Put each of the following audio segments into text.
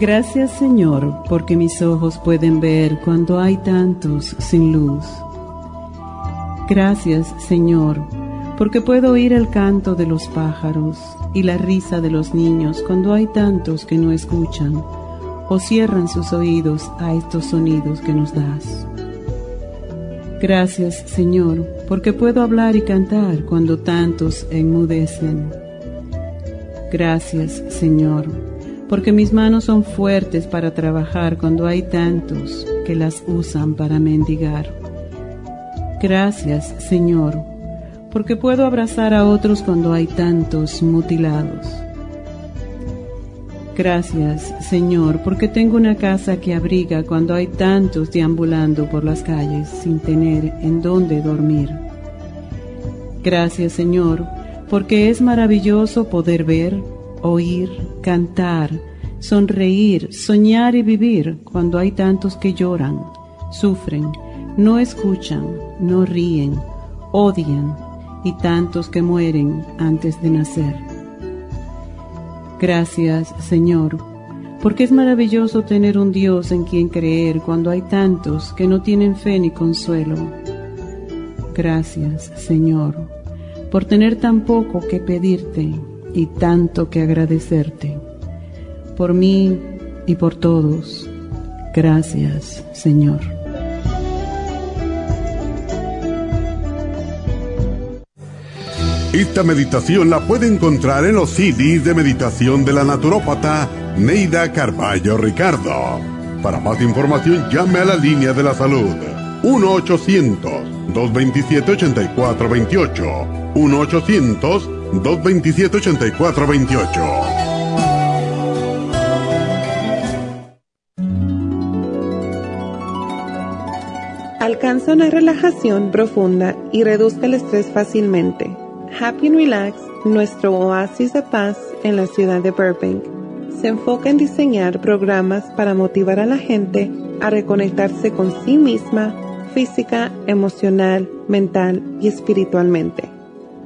Gracias Señor, porque mis ojos pueden ver cuando hay tantos sin luz. Gracias Señor, porque puedo oír el canto de los pájaros y la risa de los niños cuando hay tantos que no escuchan o cierran sus oídos a estos sonidos que nos das. Gracias Señor, porque puedo hablar y cantar cuando tantos enmudecen. Gracias Señor porque mis manos son fuertes para trabajar cuando hay tantos que las usan para mendigar. Gracias, Señor, porque puedo abrazar a otros cuando hay tantos mutilados. Gracias, Señor, porque tengo una casa que abriga cuando hay tantos deambulando por las calles sin tener en dónde dormir. Gracias, Señor, porque es maravilloso poder ver, oír, cantar, sonreír, soñar y vivir cuando hay tantos que lloran, sufren, no escuchan, no ríen, odian y tantos que mueren antes de nacer. Gracias, Señor, porque es maravilloso tener un Dios en quien creer cuando hay tantos que no tienen fe ni consuelo. Gracias, Señor, por tener tan poco que pedirte y tanto que agradecerte. Por mí y por todos. Gracias, Señor. Esta meditación la puede encontrar en los CDs de meditación de la naturópata Neida Carballo Ricardo. Para más información llame a la línea de la salud 1-800-227-8428. 1-800-227-8428. Alcanza una relajación profunda y reduzca el estrés fácilmente. Happy and Relax, nuestro oasis de paz en la ciudad de Burbank, se enfoca en diseñar programas para motivar a la gente a reconectarse con sí misma física, emocional, mental y espiritualmente.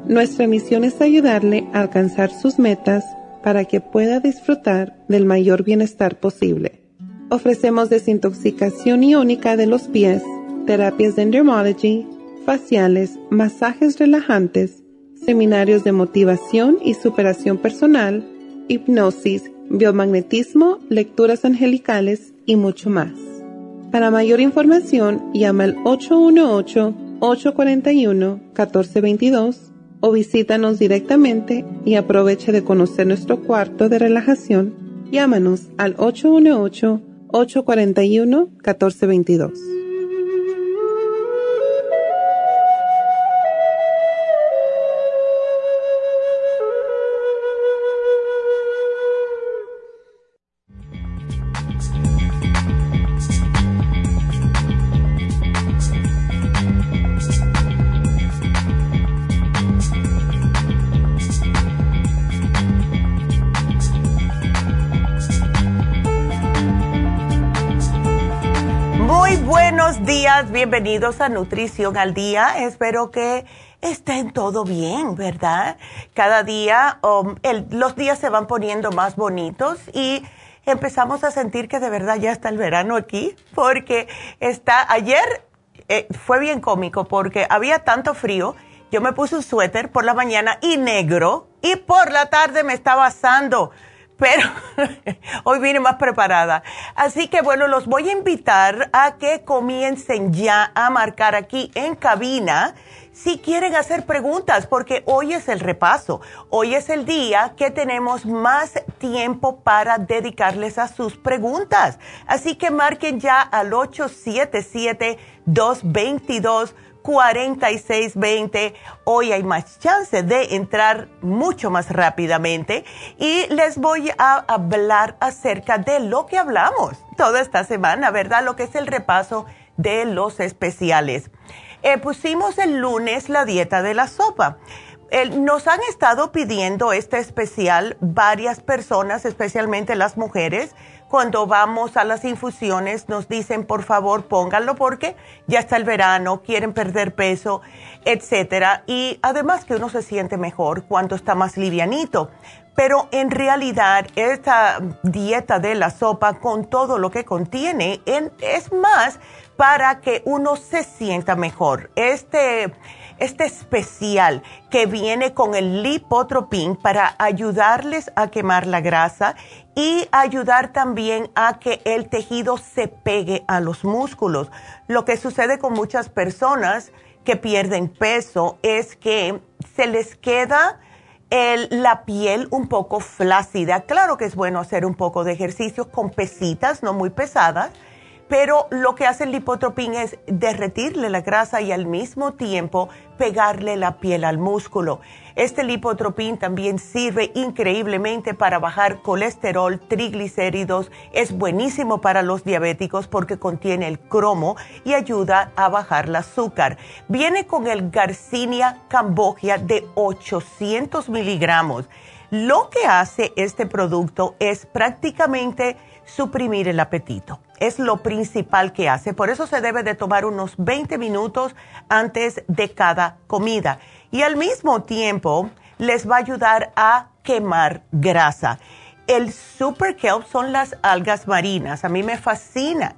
Nuestra misión es ayudarle a alcanzar sus metas para que pueda disfrutar del mayor bienestar posible. Ofrecemos desintoxicación iónica de los pies, terapias de endermology, faciales, masajes relajantes, seminarios de motivación y superación personal, hipnosis, biomagnetismo, lecturas angelicales y mucho más. Para mayor información, llama al 818-841-1422 o visítanos directamente y aproveche de conocer nuestro cuarto de relajación. Llámanos al 818-841-1422. Bienvenidos a Nutrición al Día. Espero que estén todo bien, ¿verdad? Cada día um, los días se van poniendo más bonitos y empezamos a sentir que de verdad ya está el verano aquí, porque está, ayer eh, fue bien cómico porque había tanto frío, yo me puse un suéter por la mañana y negro y por la tarde me estaba asando pero hoy vine más preparada. Así que bueno, los voy a invitar a que comiencen ya a marcar aquí en cabina si quieren hacer preguntas, porque hoy es el repaso. Hoy es el día que tenemos más tiempo para dedicarles a sus preguntas. Así que marquen ya al 877 222 4620. Hoy hay más chance de entrar mucho más rápidamente y les voy a hablar acerca de lo que hablamos toda esta semana, ¿verdad? Lo que es el repaso de los especiales. Eh, pusimos el lunes la dieta de la sopa. nos han estado pidiendo este especial varias personas, especialmente las mujeres cuando vamos a las infusiones nos dicen, por favor, pónganlo porque ya está el verano, quieren perder peso, etcétera. Y además que uno se siente mejor cuando está más livianito. Pero en realidad esta dieta de la sopa con todo lo que contiene es más para que uno se sienta mejor. Este este especial que viene con el lipotropin para ayudarles a quemar la grasa y ayudar también a que el tejido se pegue a los músculos. Lo que sucede con muchas personas que pierden peso es que se les queda la piel un poco flácida. Claro que es bueno hacer un poco de ejercicio con pesitas, no muy pesadas pero lo que hace el lipotropín es derretirle la grasa y al mismo tiempo pegarle la piel al músculo. Este lipotropín también sirve increíblemente para bajar colesterol, triglicéridos, es buenísimo para los diabéticos porque contiene el cromo y ayuda a bajar el azúcar. Viene con el Garcinia Cambogia de 800 miligramos. Lo que hace este producto es prácticamente suprimir el apetito es lo principal que hace. Por eso se debe de tomar unos 20 minutos antes de cada comida. Y al mismo tiempo les va a ayudar a quemar grasa. El Super Kelp son las algas marinas. A mí me fascina.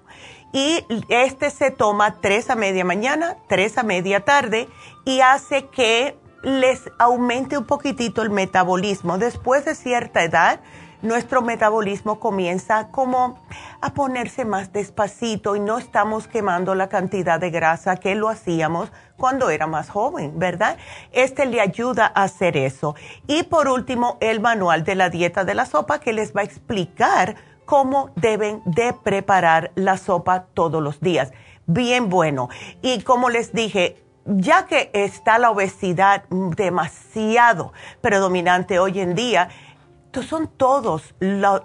Y este se toma tres a media mañana, tres a media tarde y hace que les aumente un poquitito el metabolismo. Después de cierta edad, nuestro metabolismo comienza como a ponerse más despacito y no estamos quemando la cantidad de grasa que lo hacíamos cuando era más joven, ¿verdad? Este le ayuda a hacer eso. Y por último, el manual de la dieta de la sopa que les va a explicar cómo deben de preparar la sopa todos los días. Bien bueno. Y como les dije, ya que está la obesidad demasiado predominante hoy en día, son todos los,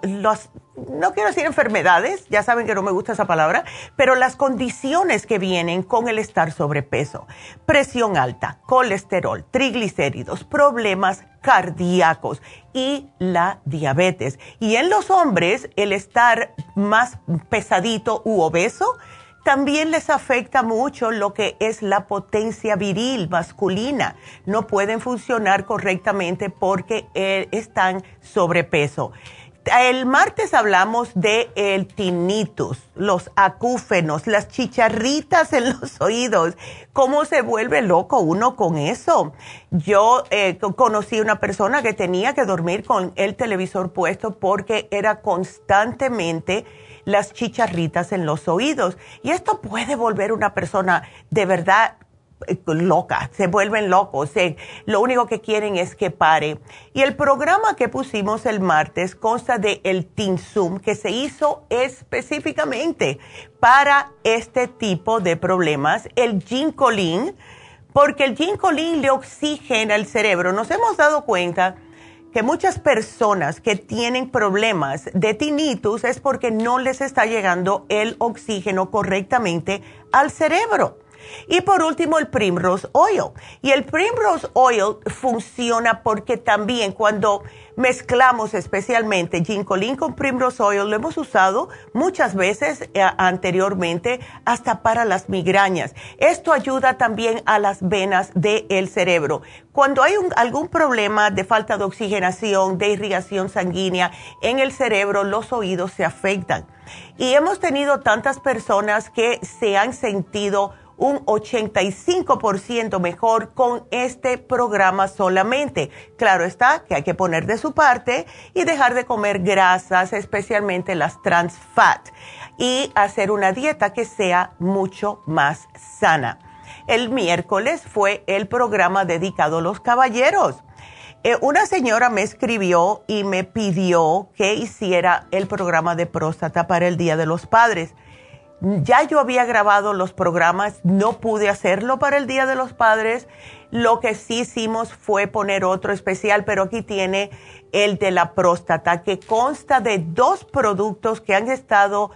no quiero decir enfermedades, ya saben que no me gusta esa palabra, pero las condiciones que vienen con el estar sobrepeso, presión alta, colesterol, triglicéridos, problemas cardíacos y la diabetes. Y en los hombres, el estar más pesadito u obeso, también les afecta mucho lo que es la potencia viril masculina. No pueden funcionar correctamente porque eh, están sobrepeso. El martes hablamos de el tinnitus, los acúfenos, las chicharritas en los oídos. ¿Cómo se vuelve loco uno con eso? Yo eh, conocí una persona que tenía que dormir con el televisor puesto porque era constantemente las chicharritas en los oídos. Y esto puede volver una persona de verdad eh, loca, se vuelven locos, lo único que quieren es que pare. Y el programa que pusimos el martes consta de el Zoom que se hizo específicamente para este tipo de problemas, el ginkolin, porque el ginkolin le oxigena el cerebro. Nos hemos dado cuenta que muchas personas que tienen problemas de tinnitus es porque no les está llegando el oxígeno correctamente al cerebro. Y por último, el Primrose Oil. Y el Primrose Oil funciona porque también cuando mezclamos especialmente ginkolin con Primrose Oil, lo hemos usado muchas veces eh, anteriormente hasta para las migrañas. Esto ayuda también a las venas del cerebro. Cuando hay algún problema de falta de oxigenación, de irrigación sanguínea en el cerebro, los oídos se afectan. Y hemos tenido tantas personas que se han sentido un 85% mejor con este programa solamente. Claro está que hay que poner de su parte y dejar de comer grasas, especialmente las trans fat, y hacer una dieta que sea mucho más sana. El miércoles fue el programa dedicado a los caballeros. Eh, una señora me escribió y me pidió que hiciera el programa de próstata para el Día de los Padres. Ya yo había grabado los programas, no pude hacerlo para el Día de los Padres. Lo que sí hicimos fue poner otro especial, pero aquí tiene el de la próstata, que consta de dos productos que han estado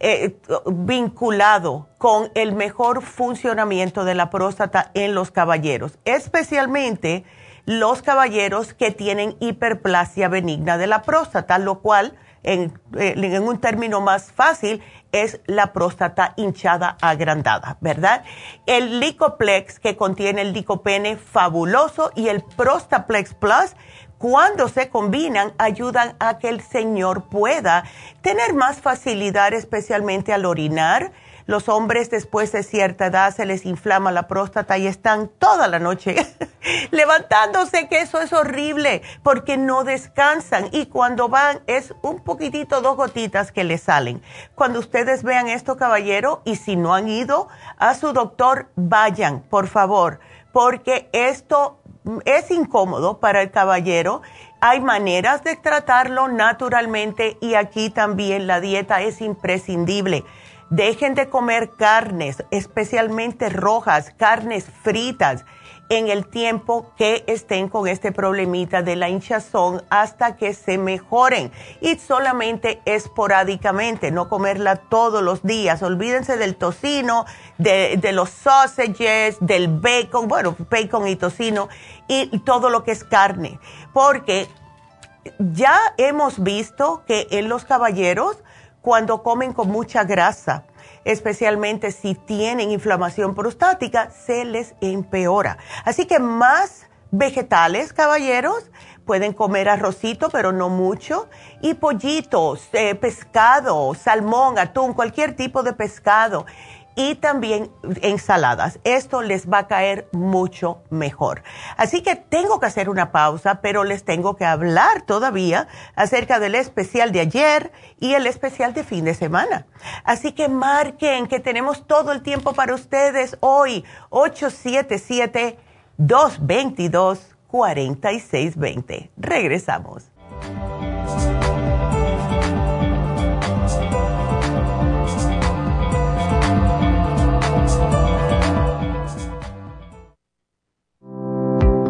eh, vinculados con el mejor funcionamiento de la próstata en los caballeros, especialmente los caballeros que tienen hiperplasia benigna de la próstata, lo cual en, eh, en, un término más fácil, es la próstata hinchada agrandada, ¿verdad? El Licoplex que contiene el licopene fabuloso y el Prostaplex Plus, cuando se combinan, ayudan a que el señor pueda tener más facilidad, especialmente al orinar, los hombres después de cierta edad se les inflama la próstata y están toda la noche levantándose, que eso es horrible porque no descansan y cuando van es un poquitito, dos gotitas que les salen. Cuando ustedes vean esto, caballero, y si no han ido a su doctor, vayan, por favor, porque esto es incómodo para el caballero. Hay maneras de tratarlo naturalmente y aquí también la dieta es imprescindible Dejen de comer carnes, especialmente rojas, carnes fritas, en el tiempo que estén con este problemita de la hinchazón hasta que se mejoren. Y solamente esporádicamente, no comerla todos los días. Olvídense del tocino, de, los sausages, del bacon, bueno, bacon y tocino, y todo lo que es carne. Porque ya hemos visto que en los caballeros, cuando comen con mucha grasa, especialmente si tienen inflamación prostática, se les empeora. Así que más vegetales, caballeros, pueden comer arrocito, pero no mucho, y pollitos, eh, pescado, salmón, atún, cualquier tipo de pescado y también ensaladas. Esto les va a caer mucho mejor. Así que tengo que hacer una pausa, pero les tengo que hablar todavía acerca del especial de ayer y el especial de fin de semana. Así que marquen que tenemos todo el tiempo para ustedes hoy, 877-222-4620. Regresamos.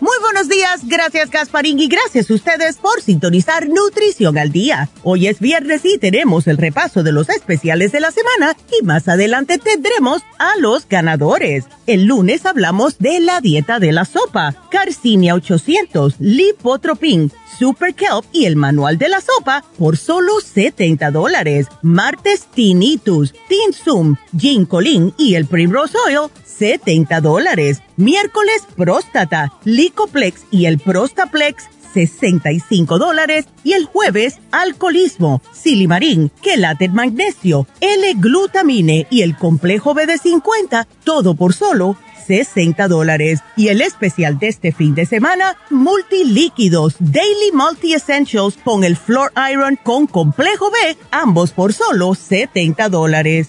Muy buenos días, gracias Gasparín y gracias a ustedes por sintonizar Nutrición al Día. Hoy es viernes y tenemos el repaso de los especiales de la semana y más adelante tendremos a los ganadores. El lunes hablamos de la dieta de la sopa, Carcinia 800, Lipotropin, Super Kelp y el manual de la sopa por solo 70 dólares. Martes Tinnitus, Tinsum, Ginkolin y el Primrose Oil 70 dólares. Miércoles, próstata, Licoplex y el Prostaplex, 65 dólares. Y el jueves, alcoholismo, silimarín, quelate magnesio, L-glutamine y el complejo BD50, todo por solo 60 dólares. Y el especial de este fin de semana, multilíquidos, Daily Multi Essentials con el Floor Iron con complejo B, ambos por solo 70 dólares.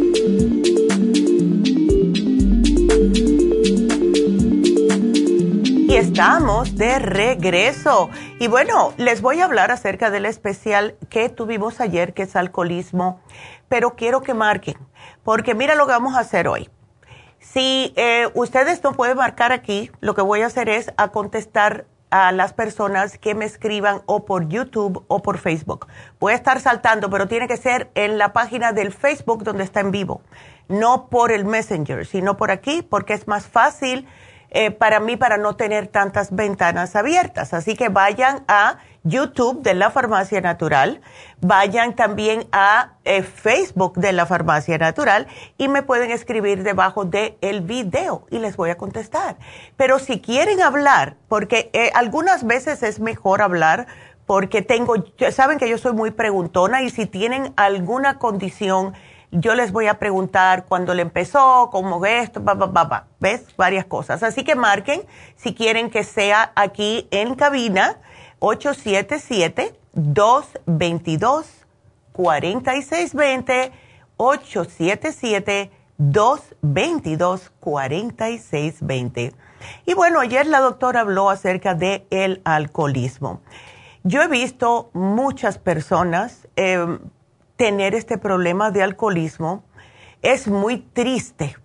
Estamos de regreso. Y bueno, les voy a hablar acerca del especial que tuvimos ayer, que es alcoholismo, pero quiero que marquen, porque mira lo que vamos a hacer hoy. Si eh, ustedes no pueden marcar aquí, lo que voy a hacer es a contestar a las personas que me escriban o por YouTube o por Facebook. Voy a estar saltando, pero tiene que ser en la página del Facebook donde está en vivo, no por el Messenger, sino por aquí, porque es más fácil eh, para mí para no tener tantas ventanas abiertas. Así que vayan a YouTube de la Farmacia Natural, vayan también a eh, Facebook de la Farmacia Natural y me pueden escribir debajo del el video y les voy a contestar. Pero si quieren hablar, porque eh, algunas veces es mejor hablar porque tengo, saben que yo soy muy preguntona y si tienen alguna condición, yo les voy a preguntar cuándo le empezó, cómo esto, va, va, va, ¿ves? Varias cosas. Así que marquen si quieren que sea aquí en cabina 877-222-4620, 877-222-4620. Y bueno, ayer la doctora habló acerca del el alcoholismo. Yo he visto muchas personas eh, tener este problema de alcoholismo es muy triste.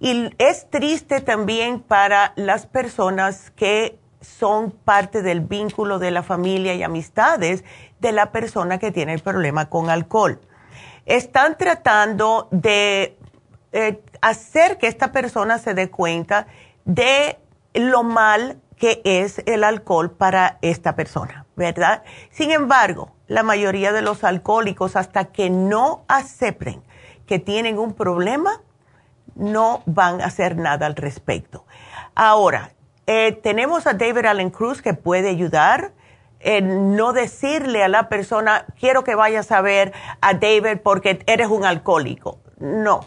Y es triste también para las personas que son parte del vínculo de la familia y amistades de la persona que tiene el problema con alcohol. Están tratando de eh, hacer que esta persona se dé cuenta de lo mal que es el alcohol para esta persona, ¿verdad? Sin embargo, la mayoría de los alcohólicos, hasta que no acepten que tienen un problema, no van a hacer nada al respecto. Ahora, eh, tenemos a David Allen Cruz que puede ayudar en no decirle a la persona, quiero que vayas a ver a David porque eres un alcohólico. No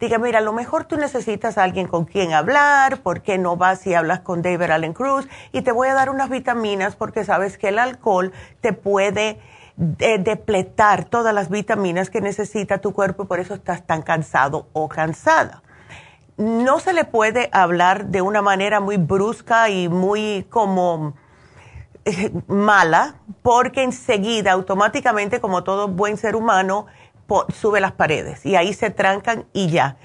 diga, mira, a lo mejor tú necesitas a alguien con quien hablar, ¿por qué no vas y hablas con David Allen Cruz? Y te voy a dar unas vitaminas porque sabes que el alcohol te puede eh, depletar todas las vitaminas que necesita tu cuerpo y por eso estás tan cansado o cansada. No se le puede hablar de una manera muy brusca y muy como eh, mala, porque enseguida, automáticamente, como todo buen ser humano, sube las paredes y ahí se trancan y ya.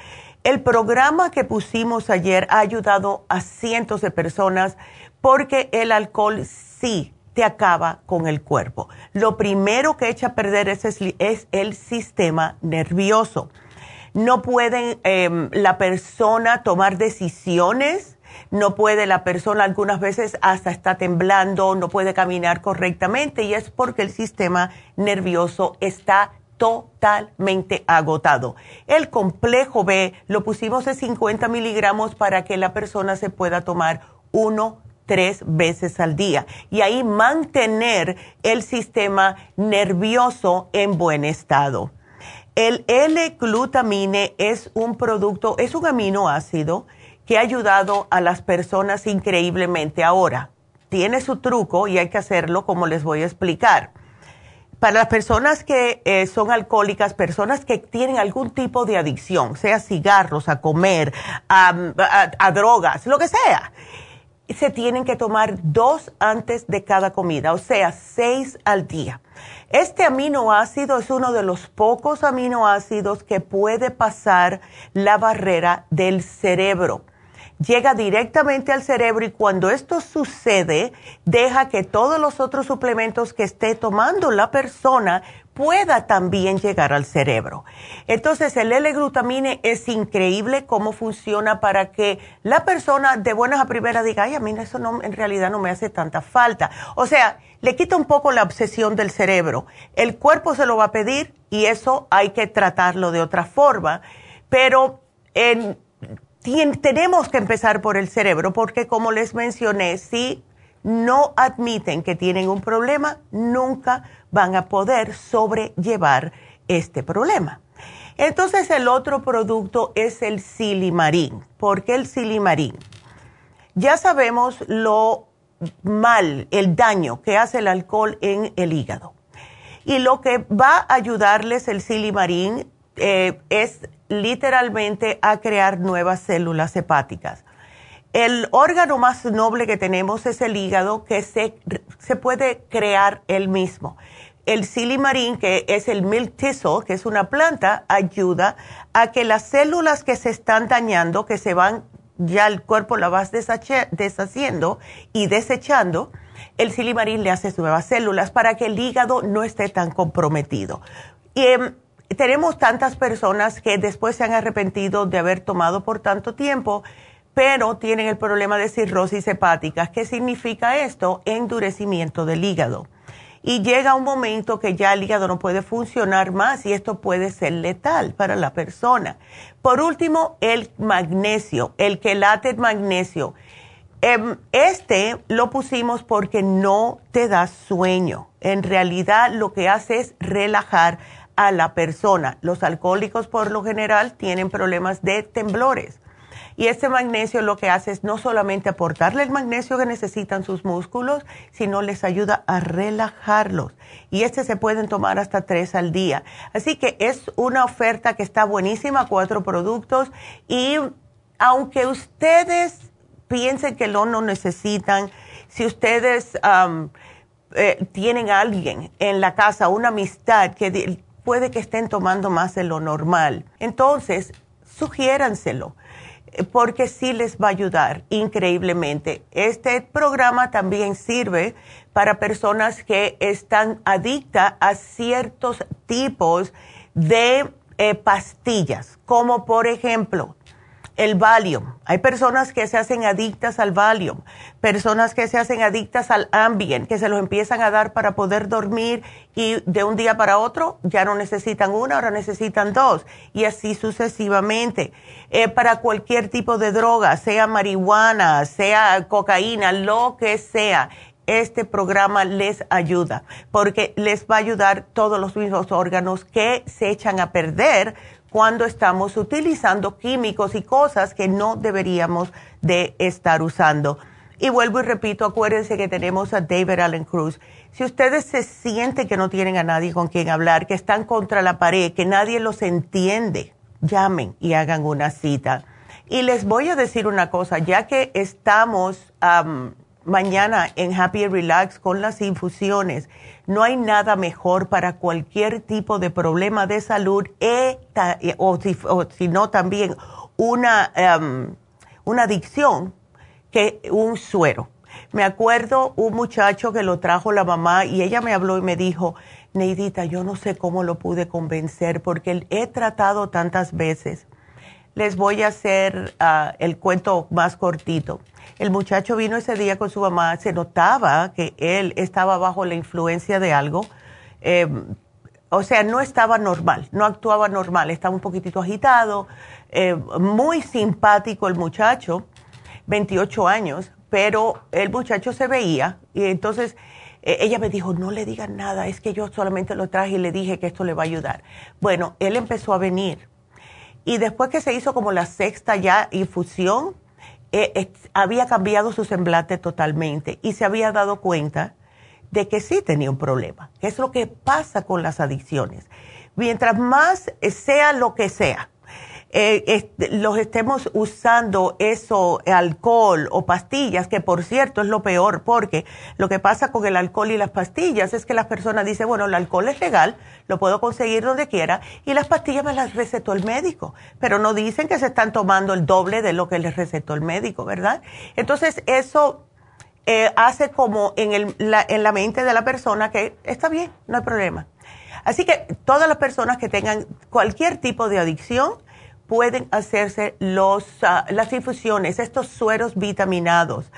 El programa que pusimos ayer ha ayudado a cientos de personas porque el alcohol sí te acaba con el cuerpo. Lo primero que echa a perder es, el sistema nervioso. No puede em, la persona tomar decisiones, no puede la persona algunas veces hasta está temblando, no puede caminar correctamente y es porque el sistema nervioso está totalmente agotado. El complejo B lo pusimos de 50 miligramos para que la persona se pueda tomar uno tres veces al día y ahí mantener el sistema nervioso en buen estado. El L-glutamine es un producto, es un aminoácido que ha ayudado a las personas increíblemente. Ahora, tiene su truco y hay que hacerlo como les voy a explicar para las personas que eh, son alcohólicas, personas que tienen algún tipo de adicción, sea cigarros, a comer, a, drogas, lo que sea, se tienen que tomar dos antes de cada comida, o sea, seis al día. Este aminoácido es uno de los pocos aminoácidos que puede pasar la barrera del cerebro llega directamente al cerebro y cuando esto sucede, deja que todos los otros suplementos que esté tomando la persona pueda también llegar al cerebro. Entonces, el L-glutamine es increíble cómo funciona para que la persona de buenas a primeras diga, ay, a mí eso no, en realidad no me hace tanta falta. O sea, le quita un poco la obsesión del cerebro. El cuerpo se lo va a pedir y eso hay que tratarlo de otra forma. Pero en, tenemos que empezar por el cerebro porque como les mencioné, si no admiten que tienen un problema, nunca van a poder sobrellevar este problema. Entonces el otro producto es el silimarín. ¿Por qué el silimarín? Ya sabemos lo mal, el daño que hace el alcohol en el hígado. Y lo que va a ayudarles el silimarín eh, es literalmente a crear nuevas células hepáticas. El órgano más noble que tenemos es el hígado, que se, se puede crear él mismo. El silimarín, que es el milk thistle, que es una planta, ayuda a que las células que se están dañando, que se van, ya el cuerpo la vas deshaciendo y desechando, el silimarín le hace nuevas células para que el hígado no esté tan comprometido. Y em, tenemos tantas personas que después se han arrepentido de haber tomado por tanto tiempo pero tienen el problema de cirrosis hepática. ¿Qué significa esto? Endurecimiento del hígado. Y llega un momento que ya el hígado no puede funcionar más y esto puede ser letal para la persona. Por último, el magnesio, el quelate magnesio. Em, este lo pusimos porque no te da sueño. En realidad lo que hace es relajar a la persona. Los alcohólicos por lo general tienen problemas de temblores y este magnesio lo que hace es no solamente aportarle el magnesio que necesitan sus músculos, sino les ayuda a relajarlos. Y este se pueden tomar hasta tres al día. Así que es una oferta que está buenísima, cuatro productos. Y aunque ustedes piensen que lo no necesitan, si ustedes eh, tienen a alguien en la casa, una amistad que puede que estén tomando más de lo normal, entonces sugiéranselo porque sí les va a ayudar increíblemente. Este programa también sirve para personas que están adictas a ciertos tipos de eh, pastillas, como por ejemplo el Valium. Hay personas que se hacen adictas al Valium, personas que se hacen adictas al Ambien, que se los empiezan a dar para poder dormir y de un día para otro ya no necesitan una, ahora necesitan dos y así sucesivamente. Eh, para cualquier tipo de droga, sea marihuana, sea cocaína, lo que sea, este programa les ayuda porque les va a ayudar todos los mismos órganos que se echan a perder cuando estamos utilizando químicos y cosas que no deberíamos de estar usando. Y vuelvo y repito, acuérdense que tenemos a David Allen Cruz. Si ustedes se sienten que no tienen a nadie con quien hablar, que están contra la pared, que nadie los entiende, llamen y hagan una cita. Y les voy a decir una cosa, ya que estamos mañana en Happy Relax con las infusiones, no hay nada mejor para cualquier tipo de problema de salud e, o, si, no también una, em, una adicción que un suero. Me acuerdo un muchacho que lo trajo la mamá y ella me habló y me dijo, Neidita, yo no sé cómo lo pude convencer porque he tratado tantas veces. Les voy a hacer ah, el cuento más cortito el muchacho vino ese día con su mamá, se notaba que él estaba bajo la influencia de algo. Em, o sea, no estaba normal, no actuaba normal, estaba un poquitito agitado, eh, muy simpático el muchacho, 28 años, pero el muchacho se veía y entonces e, ella me dijo, no le digan nada, es que yo solamente lo traje y le dije que esto le va a ayudar. Bueno, él empezó a venir y después que se hizo como la sexta ya infusión, eh, había cambiado su semblante totalmente y se había dado cuenta de que sí tenía un problema, es lo que pasa con las adicciones. Mientras más sea lo que sea, eh, los estemos usando eso, alcohol o pastillas, que por cierto es lo peor, porque lo que pasa con el alcohol y las pastillas es que las personas dicen, bueno, el alcohol es legal, lo puedo conseguir donde quiera, y las pastillas me las recetó el médico, pero no dicen que se están tomando el doble de lo que les recetó el médico, ¿verdad? Entonces, eso eh, hace como en, la, en la mente de la persona que está bien, no hay problema. Así que todas las personas que tengan cualquier tipo de adicción, pueden hacerse los, ah, las infusiones, estos sueros vitaminados.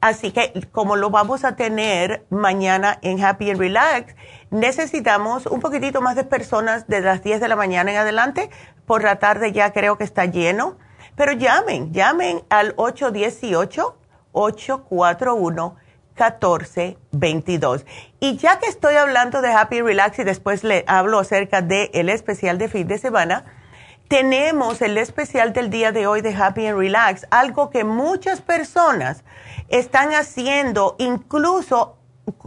Así que como lo vamos a tener mañana en Happy and Relax, necesitamos un poquitito más de personas de las 10 de la mañana en adelante. Por la tarde ya creo que está lleno. Pero llamen, llamen al 818-841-1422. Y ya que estoy hablando de Happy Relax y después le hablo acerca del el especial de fin de semana, tenemos el especial del día de hoy de Happy and Relax, algo que muchas personas están haciendo incluso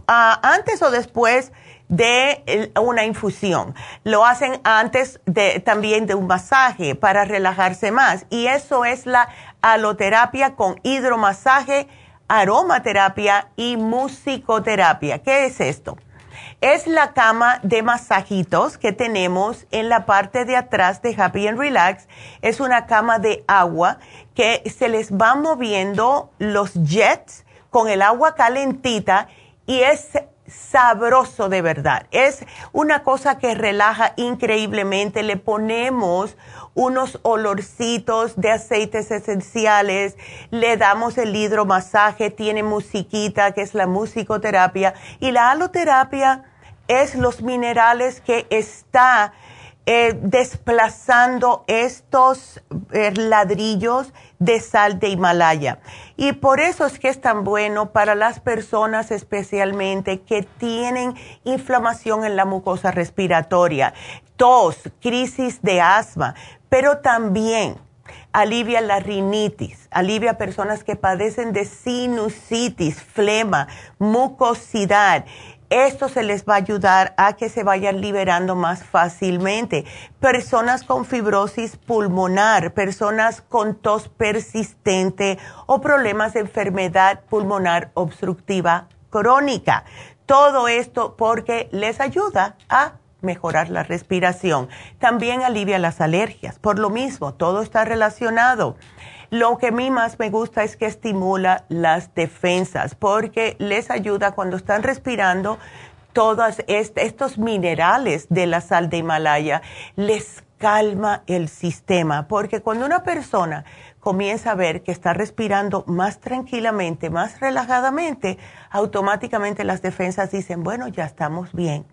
ah, antes o después de una infusión. Lo hacen antes de, también de un masaje para relajarse más. Y eso es la aloterapia con hidromasaje, aromaterapia y musicoterapia. ¿Qué es esto? Es la cama de masajitos que tenemos en la parte de atrás de Happy and Relax. Es una cama de agua que se les va moviendo los jets con el agua calentita y es sabroso de verdad. Es una cosa que relaja increíblemente. Le ponemos unos olorcitos de aceites esenciales, le damos el hidromasaje, tiene musiquita que es la musicoterapia y la aloterapia es los minerales que está eh, desplazando estos eh, ladrillos de sal de Himalaya. Y por eso es que es tan bueno para las personas especialmente que tienen inflamación en la mucosa respiratoria, tos, crisis de asma, pero también alivia la rinitis, alivia personas que padecen de sinusitis, flema, mucosidad esto se les va a ayudar a que se vayan liberando más fácilmente. Personas con fibrosis pulmonar, personas con tos persistente o problemas de enfermedad pulmonar obstructiva crónica. Todo esto porque les ayuda a mejorar la respiración. También alivia las alergias. Por lo mismo, todo está relacionado. Lo que a mí más me gusta es que estimula las defensas porque les ayuda cuando están respirando todos estos minerales de la sal de Himalaya, les calma el sistema porque cuando una persona comienza a ver que está respirando más tranquilamente, más relajadamente, automáticamente las defensas dicen, bueno, ya estamos bien.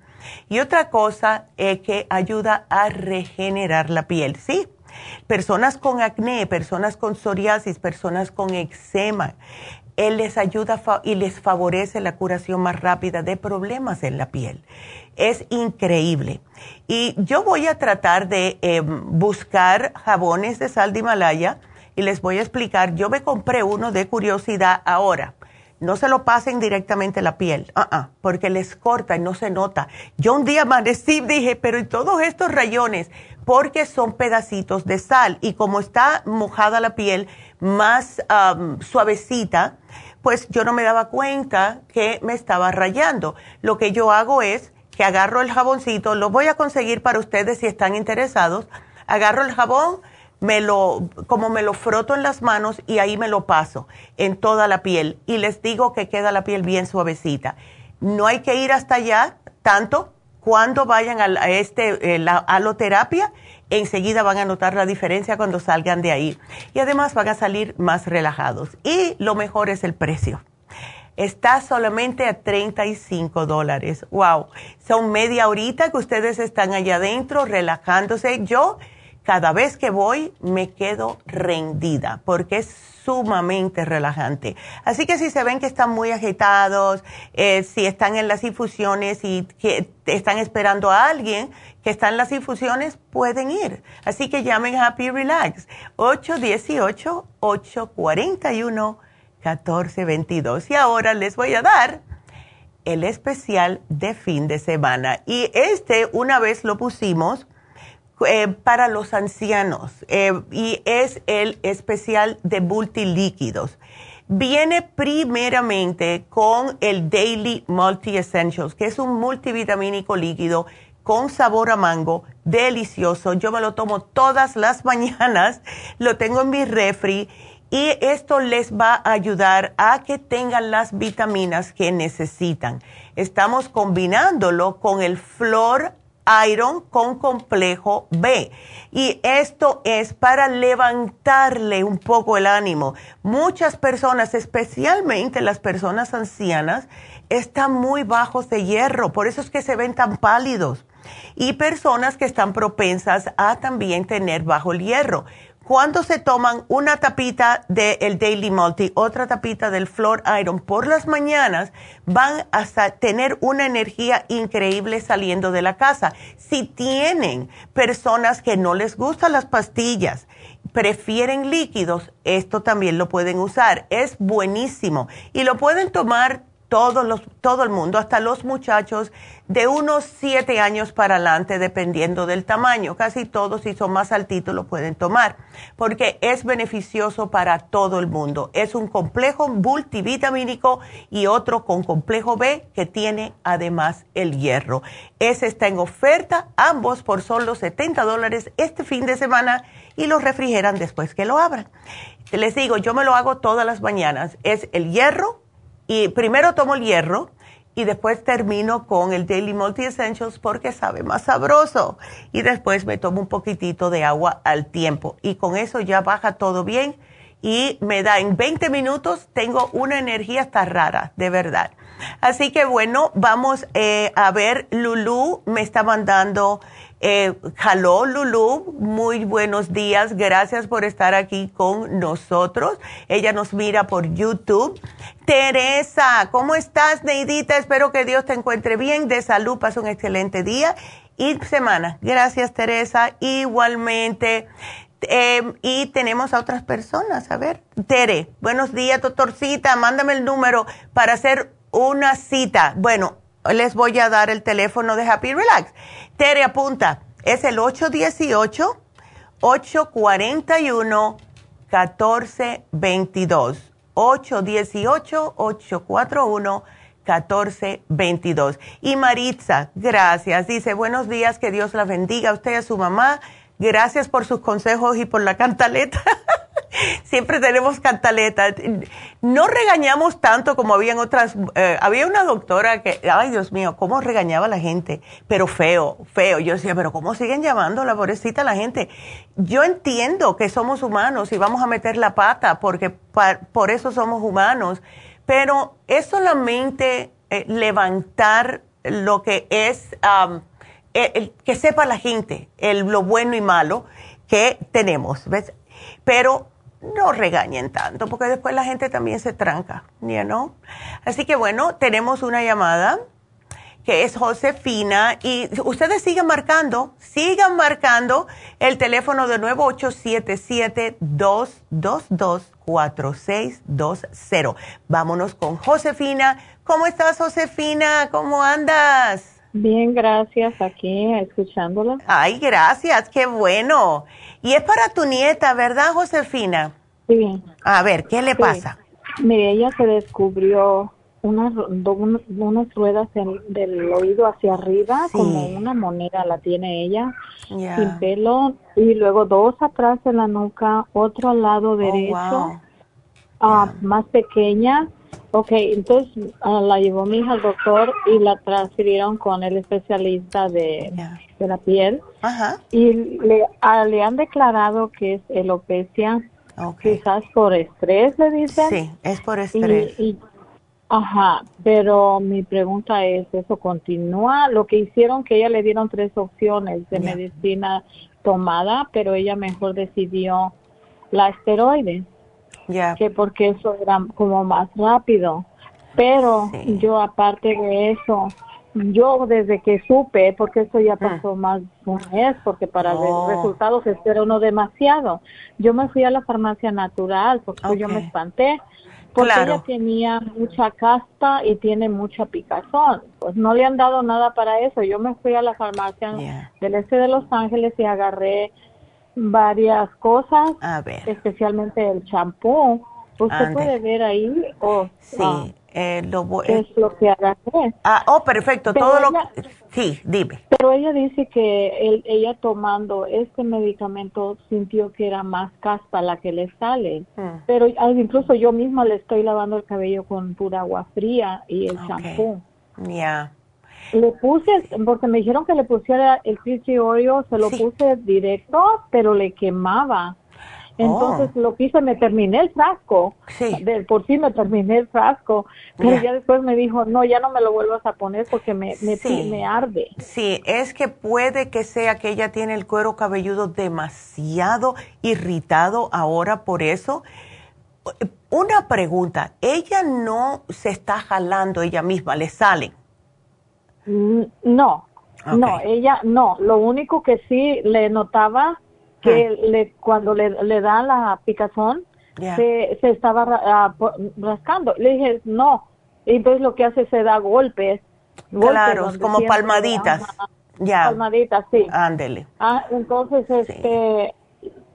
Y otra cosa es que ayuda a regenerar la piel, ¿sí? Personas con acné, personas con psoriasis, personas con eczema. Él les ayuda y les favorece la curación más rápida de problemas en la piel. Es increíble. Y yo voy a tratar de em, buscar jabones de sal de Himalaya y les voy a explicar. Yo me compré uno de curiosidad ahora no se lo pasen directamente la piel, uh porque les corta y no se nota. Yo un día amanecí dije, pero ¿y todos estos rayones? Porque son pedacitos de sal y como está mojada la piel más suavecita, pues yo no me daba cuenta que me estaba rayando. Lo que yo hago es que agarro el jaboncito, lo voy a conseguir para ustedes si están interesados, agarro el jabón, me lo, como me lo froto en las manos y ahí me lo paso en toda la piel y les digo que queda la piel bien suavecita. No hay que ir hasta allá tanto. Cuando vayan a este, eh, la aloterapia, enseguida van a notar la diferencia cuando salgan de ahí. Y además van a salir más relajados. Y lo mejor es el precio. Está solamente a 35 dólares. ¡Wow! Son media horita que ustedes están allá adentro relajándose. Yo cada vez que voy me quedo rendida porque es sumamente relajante. Así que si se ven que están muy agitados, eh, si están en las infusiones y que están esperando a alguien que está en las infusiones, pueden ir. Así que llamen Happy Relax 818-841-1422. Y ahora les voy a dar el especial de fin de semana. Y este una vez lo pusimos eh, para los ancianos eh, y es el especial de multilíquidos. Viene primeramente con el Daily Multi Essentials, que es un multivitamínico líquido con sabor a mango, delicioso. Yo me lo tomo todas las mañanas, lo tengo en mi refri y esto les va a ayudar a que tengan las vitaminas que necesitan. Estamos combinándolo con el flor iron con complejo B. Y esto es para levantarle un poco el ánimo. Muchas personas, especialmente las personas ancianas, están muy bajos de hierro, por eso es que se ven tan pálidos. Y personas que están propensas a también tener bajo el hierro cuando se toman una tapita del Daily Multi, otra tapita del Flor Iron por las mañanas, van a tener una energía increíble saliendo de la casa. Si tienen personas que no les gustan las pastillas, prefieren líquidos, esto también lo pueden usar. Es buenísimo y lo pueden tomar todos los, todo el mundo, hasta los muchachos de unos siete años para adelante, dependiendo del tamaño. Casi todos, si son más altitos, lo pueden tomar, porque es beneficioso para todo el mundo. Es un complejo multivitamínico y otro con complejo B que tiene además el hierro. Ese está en oferta, ambos por solo 70 dólares este fin de semana y los refrigeran después que lo abran. Les digo, yo me lo hago todas las mañanas. Es el hierro y primero tomo el hierro y después termino con el Daily Multi Essentials porque sabe más sabroso. Y después me tomo un poquitito de agua al tiempo. Y con eso ya baja todo bien y me da en 20 minutos, tengo una energía hasta rara, de verdad. Así que bueno, vamos eh, a ver, Lulu me está mandando eh, hello, Lulu, muy buenos días. Gracias por estar aquí con nosotros. Ella nos mira por YouTube. Teresa, ¿cómo estás, Neidita? Espero que Dios te encuentre bien, de salud, pasa un excelente día y semana. Gracias, Teresa. Igualmente. Em, y tenemos a otras personas. A ver, Tere, buenos días, doctorcita. Mándame el número para hacer una cita. Bueno, les voy a dar el teléfono de Happy Relax. Tere, apunta, es el 818-841-1422. 818-841-1422. Y Maritza, gracias. Dice, buenos días, que Dios la bendiga a usted y a su mamá. Gracias por sus consejos y por la cantaleta. siempre tenemos cantaleta. No regañamos tanto como habían otras. Eh, había una doctora que, ay Dios mío, cómo regañaba la gente, pero feo, feo. Yo decía, pero ¿cómo siguen llamando la pobrecita a la gente? Yo entiendo que somos humanos y vamos a meter la pata porque por eso somos humanos, pero es solamente eh, levantar lo que es, que sepa la gente el, lo bueno y malo que tenemos, ¿ves? Pero no regañen tanto, porque después la gente también se tranca, ¿no? Así que bueno, tenemos una llamada que es Josefina y ustedes sigan marcando, sigan marcando el teléfono de nuevo 877-222-4620. Vámonos con Josefina. ¿Cómo estás, Josefina? ¿Cómo andas? Bien, gracias, aquí escuchándola. Ay, gracias, qué bueno. Y es para tu nieta, ¿verdad, Josefina? Sí. A ver, ¿qué le pasa? Mire, ella se descubrió unas, unas ruedas del oído hacia arriba, como una moneda la tiene ella, sin pelo, y luego dos atrás en la nuca, otro al lado oh, derecho, ah, más pequeña. Ok, entonces ah, la llevó mi hija al doctor y la transfirieron con el especialista de, de la piel. Y le, ah, le han declarado que es alopecia Quizás por estrés, le dicen. Sí, es por estrés. ajá, pero mi pregunta es, ¿eso continúa? Lo que hicieron que ella le dieron tres opciones de medicina tomada, pero ella mejor decidió la esteroide. Que porque eso era como más rápido. Pero yo aparte de eso, yo desde que supe, porque eso ya ah. pasó más de un mes, porque para ver oh. resultados espera uno demasiado. Yo me fui a la farmacia natural porque yo me espanté, porque ella tenía mucha casta y tiene mucha picazón. Pues no le han dado nada para eso. Yo me fui a la farmacia del este de Los Ángeles y agarré varias cosas, especialmente el champú. Usted puede ver ahí. o sí. Ah, eh, lo, es lo que agarré. Ah, oh, perfecto, todo lo Sí, dime. Pero ella dice que ella tomando este medicamento sintió que era más caspa la que le sale. Hmm. Pero incluso yo misma le estoy lavando el cabello con pura agua fría y el champú. Ya. Le puse, porque me dijeron que le pusiera el Oreo, se lo puse directo, pero le quemaba. Entonces oh. lo que hice, me terminé el frasco. Sí. De, por sí me terminé el frasco. Pero ya después me dijo, no, ya no me lo vuelvas a poner porque me, me, me, arde. Sí, es que puede que sea que ella tiene el cuero cabelludo demasiado irritado ahora por eso. Una pregunta, ella no se está jalando ella misma, le salen. No, no, ella no. Lo único que sí le notaba que ah. le, cuando le, le da la picazón, se, se, estaba rascando. Le dije, no, y entonces lo que hace se da golpes. claro, como palmaditas. ya. Palmaditas, sí. Ándele. Ah, entonces, este,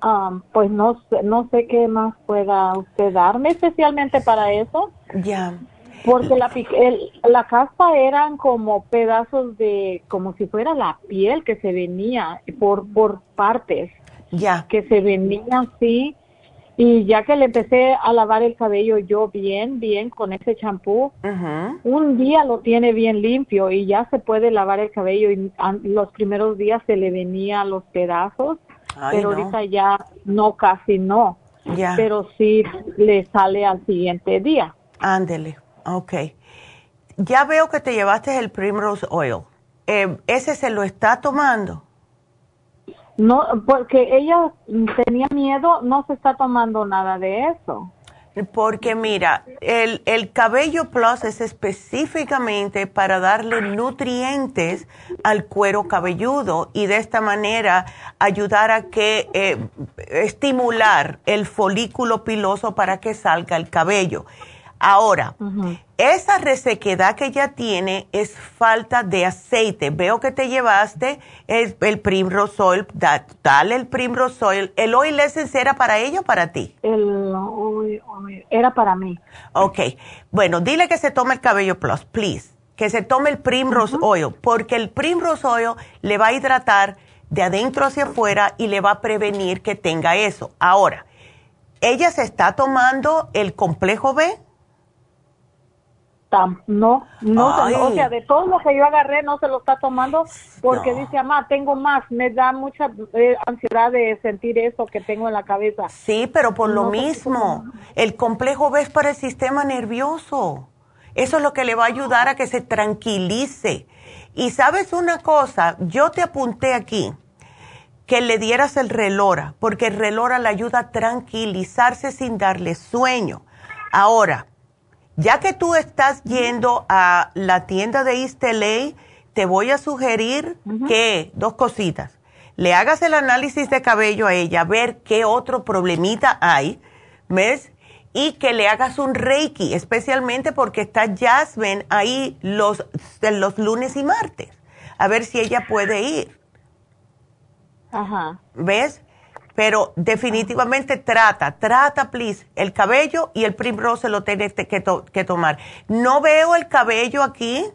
um, pues no no sé qué más pueda usted darme especialmente para eso. Ya. Porque la, el, la caspa eran como pedazos de, como si fuera la piel que se venía por, por partes. Ya. Que se venía así. Y ya que le empecé a lavar el cabello yo bien, bien con ese champú, un día lo tiene bien limpio y ya se puede lavar el cabello y los primeros días se le venían los pedazos, pero ahorita ya no, casi no. Ya. Pero sí le sale al siguiente día. Ándele. Ok. Ya veo que te llevaste el Primrose Oil. Eh, ¿Ese se lo está tomando? No, porque ella tenía miedo, no se está tomando nada de eso. Porque mira, el, el cabello plus es específicamente para darle nutrientes al cuero cabelludo y de esta manera ayudar a que eh, estimular el folículo piloso para que salga el cabello. Ahora, esa resequedad que ella tiene es falta de aceite. Veo que te llevaste el, el Primrose Oil, dale el Primrose Oil. ¿El Oil Essence era para ella o para ti? El era para mí. Ok, bueno, dile que se tome el Cabello Plus, please. Que se tome el Primrose Oil, porque el Primrose Oil le va a hidratar de adentro hacia afuera y le va a prevenir que tenga eso. Ahora, ¿ella se está tomando el complejo B? No, no, o sea, de todo lo que yo agarré no se lo está tomando porque dice, mamá, tengo más, me da mucha eh, ansiedad de sentir eso que tengo en la cabeza. Sí, pero por lo mismo, el complejo B es para el sistema nervioso. Eso es lo que le va a ayudar a que se tranquilice. Y sabes una cosa, yo te apunté aquí que le dieras el relora, porque el relora le ayuda a tranquilizarse sin darle sueño. Ahora, ya que tú estás yendo a la tienda de LA, te voy a sugerir que, dos cositas, le hagas el análisis de cabello a ella, ver qué otro problemita hay, ¿ves? Y que le hagas un reiki, especialmente porque está Jasmine ahí los, los lunes y martes, a ver si ella puede ir. Ajá. ¿Ves? Pero definitivamente trata, trata, please, el cabello y el Primrose lo tienes que, que tomar. No veo el cabello aquí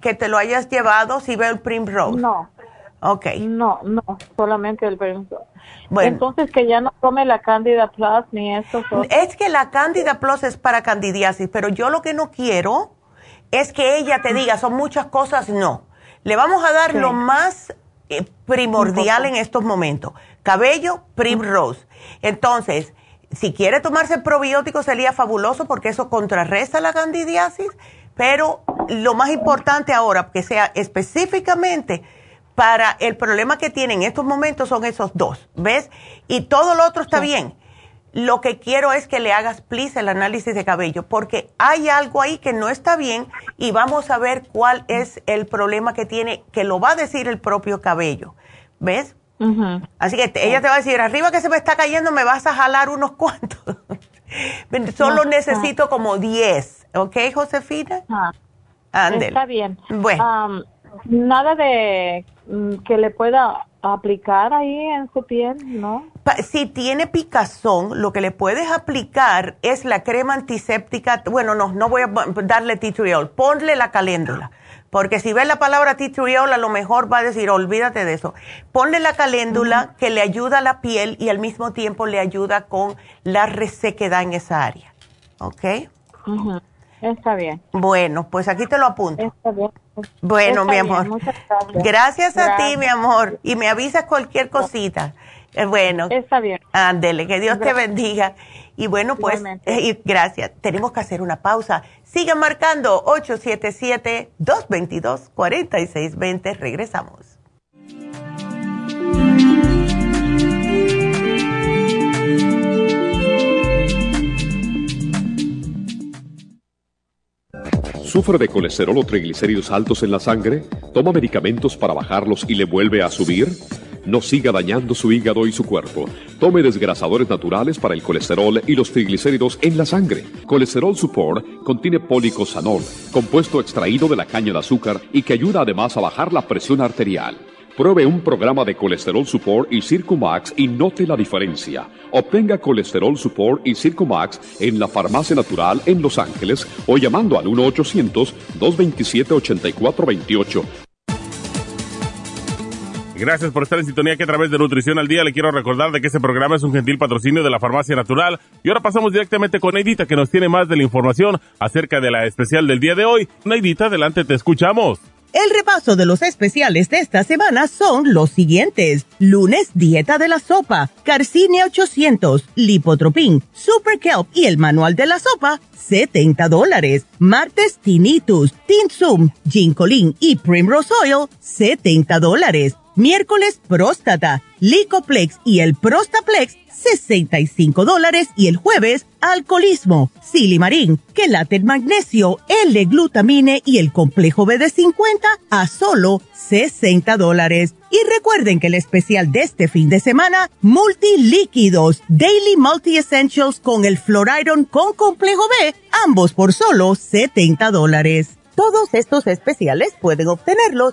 que te lo hayas llevado, si veo el Primrose. No. Ok. No, no, solamente el Primrose. Bueno. Entonces que ya no tome la Candida Plus ni esto. Es que la Candida Plus es para candidiasis, pero yo lo que no quiero es que ella te diga, son muchas cosas, no. Le vamos a dar lo más eh, primordial en estos momentos cabello Primrose. Entonces, si quiere tomarse probiótico sería fabuloso porque eso contrarresta la candidiasis, pero lo más importante ahora, que sea específicamente para el problema que tiene en estos momentos son esos dos, ¿ves? Y todo lo otro está bien. Lo que quiero es que le hagas, please, el análisis de cabello, porque hay algo ahí que no está bien y vamos a ver cuál es el problema que tiene, que lo va a decir el propio cabello, ¿ves? Así que ella te va a decir, arriba que se me está cayendo, me vas a jalar unos cuantos. Solo necesito como 10, ¿ok, Josefina? Está bien. Bueno. nada de mm, que le pueda aplicar ahí en su piel, ¿no? si tiene picazón, lo que le puedes aplicar es la crema antiséptica. Bueno, no, no voy a darle titriol. Ponle la caléndula porque si ves la palabra titriol, a lo mejor va a decir, olvídate de eso. Ponle la caléndula que le ayuda a la piel y al mismo tiempo le ayuda con la resequedad en esa área. ¿Ok? Está bien. Bueno, pues aquí te lo apunto. Está bien. Bueno, mi amor. Muchas gracias. gracias. a ti, mi amor. Y me avisas cualquier cosita. Eh, bueno. Está bien. Ándele, que Dios te bendiga. Y bueno, pues, eh, gracias. Tenemos que hacer una pausa. Sigan marcando 877-222-4620. Regresamos. ¿Sufre de colesterol o triglicéridos altos en la sangre? ¿Toma medicamentos para bajarlos y le vuelve a subir? No siga dañando su hígado y su cuerpo. Tome desgrasadores naturales para el colesterol y los triglicéridos en la sangre. Colesterol Support contiene policosanol, compuesto extraído de la caña de azúcar y que ayuda además a bajar la presión arterial. Pruebe un programa de Colesterol Support y Circumax y note la diferencia. Obtenga Colesterol Support y Circumax en la Farmacia Natural en Los Ángeles o llamando al 1-800-227-8428. Gracias por estar en sintonía que a través de Nutrición al Día le quiero recordar de que este programa es un gentil patrocinio de la Farmacia Natural. Y ahora pasamos directamente con Neidita que nos tiene más de la información acerca de la especial del día de hoy. Neidita, adelante, te escuchamos. El repaso de los especiales de esta semana son los siguientes. Lunes, dieta de la sopa, Carcinia 800, Lipotropin, Super Kelp y el manual de la sopa, 70 dólares. Martes, Tinnitus, Tinsum, Ginkolin y Primrose Oil, 70 dólares. Miércoles, próstata, Licoplex y el Prostaplex, 65 dólares y el jueves, alcoholismo, silimarín, quelate magnesio, L-glutamine y el complejo B de 50 a solo 60 dólares. Y recuerden que el especial de este fin de semana, multilíquidos, Daily Multi Essentials con el Floriron con complejo B, ambos por solo 70 dólares. Todos estos especiales pueden obtenerlos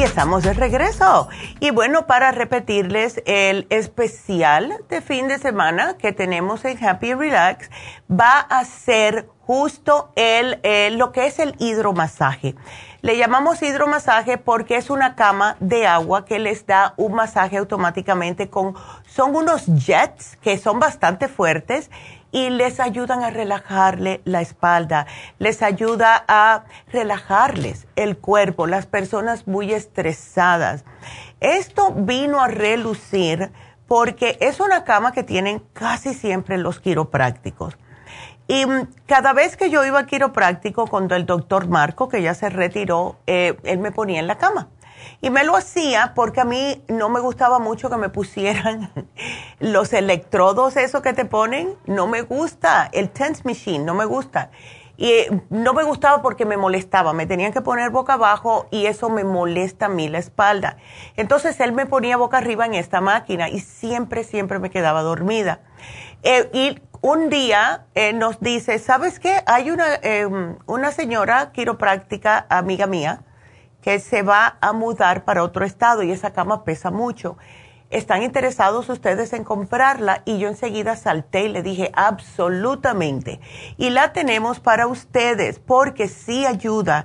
Estamos de regreso. Y bueno, para repetirles, el especial de fin de semana que tenemos en Happy Relax va a ser justo el, lo que es el hidromasaje. Le llamamos hidromasaje porque es una cama de agua que les da un masaje automáticamente con, son unos jets que son bastante fuertes y les ayudan a relajarle la espalda, les ayuda a relajarles el cuerpo, las personas muy estresadas. Esto vino a relucir porque es una cama que tienen casi siempre los quiroprácticos. Y mm, cada vez que yo iba al quiropráctico, cuando el doctor Marco, que ya se retiró, eh, él me ponía en la cama. Y me lo hacía porque a mí no me gustaba mucho que me pusieran los electrodos, eso que te ponen, no me gusta, el tense machine, no me gusta. Y eh, no me gustaba porque me molestaba, me tenían que poner boca abajo y eso me molesta a mí la espalda. Entonces él me ponía boca arriba en esta máquina y siempre, siempre me quedaba dormida. Eh, y un día eh, nos dice, ¿sabes qué? Hay una, una señora quiropráctica, amiga mía, que se va a mudar para otro estado y esa cama pesa mucho. ¿Están interesados ustedes en comprarla? Y yo enseguida salté y le dije, absolutamente. Y la tenemos para ustedes porque sí ayuda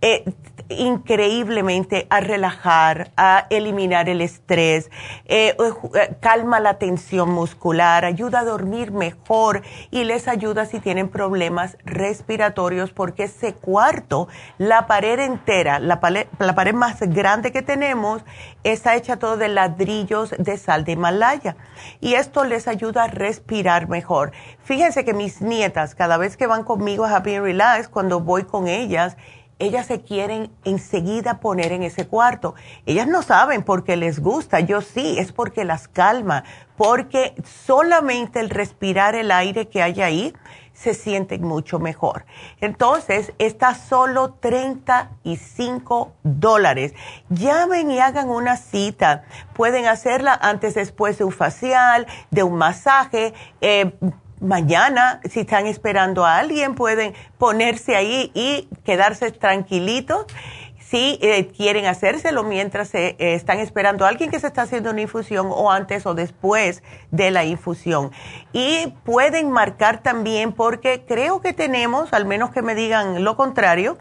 eh, increíblemente a relajar, a eliminar el estrés, eh, eh, calma la tensión muscular, ayuda a dormir mejor y les ayuda si tienen problemas respiratorios porque ese cuarto, la pared entera, la, la pared más grande que tenemos, está hecha todo de ladrillos de sal de Himalaya y esto les ayuda a respirar mejor. Fíjense que mis nietas, cada vez que van conmigo a Happy Relax, cuando voy con ellas, ellas se quieren enseguida poner en ese cuarto. Ellas no saben porque les gusta, yo sí, es porque las calma, porque solamente el respirar el aire que hay ahí se sienten mucho mejor. Entonces, está solo 35 dólares. Llamen y hagan una cita. Pueden hacerla antes, después de un facial, de un masaje. Eh, mañana, si están esperando a alguien, pueden ponerse ahí y quedarse tranquilitos. Si eh, quieren hacérselo mientras eh, están esperando a alguien que se está haciendo una infusión o antes o después de la infusión. Y pueden marcar también porque creo que tenemos, al menos que me digan lo contrario,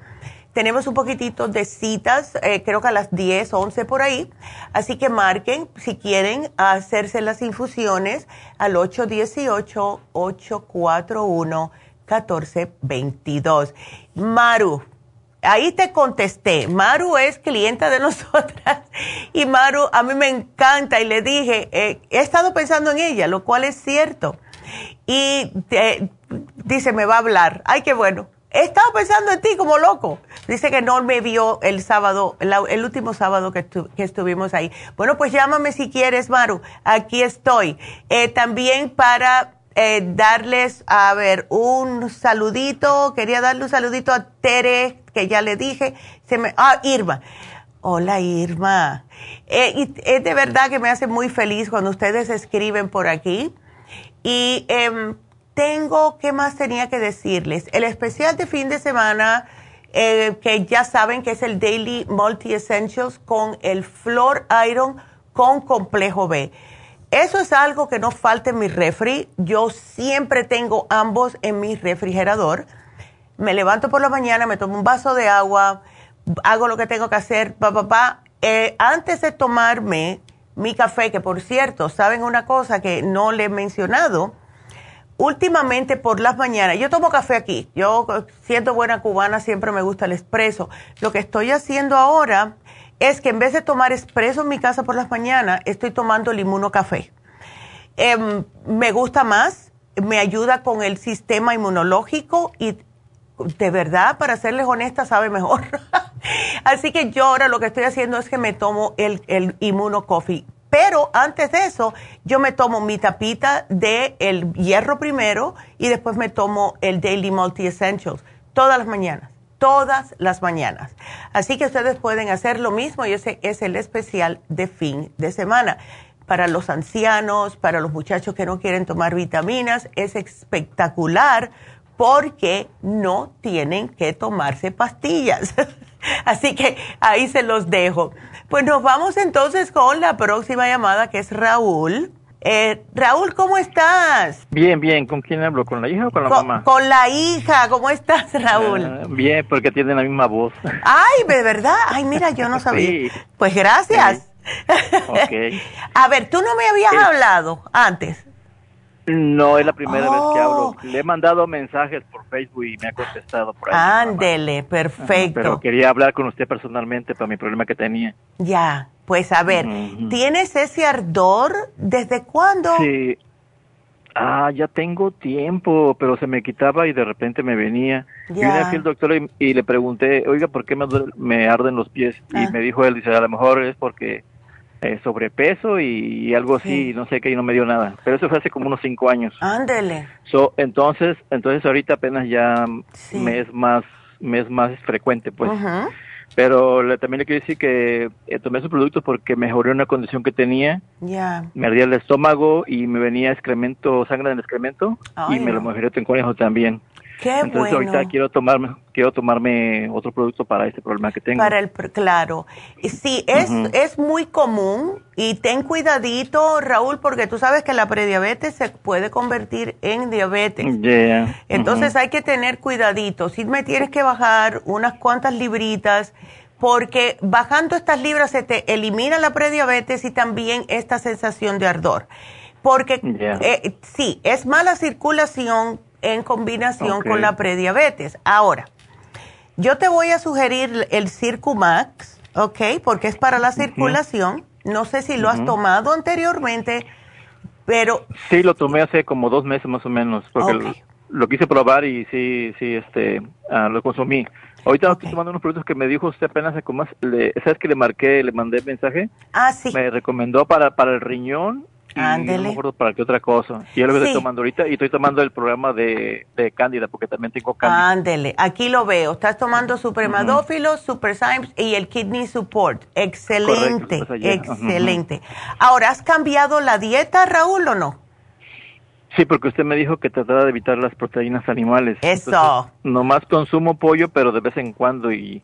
tenemos un poquitito de citas, eh, creo que a las 10, 11 por ahí. Así que marquen si quieren hacerse las infusiones al 818-841-1422. Maru, ahí te contesté. Maru es clienta de nosotras y Maru a mí me encanta y le dije, eh, he estado pensando en ella, lo cual es cierto. Y dice, me va a hablar. Ay, qué bueno. He estado pensando en ti como loco. Dice que no me vio el sábado, el, último sábado que, estuvimos ahí. Bueno, pues llámame si quieres, Maru. Aquí estoy. Eh, también para eh, darles, a ver, un saludito. Quería darle un saludito a Tere, que ya le dije. Se me, ah, Irma. Hola, Irma. Eh, es de verdad que me hace muy feliz cuando ustedes escriben por aquí. Y em, tengo, ¿qué más tenía que decirles? El especial de fin de semana, eh, que ya saben que es el Daily Multi Essentials con el Flor Iron con complejo B. Eso es algo que no falta en mi refri. Yo siempre tengo ambos en mi refrigerador. Me levanto por la mañana, me tomo un vaso de agua, hago lo que tengo que hacer, papá, eh, antes de tomarme mi café, que por cierto, ¿saben una cosa que no le he mencionado? Últimamente por las mañanas, yo tomo café aquí, yo siendo buena cubana siempre me gusta el espresso. Lo que estoy haciendo ahora es que en vez de tomar espresso en mi casa por las mañanas, estoy tomando el café. Em, me gusta más, me ayuda con el sistema inmunológico y de verdad, para serles honesta, sabe mejor. Así que yo ahora lo que estoy haciendo es que me tomo el, el Coffee. Pero antes de eso, yo me tomo mi tapita de el hierro primero y después me tomo el Daily Multi Essentials todas las mañanas todas las mañanas. Así que ustedes pueden hacer lo mismo y ese es el especial de fin de semana. Para los ancianos, para los muchachos que no quieren tomar vitaminas, es espectacular porque no tienen que tomarse pastillas. Así que ahí se los dejo. Pues nos vamos entonces con la próxima llamada que es Raúl. Eh, Raúl, ¿cómo estás? Bien, bien. ¿Con quién hablo? ¿Con la hija o con la mamá? Con la hija. ¿Cómo estás, Raúl? Ah, bien, porque tiene la misma voz. Ay, ¿de verdad? Ay, mira, yo no sabía. Pues gracias. A ver, tú no me habías hablado antes. No, es la primera vez que hablo. Oh. Le he mandado mensajes por Facebook y me ha contestado por ahí. Ándele, perfecto. pero quería hablar con usted personalmente para mi problema que tenía. Ya, pues a ver, ¿tienes ese ardor? ¿Desde cuándo? Sí. Ah, ya tengo tiempo, pero se me quitaba y de repente me venía. Ya. Vine al doctor y, le pregunté, oiga, ¿por qué me, me arden los pies? Y ah. me dijo él, dice, a lo mejor es porque eh, sobrepeso y, algo así, no sé qué, y no me dio nada. Pero eso fue hace como unos cinco años. Ándele. So, entonces, entonces ahorita apenas ya me es más, me es más frecuente, pues. Pero le, también le quiero decir que eh, tomé esos productos porque mejoré una condición que tenía. Ya. Me ardía el estómago y me venía excremento, sangre en el excremento y me lo mejoré en conejo también. Qué Entonces ahorita quiero tomarme, quiero tomarme otro producto para este problema que tengo. Para el, claro. Sí, es, es muy común y ten cuidadito, Raúl, porque tú sabes que la prediabetes se puede convertir en diabetes. Entonces hay que tener cuidadito. Si me tienes que bajar unas cuantas libritas, porque bajando estas libras se te elimina la prediabetes y también esta sensación de ardor. Porque eh, sí, es mala circulación, en combinación con la prediabetes. Ahora, yo te voy a sugerir el Circumax, ¿ok? Porque es para la circulación. No sé si lo has tomado anteriormente, pero... Sí, lo tomé hace como dos meses más o menos, porque lo, quise probar y sí, sí, este, ah, lo consumí. Ahorita estoy tomando unos productos que me dijo usted apenas hace como más, ¿sabes que le marqué, le mandé mensaje? Ah, sí. Me recomendó para, para el riñón Ándele. No me acuerdo para qué otra cosa. Y es lo que estoy tomando ahorita y estoy tomando el programa de, de Cándida porque también tengo Cándida. Ándele, aquí lo veo. Estás tomando Supremadófilos, Super Symes y el Kidney Support. Excelente, excelente. Ahora, ¿has cambiado la dieta, Raúl, o no? Sí, porque usted me dijo que trataba de evitar las proteínas animales. Eso. No nomás consumo pollo, pero de vez en cuando y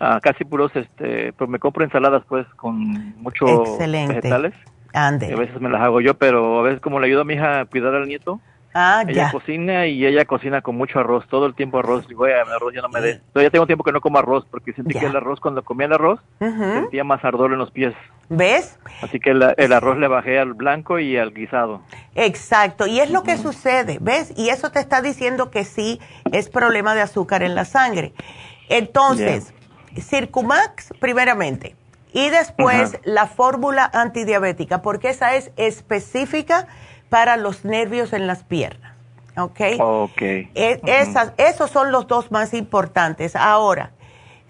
ah, casi puros, este, pues me compro ensaladas pues con muchos vegetales. Ande. A veces me las hago yo, pero a veces como le ayudo a mi hija a cuidar al nieto, ah, ella cocina y ella cocina con mucho arroz, todo el tiempo arroz. Digo, oye, arroz ya no me dé. Yo ya tengo tiempo que no como arroz porque sentí que el arroz, cuando comía el arroz, sentía más ardor en los pies. ¿Ves? Así que el, arroz le bajé al blanco y al guisado. Exacto, y es lo que sucede, ¿ves? Y eso te está diciendo que sí es problema de azúcar en la sangre. Entonces, Circumax primeramente y después la fórmula antidiabética, porque esa es específica para los nervios en las piernas. ¿Ok? Ok. E, esas, esos son los dos más importantes. Ahora,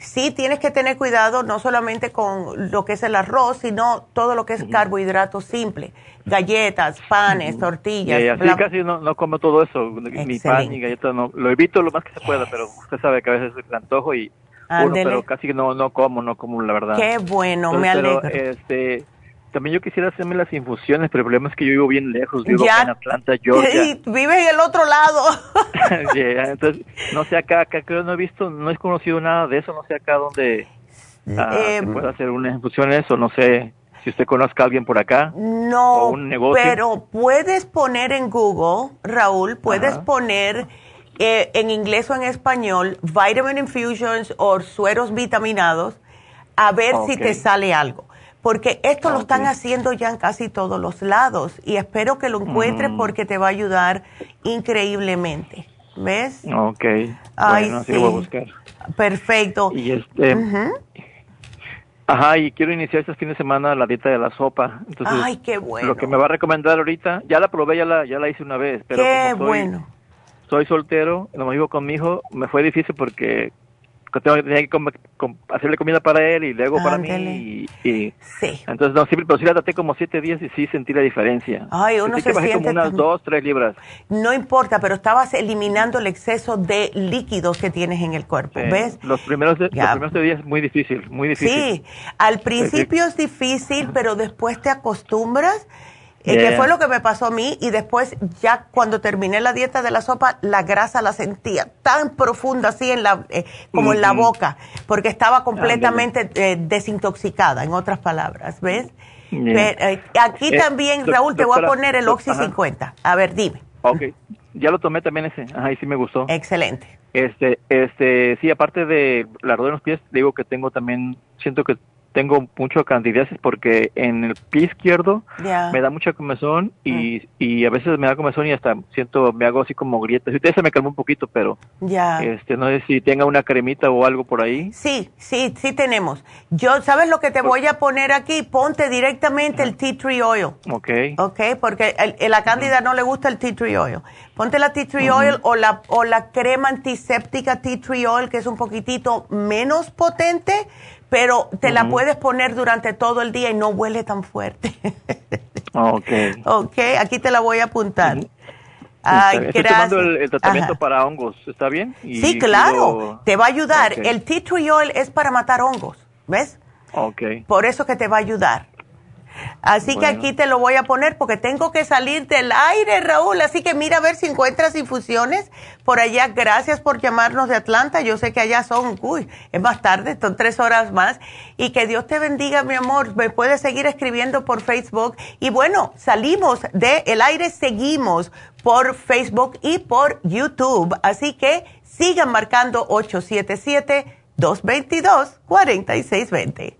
sí tienes que tener cuidado no solamente con lo que es el arroz, sino todo lo que es carbohidratos simples, galletas, panes, tortillas. Y así casi no, no, como todo eso, ni pan ni galletas, no. Lo evito lo más que se pueda, pero usted sabe que a veces el antojo y uno, pero casi no, no como, no como la verdad. Qué bueno, me alegro. este, también yo quisiera hacerme las infusiones, pero el problema es que yo vivo bien lejos, vivo en Atlanta, Georgia. Y vives en el otro lado. entonces, no sé acá, acá creo no he visto, no he conocido nada de eso, no sé acá dónde ah, se em, puede hacer unas infusiones o no sé si usted conozca a alguien por acá. No, un negocio. pero puedes poner en Google, Raúl, puedes poner eh, en inglés o en español vitamin infusions o sueros vitaminados a ver si te sale algo porque esto lo están haciendo ya en casi todos los lados y espero que lo encuentres mm. porque te va a ayudar increíblemente. ¿Ves? Ok. Ay, bueno, sí. voy a buscar. Perfecto. Y este... Ajá, y quiero iniciar este fin de semana la dieta de la sopa. Entonces, Ay, qué bueno. Lo que me va a recomendar ahorita, ya la probé, ya la, ya la hice una vez. Pero qué bueno. Soy soltero, lo vivo con mi hijo, me fue difícil porque tengo que hacerle comida para él y luego para mí. Y, sí. Entonces, no, sí, pero sí la traté como siete días y sí sentí la diferencia. Ay, uno se bajé como unas dos, tres libras. No importa, pero estabas eliminando el exceso de líquidos que tienes en el cuerpo, ¿ves? Los primeros, los primeros días es muy difícil, muy difícil. Sí, al principio es difícil, pero después te acostumbras y que fue lo que me pasó a mí y después ya cuando terminé la dieta de la sopa, la grasa la sentía tan profunda así en la, eh, como en la boca, porque estaba completamente eh, desintoxicada, en otras palabras, ¿ves? Eh, aquí también, Raúl, te voy a poner el Oxy 50. A ver, dime. Ok, ya lo tomé también ese, ajá, y sí me gustó. Excelente. Este, este, sí, aparte de la rodilla en los pies, digo que tengo también, siento que tengo mucho candidiasis porque en el pie izquierdo me da mucha comezón y, mm. y a veces me da comezón y hasta siento, me hago así como grietas. Usted se me calmó un poquito, pero ya. este no sé si tenga una cremita o algo por ahí. Sí, sí, sí tenemos. Yo, ¿sabes lo que te voy a poner aquí? Ponte directamente el tea tree oil. Ok. Ok, porque a la cándida no le gusta el tea tree oil. Ponte la tea tree oil o la, o la crema antiséptica tea tree oil, que es un poquitito menos potente, pero te la puedes poner durante todo el día y no huele tan fuerte. ok. Ok, aquí te la voy a apuntar. Ay, Estoy tomando el, tratamiento para hongos, ¿está bien? sí, claro, te va a ayudar. El tea tree oil es para matar hongos, ¿ves? Ok. Por eso que te va a ayudar. Así que aquí te lo voy a poner porque tengo que salir del aire, Raúl. Así que mira a ver si encuentras infusiones por allá. Gracias por llamarnos de Atlanta. Yo sé que allá son, uy, es más tarde, son tres horas más. Y que Dios te bendiga, mi amor. Me puedes seguir escribiendo por Facebook. Y bueno, salimos del aire, seguimos por Facebook y por YouTube. Así que sigan marcando 877 222 4620.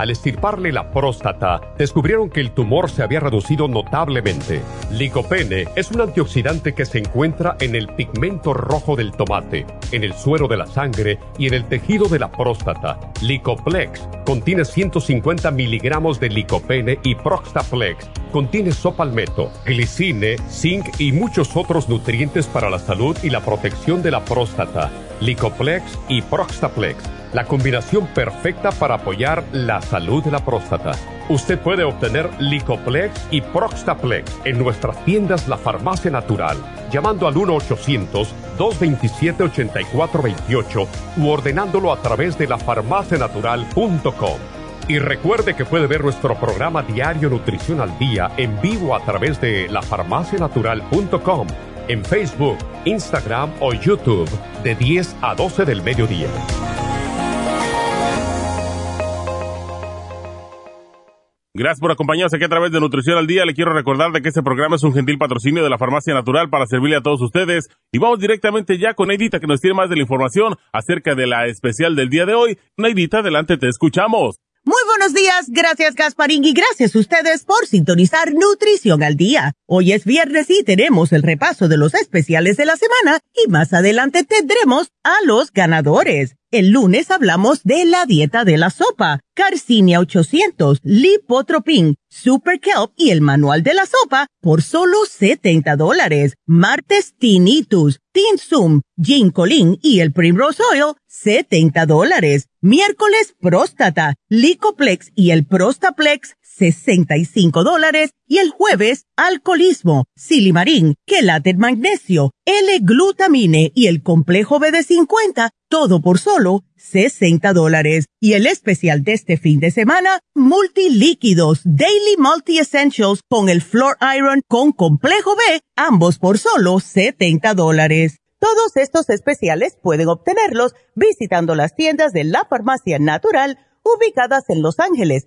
Al estirparle la próstata, descubrieron que el tumor se había reducido notablemente. Licopene es un antioxidante que se encuentra en el pigmento rojo del tomate, en el suero de la sangre y en el tejido de la próstata. Licoplex contiene 150 miligramos de licopene y Proxtaplex contiene sopalmeto, glicine, zinc y muchos otros nutrientes para la salud y la protección de la próstata. Licoplex y Proxtaplex, la combinación perfecta para apoyar la salud de la próstata. Usted puede obtener Licoplex y Proxtaplex en nuestras tiendas La Farmacia Natural, llamando al 1-800-227-8428 u ordenándolo a través de lafarmacianatural.com. Y recuerde que puede ver nuestro programa diario Nutrición al Día en vivo a través de lafarmacianatural.com, en Facebook, Instagram o YouTube de 10 a 12 del mediodía. Gracias por acompañarnos aquí a través de Nutrición al Día. Le quiero recordar de que este programa es un gentil patrocinio de la Farmacia Natural para servirle a todos ustedes. Y vamos directamente ya con Neidita que nos tiene más de la información acerca de la especial del día de hoy. Neidita, adelante, te escuchamos. Muy buenos días, gracias Gasparín y gracias a ustedes por sintonizar Nutrición al Día. Hoy es viernes y tenemos el repaso de los especiales de la semana y más adelante tendremos a los ganadores. El lunes hablamos de la dieta de la sopa, Carcinia 800, Lipotropin, Super Kelp y el manual de la sopa por solo 70 dólares. Martes Tinnitus, Tinsum, Ginkolin y el Primrose Oil, 70 dólares. Miércoles Próstata, Licoplex y el Prostaplex, 65 dólares y el jueves alcoholismo, silimarín, quelate magnesio, L-glutamine y el complejo BD50, todo por solo 60 dólares. Y el especial de este fin de semana, multilíquidos, Daily Multi Essentials con el Floor Iron con complejo B, ambos por solo 70 dólares. Todos estos especiales pueden obtenerlos visitando las tiendas de la farmacia natural ubicadas en Los Ángeles,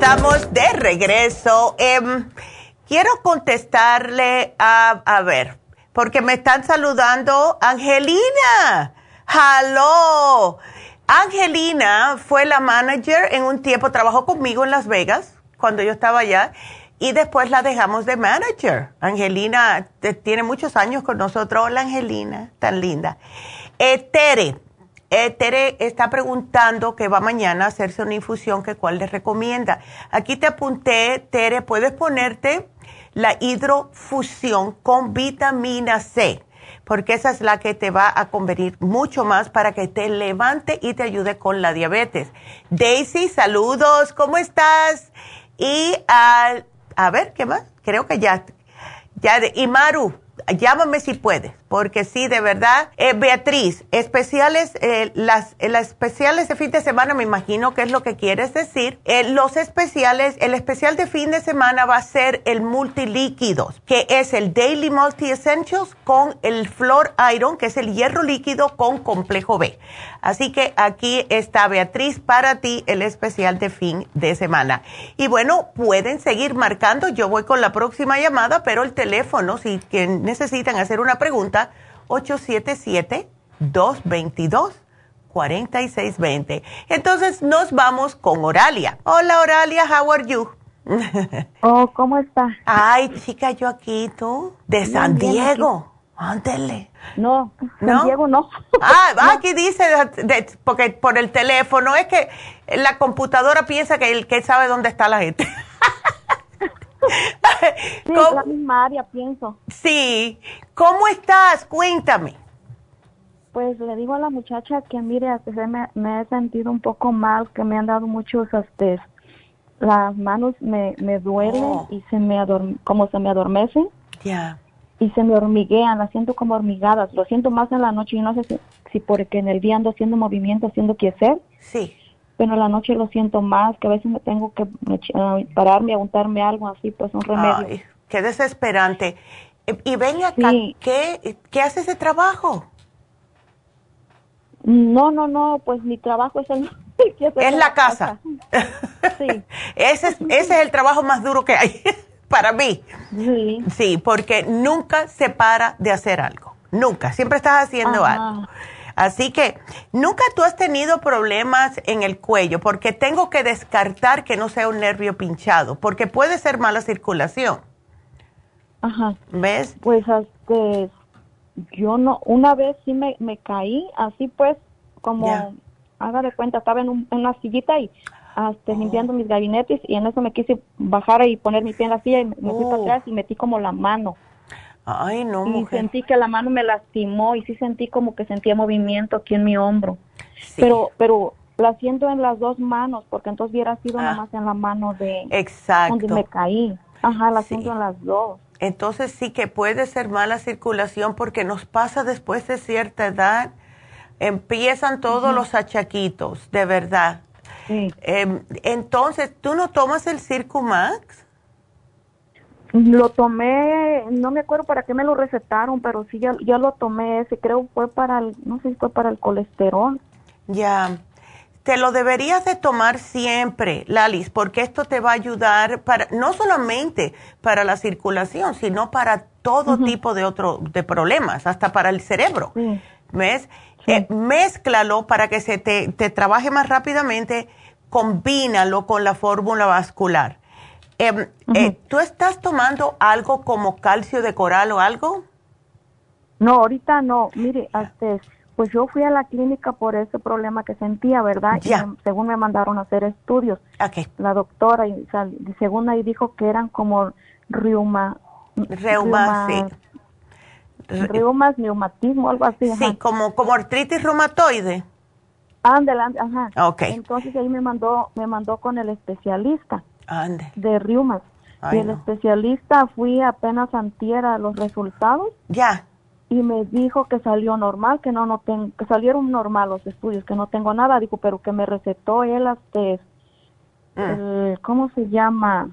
Estamos de regreso. Em, quiero contestarle a, a ver, porque me están saludando Angelina. ¡Halo! Angelina fue la manager en un tiempo, trabajó conmigo en Las Vegas cuando yo estaba allá y después la dejamos de manager. Angelina tiene muchos años con nosotros. Hola Angelina, tan linda. Eh, Tere, eh, Tere está preguntando que va mañana a hacerse una infusión, que cuál le recomienda. Aquí te apunté, Tere, puedes ponerte la hidrofusión con vitamina C, porque esa es la que te va a convenir mucho más para que te levante y te ayude con la diabetes. Daisy, saludos, ¿cómo estás? Y a, a ver, ¿qué más? Creo que ya, ya, y Maru, llámame si puedes, porque sí, de verdad. Eh, Beatriz, especiales, eh, las, eh, las especiales de fin de semana, me imagino que es lo que quieres decir. los especiales, el especial de fin de semana va a ser el multilíquidos, que es el Daily Multi Essentials con el Flor Iron, que es el hierro líquido con complejo B. Así que aquí está Beatriz para ti el especial de fin de semana. Y bueno, pueden seguir marcando. Yo voy con la próxima llamada, pero el teléfono, si necesitan hacer una pregunta, 877-222-4620. Entonces nos vamos con Oralia. Hola Oralia, how are you? oh, ¿cómo está? Ay, chica, yo aquí, ¿tú? De San Diego. Ándele. No, ¿No? Diego no. Ah, aquí dice, porque por el teléfono, es que la computadora piensa que él que sabe dónde está la gente. sí, la misma área, pienso. Sí. ¿Cómo estás? Cuéntame. Pues le digo a la muchacha que mire, me, me he sentido un poco mal, que me han dado muchos, este, las manos me, me duelen oh. y se me como se me adormecen. Ya. y se me hormiguean, las siento como hormigadas. Lo siento más en la noche y no sé si, si porque en el día ando haciendo movimiento, haciendo que hacer. Sí. Pero en la noche lo siento más, que a veces me tengo que uh, pararme, untarme algo así, pues un remedio. Ay, qué desesperante. Y ven acá, ¿qué, ¿qué hace ese trabajo? No, no, no, pues mi trabajo es el... es la casa. sí. ese, es, ese es el trabajo más duro que hay para mí. Sí. Sí, porque nunca se para de hacer algo. Nunca. Siempre estás haciendo algo. Así que, nunca tú has tenido problemas en el cuello, porque tengo que descartar que no sea un nervio pinchado, porque puede ser mala circulación. Ajá. ¿Ves? Pues este, yo no, una vez sí me, me caí, así pues, como, haga de cuenta, estaba en, una sillita y hasta limpiando mis gabinetes y en eso me quise bajar y poner mi pie en la silla y me, fui para oh. atrás y metí como la mano. Ay, no, y sentí que la mano me lastimó y sí sentí como que sentía movimiento aquí en mi hombro. Pero, pero la siento en las dos manos porque entonces hubiera sido nada ah. más en la mano de Exacto. donde me caí. Ajá, la siento en las dos. Entonces sí que puede ser mala circulación porque nos pasa después de cierta edad, empiezan todos los achaquitos, de verdad. Em, entonces, ¿tú no tomas el Circumax? Lo tomé, no me acuerdo para qué me lo recetaron, pero sí ya, ya lo tomé ese, creo fue para el, no sé si fue para el colesterol. Ya, te lo deberías de tomar siempre, Lalis, porque esto te va a ayudar para, no solamente para la circulación, sino para todo tipo de otro, de problemas, hasta para el cerebro. ¿Ves? Eh, mézclalo para que se te, te trabaje más rápidamente, combínalo con la fórmula vascular Em, eh, ¿Tú estás tomando algo como calcio de coral o algo? No, ahorita no. Mire, este, pues yo fui a la clínica por ese problema que sentía, ¿verdad? Y según me mandaron a hacer estudios. La doctora, y, según ahí dijo que eran como reuma. Reuma, sí. Reumas, neumatismo, algo así. Sí, como, como artritis reumatoide. Ándale, ajá. Entonces ahí me mandó, me mandó con el especialista de riumas. y el especialista fui apenas antiera los resultados. Ya. Y me dijo que salió normal, que no, no tengo, que salieron normal los estudios, que no tengo nada. Dijo, pero que me recetó él este, mm. ¿cómo se llama?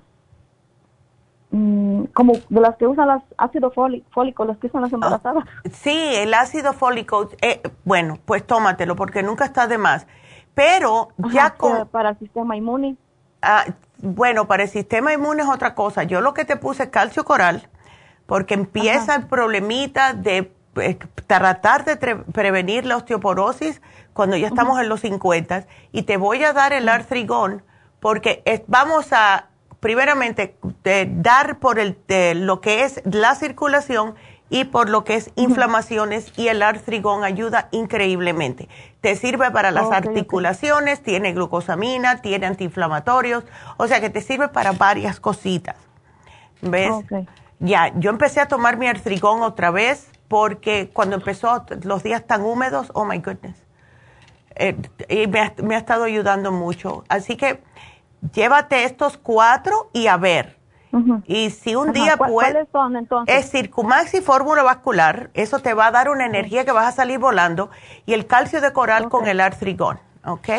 Mm, como de las que usan las ácido fólico, las que usan las ah, embarazadas. sí, el ácido fólico, eh, bueno, pues tómatelo porque nunca está de más. Pero ya con... Para el sistema inmune. Ah, bueno, para el sistema inmune es otra cosa. Yo lo que te puse es calcio coral, porque empieza el problemita de eh, tratar de prevenir la osteoporosis cuando ya estamos en los 50 y te voy a dar el artrigón porque vamos a primeramente dar por el, lo que es la circulación y por lo que es inflamaciones y el artrigón ayuda increíblemente. Te sirve para las articulaciones, tiene glucosamina, tiene antiinflamatorios, o sea que te sirve para varias cositas. ¿Ves? Ya, yo empecé a tomar mi artrigón otra vez porque cuando empezó los días tan húmedos, oh my goodness, eh, y me ha estado ayudando mucho. Así que llévate estos cuatro y a ver y si un día puedes... Es Circumax y fórmula vascular. Eso te va a dar una energía que vas a salir volando. Y el calcio de coral con el artrigón. ¿Ok?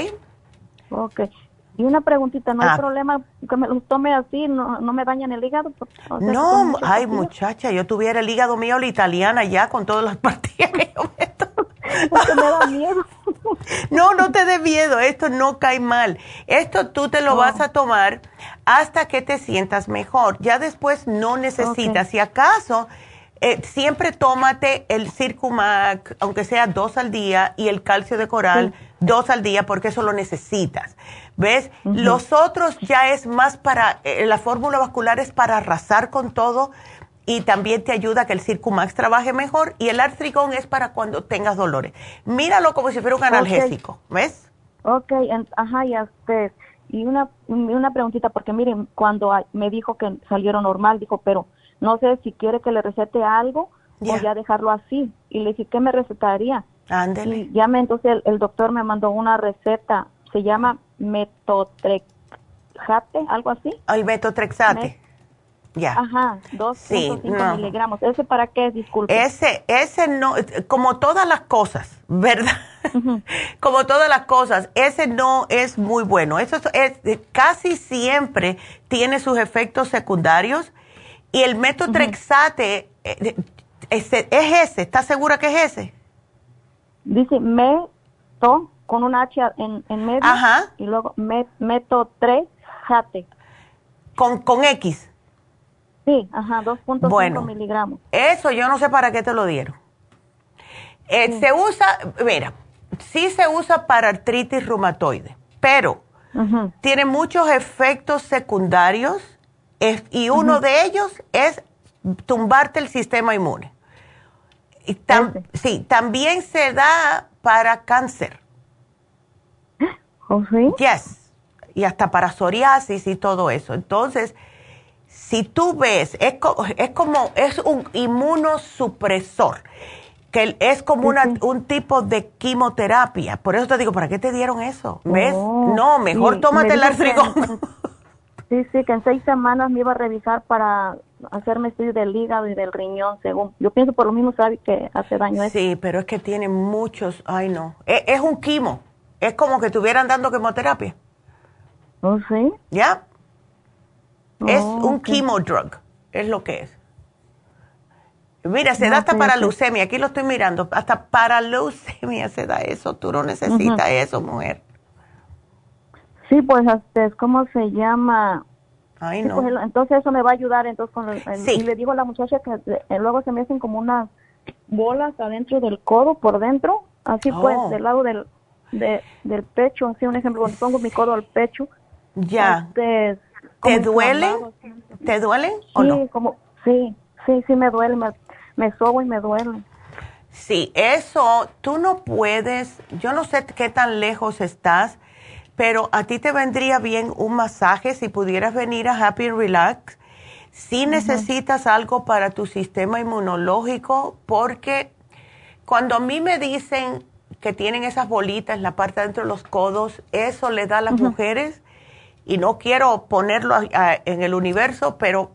Ok. Y una preguntita, ¿no hay ah. problema que me lo tome así? ¿No, no me dañan el hígado? no, ay muchacha, yo tuviera el hígado mío la italiana ya con todas las partidas que yo me da miedo. no, no te dé miedo, esto no cae mal. Esto tú te lo vas a tomar hasta que te sientas mejor. Ya después no necesitas. Si acaso, eh, siempre tómate el Circumac, aunque sea dos al día, y el calcio de coral dos al día, porque eso lo necesitas. ¿Ves? Los otros ya es más para, eh, la fórmula vascular es para arrasar con todo y también te ayuda a que el Circumax trabaje mejor y el Artrigón es para cuando tengas dolores. Míralo como si fuera un analgésico, ¿ves? Ok, ajá, ya usted. Y una, una preguntita, porque miren, cuando me dijo que salieron normal, dijo, pero no sé si quiere que le recete algo o ya dejarlo así. Y le dije, ¿qué me recetaría? Ándele. Y ya me, entonces el, doctor me mandó una receta, se llama metotrexate, algo así. El metotrexate. Ya. Ajá, 2.5 Sí, no. miligramos. ¿Ese para qué? Disculpe. Ese, ese no, como todas las cosas, ¿verdad? como todas las cosas, ese no es muy bueno. Eso es, es- casi siempre tiene sus efectos secundarios y el metotrexate eh, ese- es ese. ¿Estás segura que es ese? Dice meto con un H en, en medio. Ajá. Y luego met, meto 3 jate. Con, con X. Sí, ajá, 2.5 Bueno. miligramos. Eso yo no sé para qué te lo dieron. Eh, Se usa, mira, sí se usa para artritis reumatoide, pero tiene muchos efectos secundarios es- y uno de ellos es tumbarte el sistema inmune. Y tam- sí, también se da para cáncer. ¿Oh, sí? Yes. Y hasta para psoriasis y todo eso. Entonces, si tú ves, es, co- es como, es un inmunosupresor, que es como una, un tipo de quimioterapia. Por eso te digo, ¿para qué te dieron eso? ¿Ves? Oh, no, mejor sí, tómate me el artrigón. Sí, sí, que en seis semanas me iba a revisar para hacerme estudio del hígado y del riñón, según. Yo pienso por lo mismo, sabe que hace daño eso. Sí, pero es que tiene muchos, ay no. Es, es un quimo. Es como que estuvieran dando quimioterapia. ¿Oh, sí? ¿Ya? Es Oh, un ok. chemo drug, es lo que es. Mira, se Ah, da hasta ok, para leucemia, aquí lo estoy mirando, hasta para leucemia se da eso, tú no necesitas eso, mujer. Sí, pues este, es como se llama. Ay, Sí, no. pues, entonces eso me va a ayudar entonces con el, el- Sí. y le digo a la muchacha que eh, luego se me hacen como unas bolas adentro del codo por dentro, así Oh. pues del lado del de- del pecho, así un ejemplo, cuando pongo mi codo al pecho. Ya. este, ¿Te siento. ¿Te duelen o Sí, no? como sí, sí, sí me duele, me, me sobo y me duele. Sí, eso, tú no puedes, yo no sé qué tan lejos estás, pero a ti te vendría bien un masaje si pudieras venir a Happy and Relax. Si necesitas algo para tu sistema inmunológico, porque cuando a mí me dicen que tienen esas bolitas en la parte de dentro de los codos, eso le da a las mujeres, y no quiero ponerlo a- a- en el universo, pero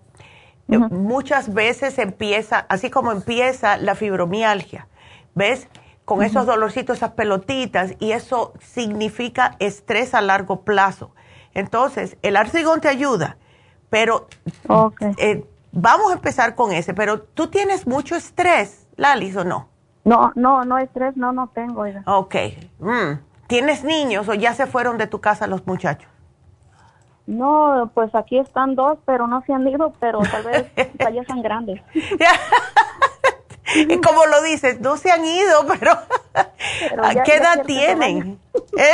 eh, muchas veces empieza, así como empieza la fibromialgia, ¿ves? Con esos dolorcitos, esas pelotitas, y eso significa estrés a largo plazo. Entonces, el artrigón te ayuda, pero eh, vamos a empezar con ese, pero tú tienes mucho estrés, Lalis, ¿o no? No, no, no estrés, no, no tengo. oiga. Ok. Mm. ¿Tienes niños o ya se fueron de tu casa los muchachos? No, pues aquí están dos, pero no se han ido, pero tal vez ya son grandes. Y como lo dices, no se han ido, pero, Pero ¿a ya- qué edad tienen? ¿Eh?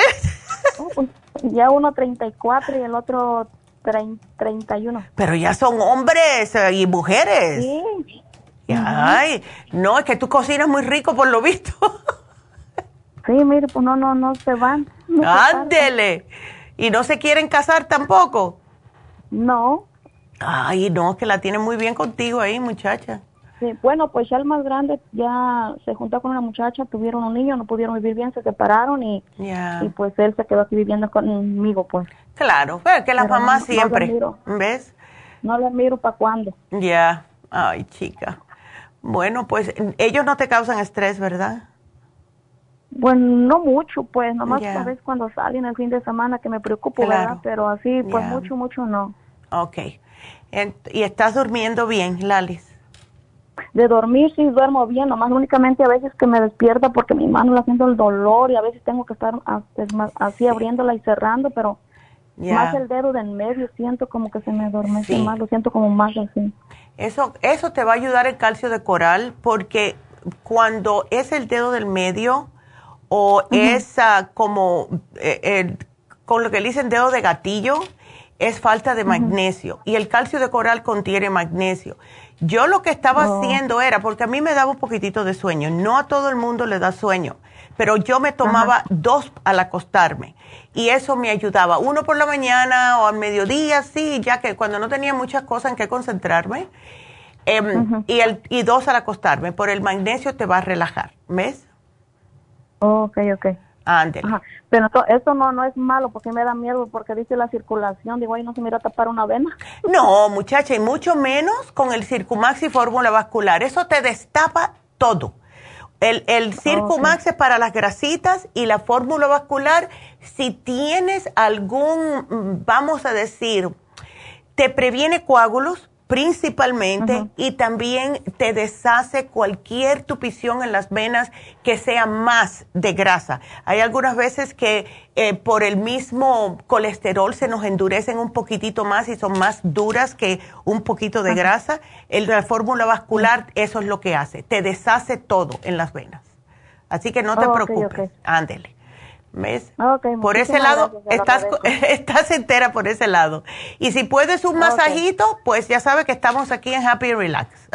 Oh, pues, ya uno 34 y el otro trein- 31. Pero ya son hombres eh, y mujeres. Sí. Ay, no, es que tú cocinas muy rico por lo visto. Sí, mire, pues no, no, no se van. No se. ¿Y no se quieren casar tampoco? No. Ay, no, que la tienen muy bien contigo ahí, muchacha. Sí, bueno, pues ya el más grande ya se juntó con una muchacha, tuvieron un niño, no pudieron vivir bien, se separaron y, y pues él se quedó aquí viviendo conmigo, pues. Claro, pues que las Pero mamás no- no siempre, lo miro. ¿ves? No le miro para cuándo. Ya, ay, chica. Bueno, pues ellos no te causan estrés, ¿verdad? Bueno, no mucho, pues, nomás Ya. a veces cuando salen el fin de semana que me preocupo, Claro. ¿verdad? Pero así, pues Ya. mucho, mucho no. Ok. ¿Y estás durmiendo bien, Lalis? De dormir sí duermo bien, nomás únicamente a veces que me despierta porque mi mano la siento el dolor y a veces tengo que estar así abriéndola y cerrando, pero Ya. más el dedo de en medio siento como que se me adormece Sí. más, lo siento como más así. Eso, eso te va a ayudar el calcio de coral porque cuando es el dedo del medio o es ah, como eh, el- con lo que le dicen dedo de gatillo, es falta de magnesio y el calcio de coral contiene magnesio. Yo lo que estaba Oh. haciendo era, porque a mí me daba un poquitito de sueño, no a todo el mundo le da sueño, pero yo me tomaba dos al acostarme y eso me ayudaba, uno por la mañana o al mediodía, sí, ya que cuando no tenía muchas cosas en que concentrarme, em, y, el, y dos al acostarme, por el magnesio te va a relajar, ¿ves? Ok, ok. Ándele. Pero eso no, no es malo porque me da miedo porque dice la circulación. Digo, ahí no se me irá a tapar una vena. No, muchacha, y mucho menos con el Circumax y fórmula vascular. Eso te destapa todo. El, el Circumax es para las grasitas y la fórmula vascular, si tienes algún, vamos a decir, te previene coágulos, principalmente y también te deshace cualquier tupición en las venas que sea más de grasa. Hay algunas veces que eh, por el mismo colesterol se nos endurecen un poquitito más y son más duras que un poquito de grasa. El, la fórmula vascular eso es lo que hace, te deshace todo en las venas. Así que no te preocupes, ándele. ¿Ves? por ese lado, estás, estás entera por ese lado. Y si puedes un masajito, pues ya sabes que estamos aquí en Happy Relax.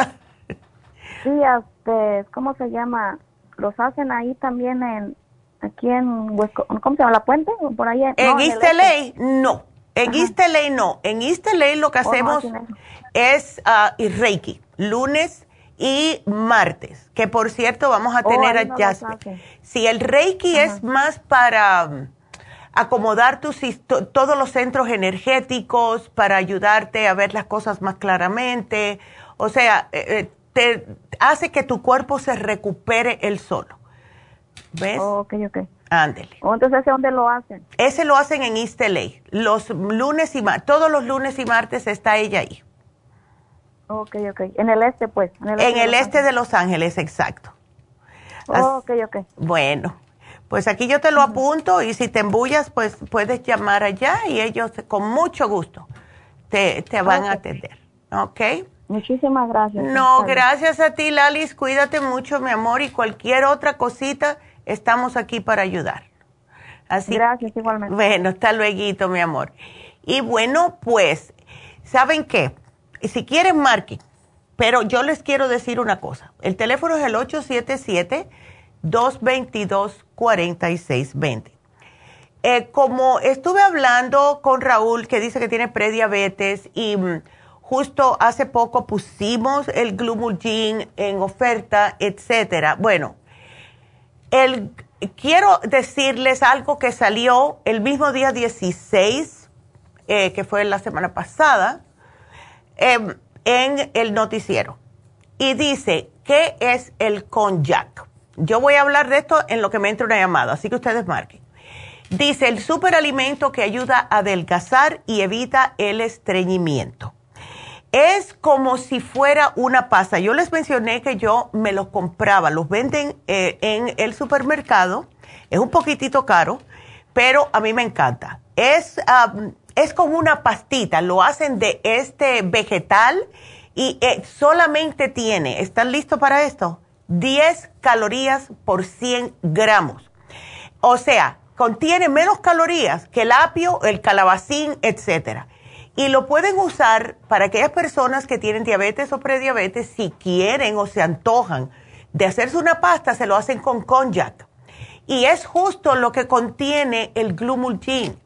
sí, este, ¿cómo se llama? Los hacen ahí también en, aquí en, ¿cómo se llama? ¿La Puente? Por ahí. En, no, East LA, no. En East LA, no. En East LA lo que oh, hacemos es uh, Reiki. Lunes y martes, que por cierto vamos a oh, tener a Jasmine. Si el Reiki es más para um, acomodar tus, todos los centros energéticos, para ayudarte a ver las cosas más claramente, o sea, eh, eh, te hace que tu cuerpo se recupere el solo. ¿Ves? Oh, ok, ok. Ándele. Oh, entonces, ¿ese dónde lo hacen? Ese lo hacen en East LA. Los lunes y todos los lunes y martes está ella ahí. Ok, ok. En el este, pues. En el este, de, Los Ángeles, exacto. ok, ok. Bueno, pues aquí yo te lo apunto y si te embullas, pues puedes llamar allá y ellos con mucho gusto te, van a atender. ¿Ok? Muchísimas gracias. No, gracias a ti, Lalis. Cuídate mucho, mi amor, y cualquier otra cosita, estamos aquí para ayudar. Así, gracias, igualmente. Bueno, hasta luego, mi amor. Y bueno, pues, ¿saben qué? Y si quieren, marquen. Pero yo les quiero decir una cosa. El teléfono es el 877-222-4620. Eh, como estuve hablando con Raúl, que dice que tiene prediabetes, y mm, justo hace poco pusimos el Glumulgin en oferta, etcétera. Bueno, el, quiero decirles algo que salió el mismo día 16, eh, que fue la semana pasada Em, en el noticiero y dice, ¿qué es el konjac? Yo voy a hablar de esto en lo que me entre una llamada, así que ustedes marquen. Dice, el superalimento que ayuda a adelgazar y evita el estreñimiento. Es como si fuera una pasta. Yo les mencioné que yo me los compraba, los venden eh, en el supermercado. Es un poquitito caro, pero a mí me encanta. Es es como una pastita, lo hacen de este vegetal y eh, solamente tiene, ¿están listos para esto? 10 calorías por 100 gramos. O sea, contiene menos calorías que el apio, el calabacín, etc. Y lo pueden usar para aquellas personas que tienen diabetes o prediabetes, si quieren o se antojan de hacerse una pasta, se lo hacen con konjac. Y es justo lo que contiene el glumulgin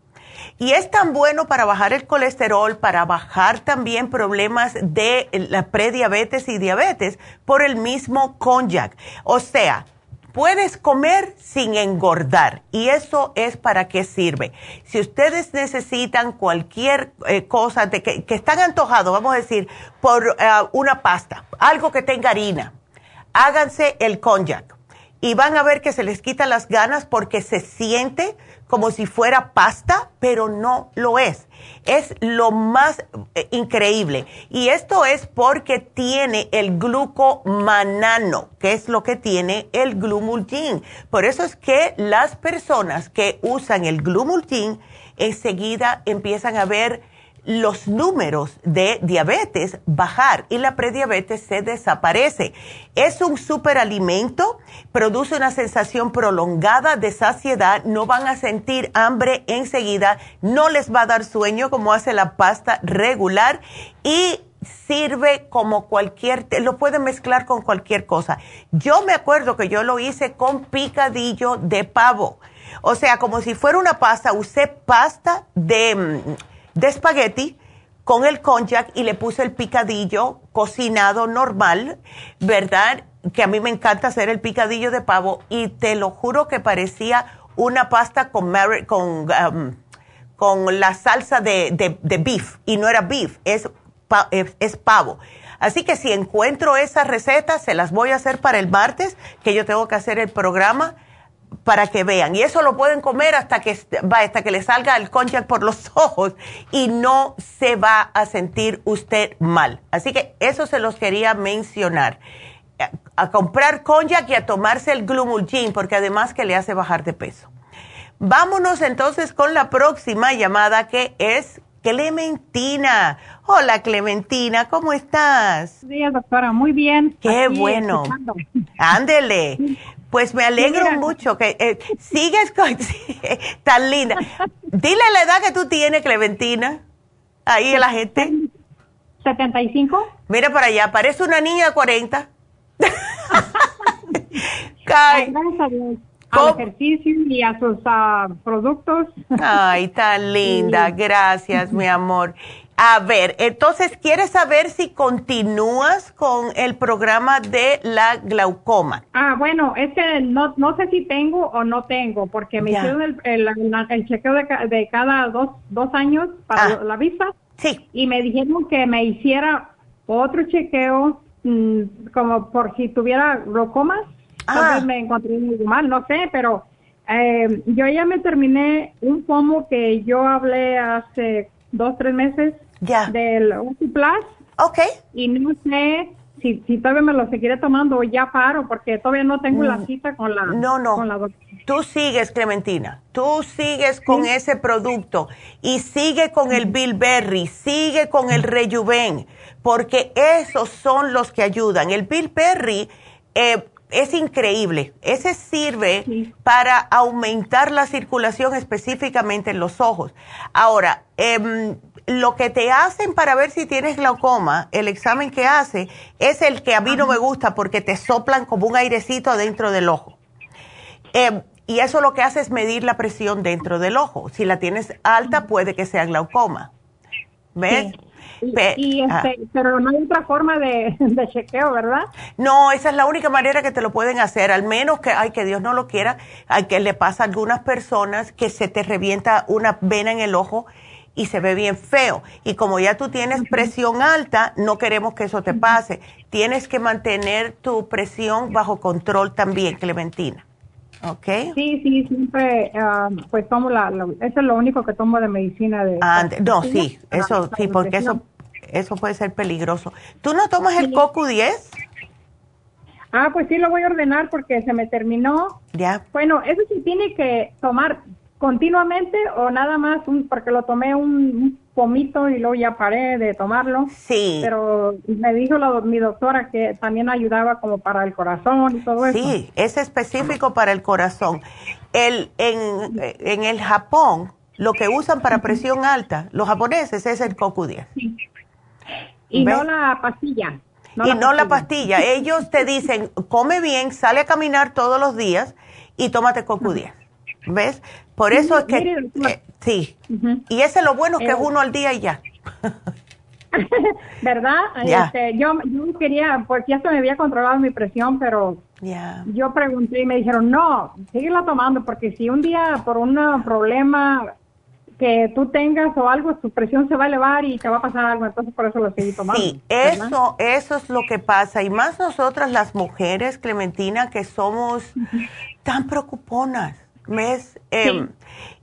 y es tan bueno para bajar el colesterol, para bajar también problemas de la prediabetes y diabetes por el mismo konjac. O sea, puedes comer sin engordar y eso es para qué sirve. Si ustedes necesitan cualquier eh, cosa que, están antojados, vamos a decir, por eh, una pasta, algo que tenga harina, háganse el konjac y van a ver que se les quitan las ganas porque se siente como si fuera pasta, pero no lo es. Es lo más eh, increíble. Y esto es porque tiene el glucomanano, que es lo que tiene el glumulgin. Por eso es que las personas que usan el glumulgin enseguida empiezan a ver los números de diabetes bajar y la prediabetes se desaparece. Es un superalimento, produce una sensación prolongada de saciedad, no van a sentir hambre enseguida, no les va a dar sueño como hace la pasta regular y sirve como cualquier, lo pueden mezclar con cualquier cosa. Yo me acuerdo que yo lo hice con picadillo de pavo. O sea, como si fuera una pasta, usé pasta de mm, de espagueti con el konjac y le puse el picadillo cocinado normal, ¿verdad? Que a mí me encanta hacer el picadillo de pavo y te lo juro que parecía una pasta con, con, um, con la salsa de, de, beef y no era beef, es, es, pavo. Así que si encuentro esas recetas, se las voy a hacer para el martes, que yo tengo que hacer el programa para que vean. Y eso lo pueden comer hasta que, hasta que le salga el concha por los ojos y no se va a sentir usted mal. Así que eso se los quería mencionar. A, comprar cognac y a tomarse el glumulgin, porque además que le hace bajar de peso. Vámonos entonces con la próxima llamada que es Clementina. Hola Clementina, ¿cómo estás? Buenos días, doctora. Muy bien. Qué bueno. Ándele. Pues me alegro mucho que eh, sigues con, tan linda. Dile la edad que tú tienes, Clementina. Ahí a la gente. 75. Mira para allá, parece una niña de 40. Gracias a Dios. Al ejercicio y a sus ah, productos. Ay, tan linda. Gracias, mi amor. A ver, entonces, ¿quieres saber si continúas con el programa de la glaucoma? Ah, bueno, es que no, no sé si tengo o no tengo, porque me hicieron el, el, chequeo de, cada dos, dos años para ah. la vista. Sí. Y me dijeron que me hiciera otro chequeo mm, como por si tuviera glaucoma. Ah. me encontré muy mal, no sé, pero eh, yo ya me terminé un pomo que yo hablé hace dos, tres meses ya. del Plus. Ok. Y no sé si, si todavía me lo seguiré tomando o ya paro, porque todavía no tengo la mm. cita con la No, no. Tú sigues, Clementina. Tú sigues con ese producto y sigue con el Bilberry, sigue con el Rejuven, porque esos son los que ayudan. El Bilberry eh, es increíble. Ese sirve para aumentar la circulación específicamente en los ojos. Ahora, eh, lo que te hacen para ver si tienes glaucoma, el examen que hace, es el que a mí no me gusta porque te soplan como un airecito dentro del ojo. Eh, y eso lo que hace es medir la presión dentro del ojo. Si la tienes alta, puede que sea glaucoma. ¿Ves? Y, este, pero no hay otra forma de, de, chequeo, ¿verdad? No, esa es la única manera que te lo pueden hacer, al menos que, ay, que Dios no lo quiera, hay que le pasa a algunas personas que se te revienta una vena en el ojo y se ve bien feo. Y como ya tú tienes presión alta, no queremos que eso te pase. Tienes que mantener tu presión bajo control también, Clementina. ¿Ok? Sí, sí, siempre, ah, pues tomo la, eso es lo único que tomo de medicina. de No, sí, eso, sí, porque eso, eso puede ser peligroso. ¿Tú no tomas el CoQ10? Ah, pues sí, lo voy a ordenar porque se me terminó. Ya. Bueno, eso sí tiene que tomar continuamente o nada más un, porque lo tomé un, pomito y luego ya paré de tomarlo. Sí. Pero me dijo la, mi doctora que también ayudaba como para el corazón y todo eso. Sí, es específico para el corazón. El, en, en el Japón, lo que usan para presión alta, los japoneses, es el CoQ10. Y no la pastilla. y no la pastilla. Ellos te dicen, come bien, sale a caminar todos los días y tómate CoQ10. ¿Ves? Por eso es que, eh, sí, y ese es lo bueno que es eh. uno al día y ya. ¿Verdad? Este, yo, yo quería, porque ya se me había controlado mi presión, pero yo pregunté y me dijeron, no, síguela tomando, porque si un día por un problema que tú tengas o algo, tu presión se va a elevar y te va a pasar algo, entonces por eso lo seguí tomando. Sí, eso, eso es lo que pasa, y más nosotras las mujeres, Clementina, que somos tan preocuponas ¿Ves? Em,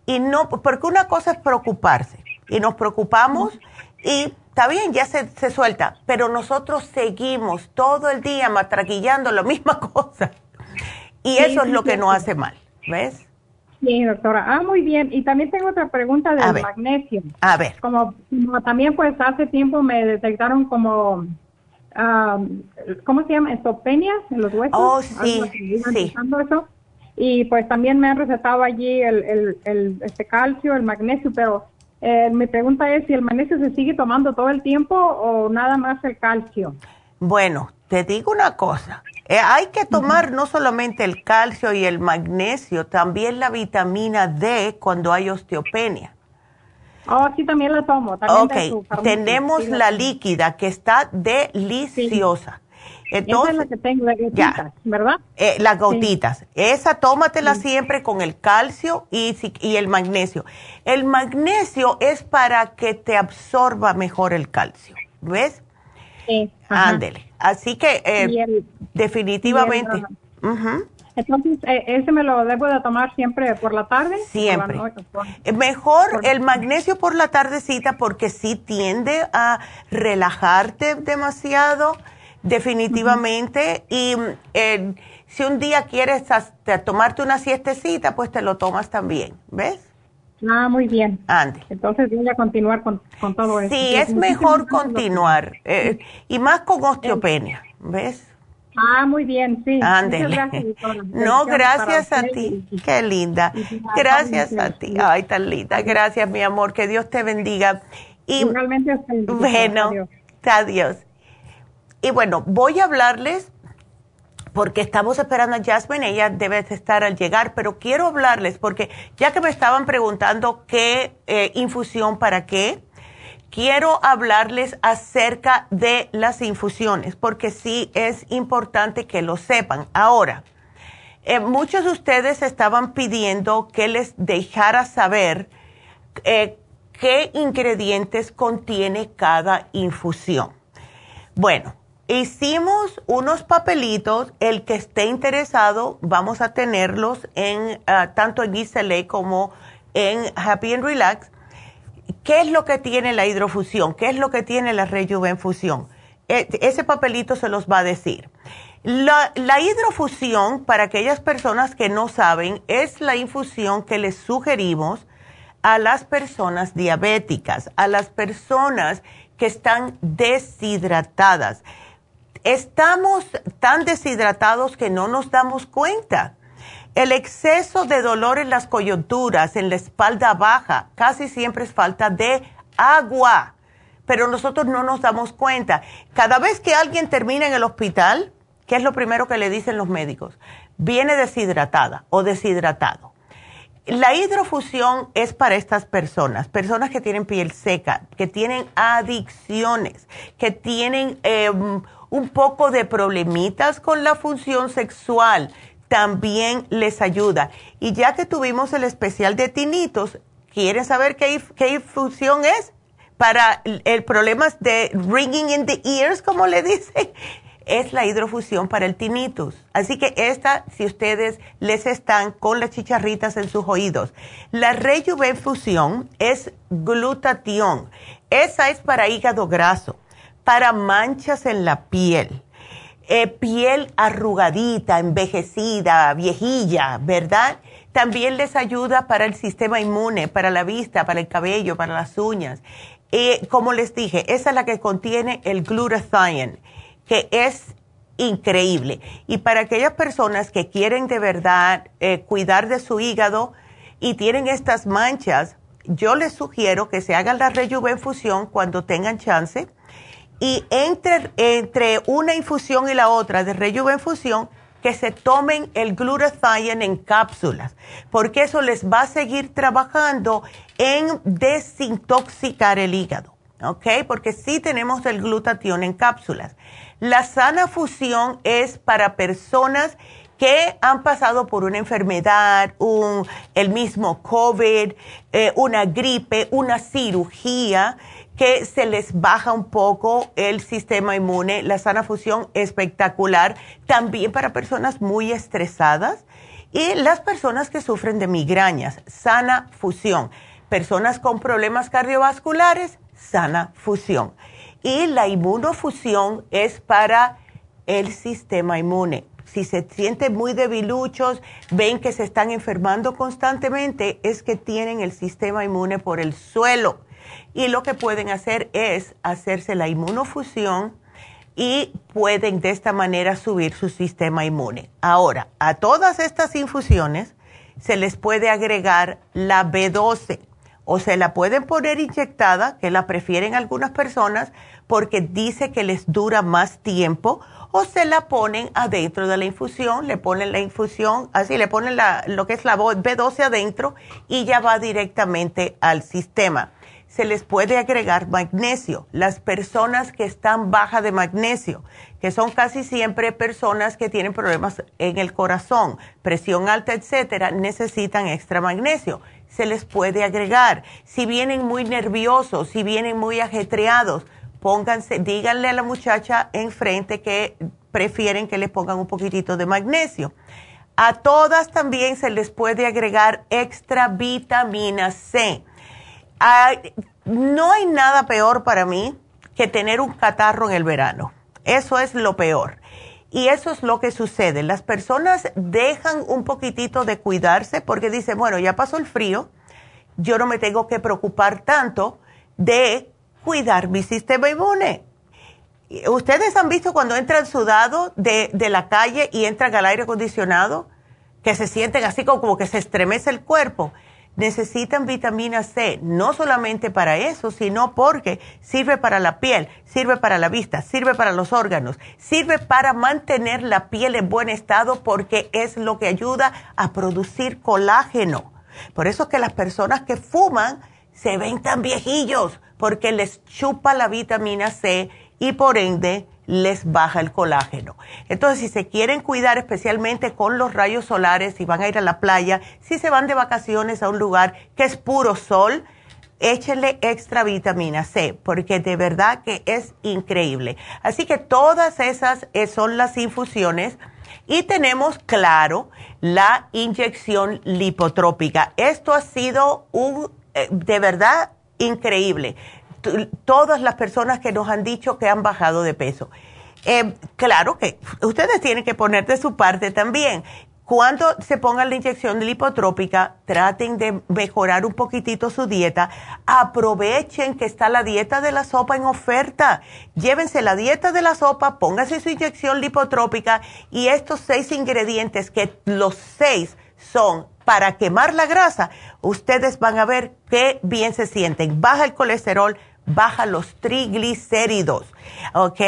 y no, porque una cosa es preocuparse y nos preocupamos y está bien, ya se, se suelta, pero nosotros seguimos todo el día matraquillando la misma cosa y eso es lo que nos hace mal, ¿ves? Sí, doctora. Ah, muy bien. Y también tengo otra pregunta del magnesio. A ver. Como, también pues hace tiempo me detectaron como, ¿cómo se llama? Estopenias en los huesos. Oh, sí, sí. Eso y pues también me han recetado allí el, el, este calcio, el magnesio, pero eh, mi pregunta es si el magnesio se sigue tomando todo el tiempo o nada más el calcio. Bueno, te digo una cosa, eh, hay que tomar no solamente el calcio y el magnesio, también la vitamina D cuando hay osteopenia. Oh, sí, también la tomo. También ok, tenemos la líquida que está deliciosa. Esa es la que tengo, las gotitas, ¿verdad? Eh, las gotitas. Esa tómatela siempre con el calcio y, y el magnesio. El magnesio es para que te absorba mejor el calcio, ¿ves? Sí. Ándele. Así que eh, definitivamente. Entonces, eh, ¿ese me lo debo de tomar siempre por la tarde? Siempre. Mejor el magnesio por la tardecita porque sí tiende a relajarte demasiado, definitivamente. Y eh, si un día quieres tomarte una siestecita, pues te lo tomas también, ¿ves? Ah, muy bien. Ande. Entonces voy a continuar con, todo eso. Sí, es mejor continuar. Eh, y más con osteopenia, ¿ves? Ah, muy bien, sí. Ándele. No, gracias a ti. Qué linda. Gracias a ti. Ay, tan linda. Gracias, mi amor. Que Dios te bendiga. Y realmente bueno, adiós. Y bueno, voy a hablarles porque estamos esperando a Jasmine, ella debe estar al llegar, pero quiero hablarles porque ya que me estaban preguntando qué eh, infusión para qué, quiero hablarles acerca de las infusiones, porque sí es importante que lo sepan. Ahora, eh, muchos de ustedes estaban pidiendo que les dejara saber eh, qué ingredientes contiene cada infusión. Bueno, hicimos unos papelitos, el que esté interesado, vamos a tenerlos en ah, tanto en Gisele como en Happy and Relax ¿Qué es lo que tiene la hidrofusión? ¿Qué es lo que tiene la rejuvenfusión? E, ese papelito se los va a decir. La, la, hidrofusión, para aquellas personas que no saben, es la infusión que les sugerimos a las personas diabéticas, a las personas que están deshidratadas. Estamos tan deshidratados que no nos damos cuenta. El exceso de dolor en las coyunturas, en la espalda baja, casi siempre es falta de agua, pero nosotros no nos damos cuenta. Cada vez que alguien termina en el hospital, ¿qué es lo primero que le dicen los médicos? Viene deshidratada o deshidratado. La hidrofusión es para estas personas, personas que tienen piel seca, que tienen adicciones, que tienen em, un poco de problemitas con la función sexual, también les ayuda. Y ya que tuvimos el especial de tinitos, ¿quieren saber qué, qué infusión es? Para el problema de ringing in the ears, como le dicen, es la hidrofusión para el tinnitus. Así que esta, si ustedes les están con las chicharritas en sus oídos. La rejuvenfusión es glutatión. Esa es para hígado graso, para manchas en la piel eh, piel arrugadita, envejecida, viejilla, ¿verdad? También les ayuda para el sistema inmune, para la vista, para el cabello, para las uñas. Eh, como les dije, esa es la que contiene el glutathione, que es increíble. Y para aquellas personas que quieren de verdad eh, cuidar de su hígado y tienen estas manchas, yo les sugiero que se hagan la rejuvenfusión cuando tengan chance y entre, entre una infusión y la otra de rejuvenfusión, que se tomen el glutathione en cápsulas, porque eso les va a seguir trabajando en desintoxicar el hígado, ¿ok? Porque sí tenemos el glutatión en cápsulas. La sana fusión es para personas que han pasado por una enfermedad, un, el mismo COVID, eh, una gripe, una cirugía, que se les baja un poco el sistema inmune. La sana fusión espectacular, también para personas muy estresadas y las personas que sufren de migrañas, sana fusión. Personas con problemas cardiovasculares, sana fusión. Y la inmunofusión es para el sistema inmune. Si se sienten muy debiluchos, ven que se están enfermando constantemente, es que tienen el sistema inmune por el suelo y lo que pueden hacer es hacerse la inmunofusión y pueden de esta manera subir su sistema inmune. Ahora, a todas estas infusiones se les puede agregar la B12 o se la pueden poner inyectada, que la prefieren algunas personas porque dice que les dura más tiempo, o se la ponen adentro de la infusión, le ponen la infusión, así le ponen la, lo que es la B12 adentro y ya va directamente al sistema se les puede agregar magnesio. Las personas que están baja de magnesio, que son casi siempre personas que tienen problemas en el corazón, presión alta, etcétera, necesitan extra magnesio. Se les puede agregar. Si vienen muy nerviosos, si vienen muy ajetreados, pónganse, díganle a la muchacha enfrente que prefieren que le pongan un poquitito de magnesio. A todas también se les puede agregar extra vitamina C. no hay nada peor para mí que tener un catarro en el verano. Eso es lo peor. Y eso es lo que sucede. Las personas dejan un poquitito de cuidarse porque dicen, bueno, ya pasó el frío, yo no me tengo que preocupar tanto de cuidar mi sistema inmune. Ustedes han visto cuando entran sudados de, de, la calle y entran al aire acondicionado, que se sienten así como, como que se estremece el cuerpo. Necesitan vitamina C, no solamente para eso, sino porque sirve para la piel, sirve para la vista, sirve para los órganos, sirve para mantener la piel en buen estado porque es lo que ayuda a producir colágeno. Por eso es que las personas que fuman se ven tan viejillos, porque les chupa la vitamina C y por ende les baja el colágeno. Entonces, si se quieren cuidar especialmente con los rayos solares, si van a ir a la playa, si se van de vacaciones a un lugar que es puro sol, échenle extra vitamina C, porque de verdad que es increíble. Así que todas esas eh, son las infusiones. Y tenemos, claro, la inyección lipotrópica. Esto ha sido un, eh, de verdad, increíble todas las personas que nos han dicho que han bajado de peso. Eh, claro que ustedes tienen que poner de su parte también. Cuando se pongan la inyección lipotrópica, traten de mejorar un poquitito su dieta. Aprovechen que está la dieta de la sopa en oferta. Llévense la dieta de la sopa, pónganse su inyección lipotrópica y estos seis ingredientes, que los seis son para quemar la grasa, ustedes van a ver qué bien se sienten. Baja el colesterol, baja los triglicéridos, ¿ok?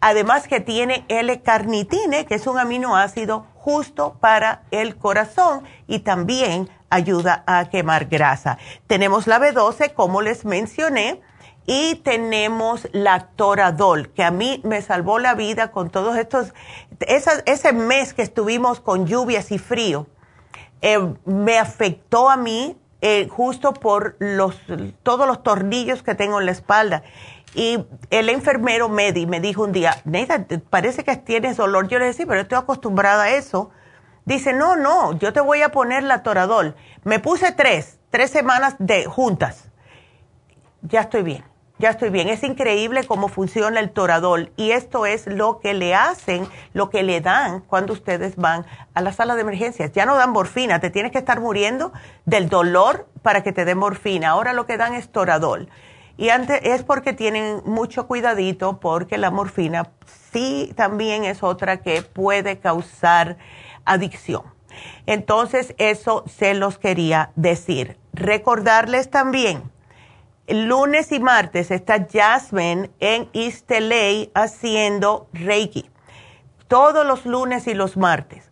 Además que tiene L-carnitine, que es un aminoácido justo para el corazón y también ayuda a quemar grasa. Tenemos la B12, como les mencioné, y tenemos la Toradol, que a mí me salvó la vida con todos estos, ese mes que estuvimos con lluvias y frío, eh, me afectó a mí eh, justo por los, todos los tornillos que tengo en la espalda. Y el enfermero Medi me dijo un día, Neida, parece que tienes dolor. Yo le decía, pero estoy acostumbrada a eso. Dice, no, no, yo te voy a poner la toradol. Me puse tres, tres semanas de juntas. Ya estoy bien ya estoy bien. Es increíble cómo funciona el toradol y esto es lo que le hacen, lo que le dan cuando ustedes van a la sala de emergencias. Ya no dan morfina, te tienes que estar muriendo del dolor para que te den morfina. Ahora lo que dan es toradol. Y antes es porque tienen mucho cuidadito porque la morfina sí también es otra que puede causar adicción. Entonces, eso se los quería decir. Recordarles también lunes y martes está Jasmine en East LA haciendo Reiki. Todos los lunes y los martes.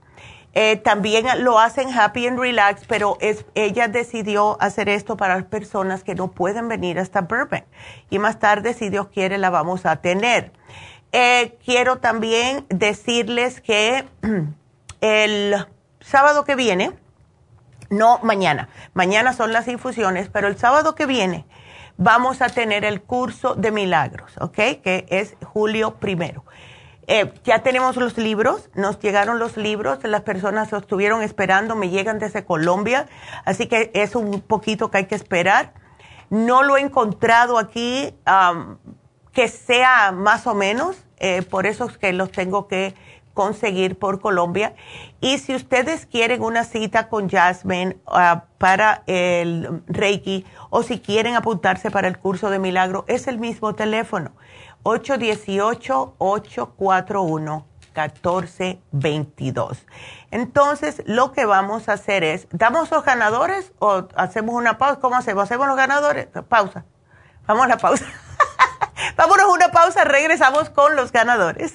Eh, también lo hacen Happy and Relax, pero ella decidió hacer esto para las personas que no pueden venir hasta Burbank. Y más tarde, si Dios quiere, la vamos a tener. Eh, quiero también decirles que el sábado que viene, no mañana, mañana son las infusiones, pero el sábado que viene vamos a tener el curso de milagros, ¿ok? Que es julio primero. Eh, ya tenemos los libros, nos llegaron los libros, las personas los estuvieron esperando, me llegan desde Colombia, así que es un poquito que hay que esperar. No lo he encontrado aquí que sea más o menos, eh, por eso es que los tengo que conseguir por Colombia. Y si ustedes quieren una cita con Jasmine ah, para el Reiki o si quieren apuntarse para el curso de milagro, es el mismo teléfono, 818-841-1422. Entonces, lo que vamos a hacer es, ¿damos los ganadores o hacemos una pausa? ¿Cómo hacemos? ¿Hacemos los ganadores? Pausa. Vamos a la pausa. Vámonos a una pausa, regresamos con los ganadores.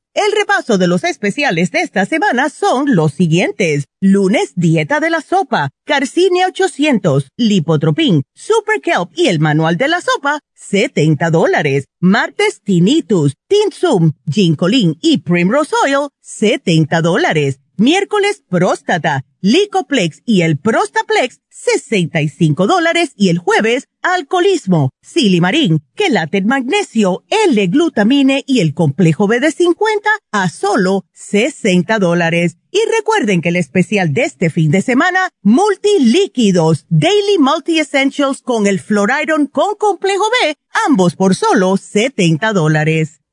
El repaso de los especiales de esta semana son los siguientes. Lunes, dieta de la sopa, Carcinia 800, Lipotropin, Super Kelp y el manual de la sopa, 70 dólares. Martes, Tinnitus, Tinsum, Ginkolin y Primrose Oil, 70 dólares. Miércoles, próstata, Licoplex y el Prostaplex, 65 dólares. Y el jueves, alcoholismo, Silimarín, quelate magnesio, L-glutamine y el complejo BD50 a solo 60 dólares. Y recuerden que el especial de este fin de semana, multilíquidos, Daily Multi Essentials con el Floriron con complejo B, ambos por solo 70 dólares.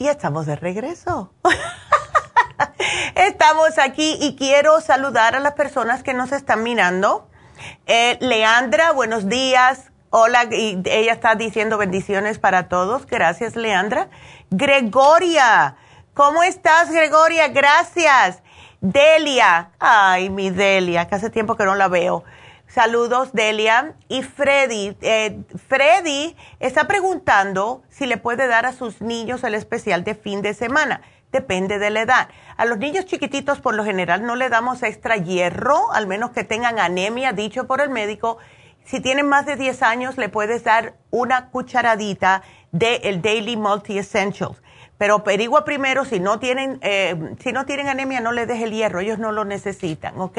Y estamos de regreso. estamos aquí y quiero saludar a las personas que nos están mirando. Eh, Leandra, buenos días. Hola, y ella está diciendo bendiciones para todos. Gracias, Leandra. Gregoria, ¿cómo estás, Gregoria? Gracias. Delia, ay, mi Delia, que hace tiempo que no la veo. Saludos, Delia. Y Freddy, eh, Freddy está preguntando si le puede dar a sus niños el especial de fin de semana. Depende de la edad. A los niños chiquititos, por lo general, no le damos extra hierro, al menos que tengan anemia, dicho por el médico. Si tienen más de 10 años, le puedes dar una cucharadita del el Daily Multi Essentials pero averigua primero si no tienen eh, si no tienen anemia no les deje el hierro ellos no lo necesitan ¿ok?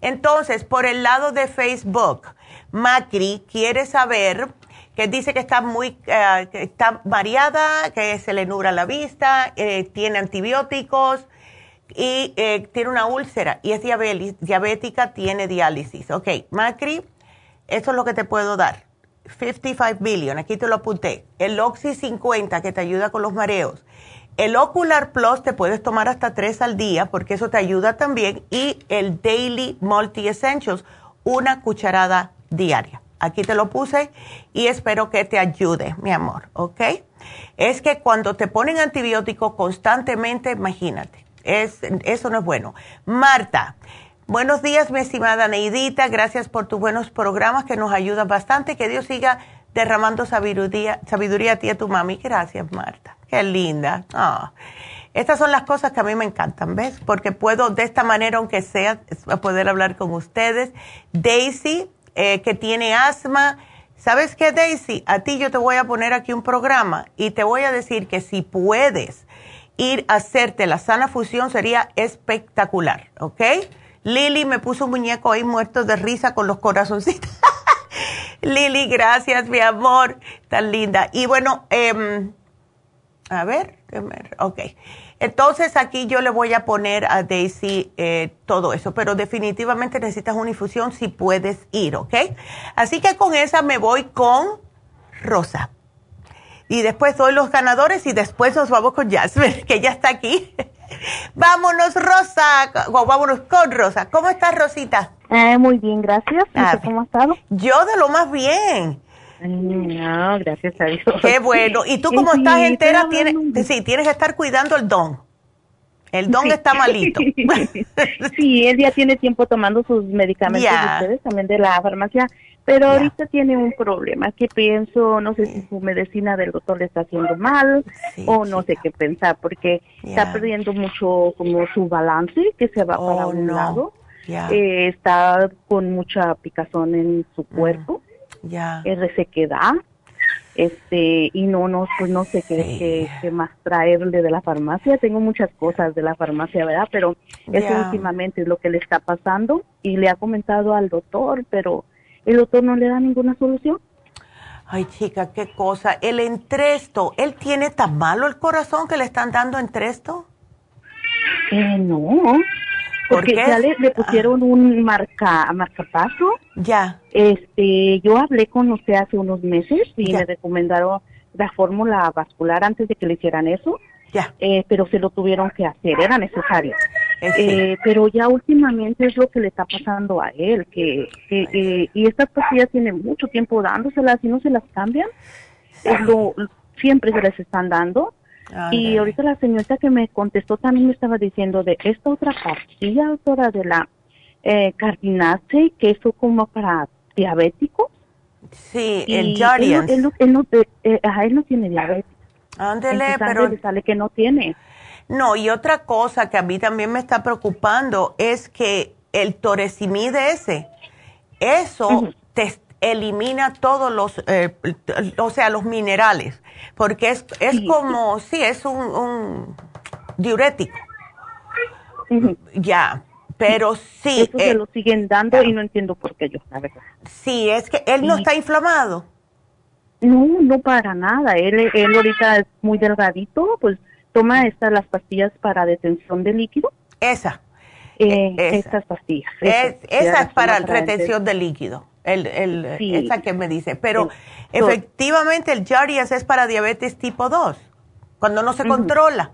entonces por el lado de Facebook Macri quiere saber que dice que está muy eh, está mareada que se le nubla la vista eh, tiene antibióticos y tiene una úlcera y es diabética tiene diálisis ¿ok? Macri eso es lo que te puedo dar 55 billion, aquí te lo apunté. El Oxy 50 que te ayuda con los mareos. El Ocular Plus te puedes tomar hasta tres al día porque eso te ayuda también. Y el Daily Multi Essentials, una cucharada diaria. Aquí te lo puse y espero que te ayude, mi amor, ¿ok? Es que cuando te ponen antibiótico constantemente, imagínate, es, eso no es bueno. Marta, Buenos días, mi estimada Neidita. Gracias por tus buenos programas que nos ayudan bastante. Que Dios siga derramando sabiduría, sabiduría a ti y a tu mami. Gracias, Marta. Qué linda. Ah. Estas son las cosas que a mí me encantan, ¿ves? Porque puedo de esta manera, aunque sea, poder hablar con ustedes. Daisy, eh, que tiene asma. ¿Sabes qué, Daisy? A ti yo te voy a poner aquí un programa y te voy a decir que si puedes ir a hacerte la sana fusión sería espectacular, ¿ok? Lili me puso un muñeco ahí muerto de risa con los corazoncitos. Lili, gracias, mi amor, tan linda. Y bueno, eh, a ver, ok. Entonces aquí yo le voy a poner a Daisy eh, todo eso, pero definitivamente necesitas una infusión si puedes ir, ¿ok? Así que con esa me voy con Rosa. Y después doy los ganadores y después nos vamos con Jasmine, que ya está aquí. Vámonos, Rosa. vámonos con Rosa. ¿Cómo estás, Rosita? Eh, muy bien, gracias. Ah, ¿Cómo has estado? Yo de lo más bien. No, gracias a Dios. Qué bueno. Y tú como estás entera, tienes, sí, tienes que estar cuidando el don. El don está malito. sí, él ya tiene tiempo tomando sus medicamentos ustedes también de la farmacia, pero ahorita tiene un problema que pienso, no sé si su medicina del doctor le está haciendo mal o no sé qué pensar, porque está perdiendo mucho como su balance, que se va para oh, un lado. Eh, está con mucha picazón en su mm. cuerpo ya. es resequedad, este, y no, no, pues no sé qué, qué, más traerle de la farmacia. Tengo muchas cosas de la farmacia, ¿verdad? Pero eso últimamente es lo que le está pasando y le ha comentado al doctor, pero el doctor no le da ninguna solución. Ay, chica, qué cosa. El entresto, ¿él tiene tan malo el corazón que le están dando entresto? Eh, no, porque ya le, pusieron un marca marcapaso. Ya. Este, yo hablé con usted hace unos meses y me recomendaron la fórmula vascular antes de que le hicieran eso. Ya. Eh, pero se lo tuvieron que hacer, era necesario. Eh, pero ya últimamente es lo que le está pasando a él, que, que y estas pastillas tienen mucho tiempo dándoselas y no se las cambian. lo, siempre se les están dando y ahorita la señorita que me contestó también me estaba diciendo de esta otra pastilla, autora de la eh, Cardinace, que es como para diabéticos. Sí, el Jardiance. Él, eh, eh, él no tiene diabetes. Ándele, pero... sale que no tiene. No, y otra cosa que a mí también me está preocupando es que el torecimide ese, eso te elimina todos los, eh, o sea, los minerales, porque es, es como, sí, es un, diurético. Ya, pero sí. Eso se eh, lo siguen dando y no entiendo por qué yo, Sí, es que él no está inflamado. No, no para nada. Él, él ahorita es muy delgadito, pues toma estas las pastillas para detención de líquido. Esa. Eh, Estas pastillas. esa es para retención de líquido el, el, esa que me dice. Pero efectivamente el Jarias es para diabetes tipo 2, cuando no se controla.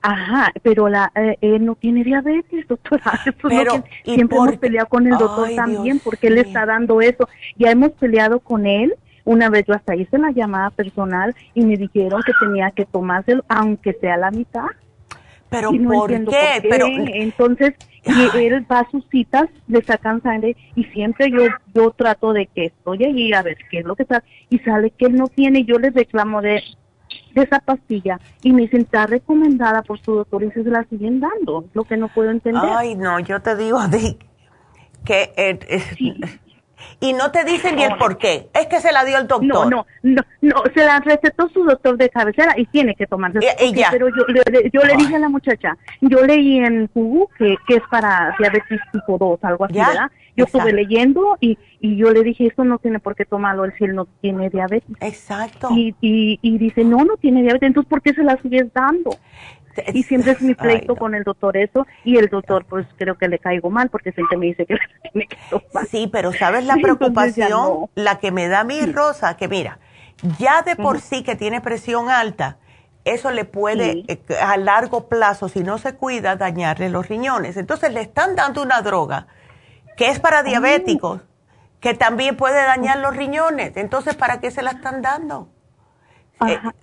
Ajá, pero la, eh, él no tiene diabetes, doctora. pero, siempre hemos peleado con el doctor también porque él está dando eso. Ya hemos peleado con él. Una vez yo hasta hice la llamada personal y me dijeron que tenía que tomárselo, aunque sea la mitad. Pero ¿por, qué? Pero entonces y él va a sus citas, le sacan sangre y siempre yo yo trato de que estoy allí a ver qué es lo que está y sale que él no tiene, yo le reclamo de de esa pastilla y me dicen está recomendada por su doctor y se la siguen dando, lo que no puedo entender. Ay, no, yo te digo de que eh, y no te dicen ni el por qué. Es que se la dio el doctor. No, no, no, no, se la recetó su doctor de cabecera y tiene que tomarse. Pero yo, le, yo le dije a la muchacha, yo leí en Google que, que es para diabetes tipo 2, algo así, ¿verdad? Yo estuve leyendo y, y yo le dije, eso no tiene por qué tomarlo él si él no tiene diabetes. Exacto. Y, y, y dice, no, no tiene diabetes, entonces ¿por qué se la sigues dando? Y siempre es mi pleito con el doctor eso y el doctor pues creo que le caigo mal porque siempre me dice que tiene que tomar. Sí, pero ¿sabes la preocupación? La que me da mi Rosa, que mira, ya de por sí que tiene presión alta, eso le puede eh, a largo plazo, si no se cuida, dañarle los riñones. Entonces le están dando una droga que es para diabéticos, que también puede dañar los riñones. Entonces, ¿para qué se la están dando?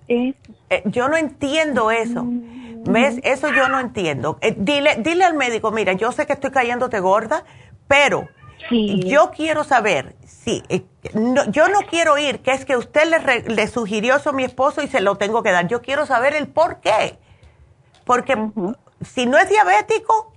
Eh, eh, yo no entiendo eso. Mm. ¿Ves? Eso yo no entiendo. Eh, dile, dile al médico, mira, yo sé que estoy cayéndote gorda, pero Sí. Yo quiero saber, sí, eh, yo no quiero ir, que es que usted le, le, sugirió eso a mi esposo y se lo tengo que dar. Yo quiero saber el por qué. Porque si no es diabético,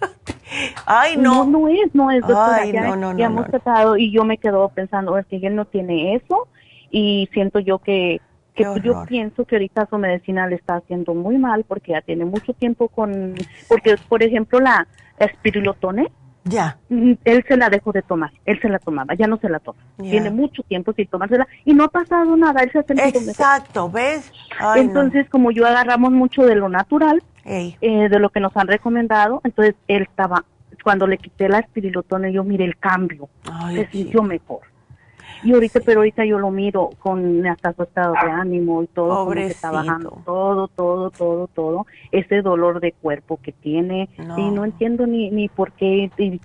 ay, no. No, no es, no es, doctora. Ay, ya, no, no, ya hemos tratado y yo me quedo pensando, es que él no tiene eso y siento yo que que yo pienso que ahorita su medicina le está haciendo muy mal porque ya tiene mucho tiempo con, porque por ejemplo la espirulotone, ya. Mm, él se la dejó de tomar, él se la tomaba, ya no se la toma. Tiene mucho tiempo sin tomársela y no ha pasado nada, él se ha Exacto, ¿ves? entonces, como yo agarramos mucho de lo natural, eh, de lo que nos han recomendado, entonces él estaba, cuando le quité la espirilotone, yo miré el cambio, se sintió mejor. Y ahorita, pero ahorita yo lo miro con hasta su estado de ánimo y todo, como está bajando, todo, todo, todo, todo, ese dolor de cuerpo que tiene, y no entiendo ni, ni por qué, y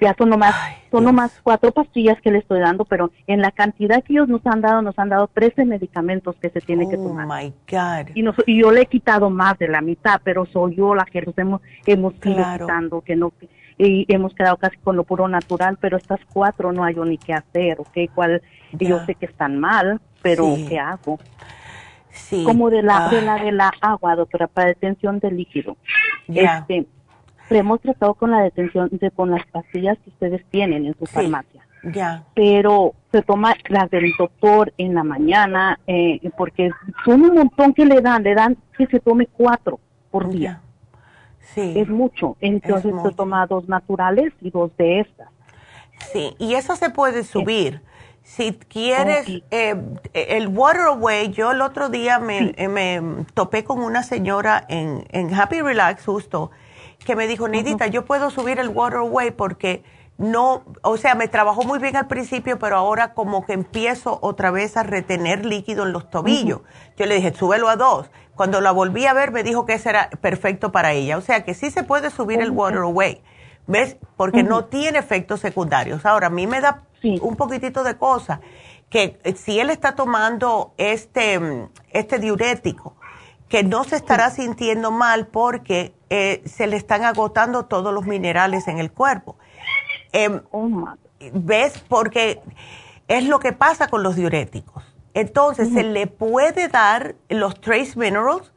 ya son nomás, son nomás cuatro pastillas que le estoy dando, pero en la cantidad que ellos nos han dado, nos han dado 13 medicamentos que se tiene que oh tomar. my God. Y, y yo le he quitado más de la mitad, pero soy yo la que los hemos, hemos ido quitando, que no, y hemos quedado casi con lo puro natural, pero estas cuatro no hay ni qué hacer, ¿ok? Cuál, yo sé que están mal, pero ¿qué hago? Sí. Como de la, de la de la agua, doctora, para detención de líquido. Este, hemos tratado con la detención de con las pastillas que ustedes tienen en su farmacia. Ya. Pero se toma las del doctor en la mañana, eh, porque son un montón que le dan, le dan que se tome cuatro por día. Sí. Es mucho. Entonces toma dos naturales y dos de estas. Sí, y eso se puede subir. Si quieres, eh, el Waterway, yo el otro día me, eh, me topé con una señora en, en, Happy Relax justo, que me dijo, Nidita, yo puedo subir el Waterway porque no, o sea, me trabajó muy bien al principio, pero ahora como que empiezo otra vez a retener líquido en los tobillos. Yo le dije, súbelo a dos. Cuando la volví a ver, me dijo que ese era perfecto para ella. O sea, que sí se puede subir el Water Away. ¿Ves? Porque no tiene efectos secundarios. Ahora, a mí me da un poquitito de cosa que eh, si él está tomando este, mm, este diurético, que no se estará sintiendo mal porque eh, se le están agotando todos los minerales en el cuerpo. Em, oh, ¿Ves? Porque es lo que pasa con los diuréticos. Entonces, se le puede dar los trace minerals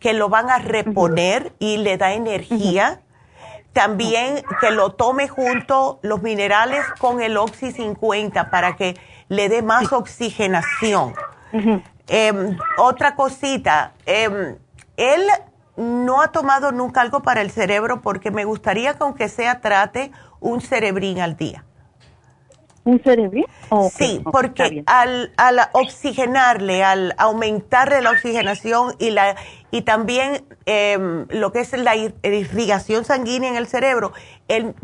que lo van a reponer y le da energía. También que lo tome junto los minerales con el Oxy 50 para que le dé más oxigenación. Em, otra cosita, em, él no ha tomado nunca algo para el cerebro porque me gustaría que aunque sea trate un cerebrín al día. ¿Un cerebrín? sí, porque al, al, oxigenarle, al aumentarle la oxigenación y, la, y también em, lo que es la irrigación sanguínea en el cerebro, el,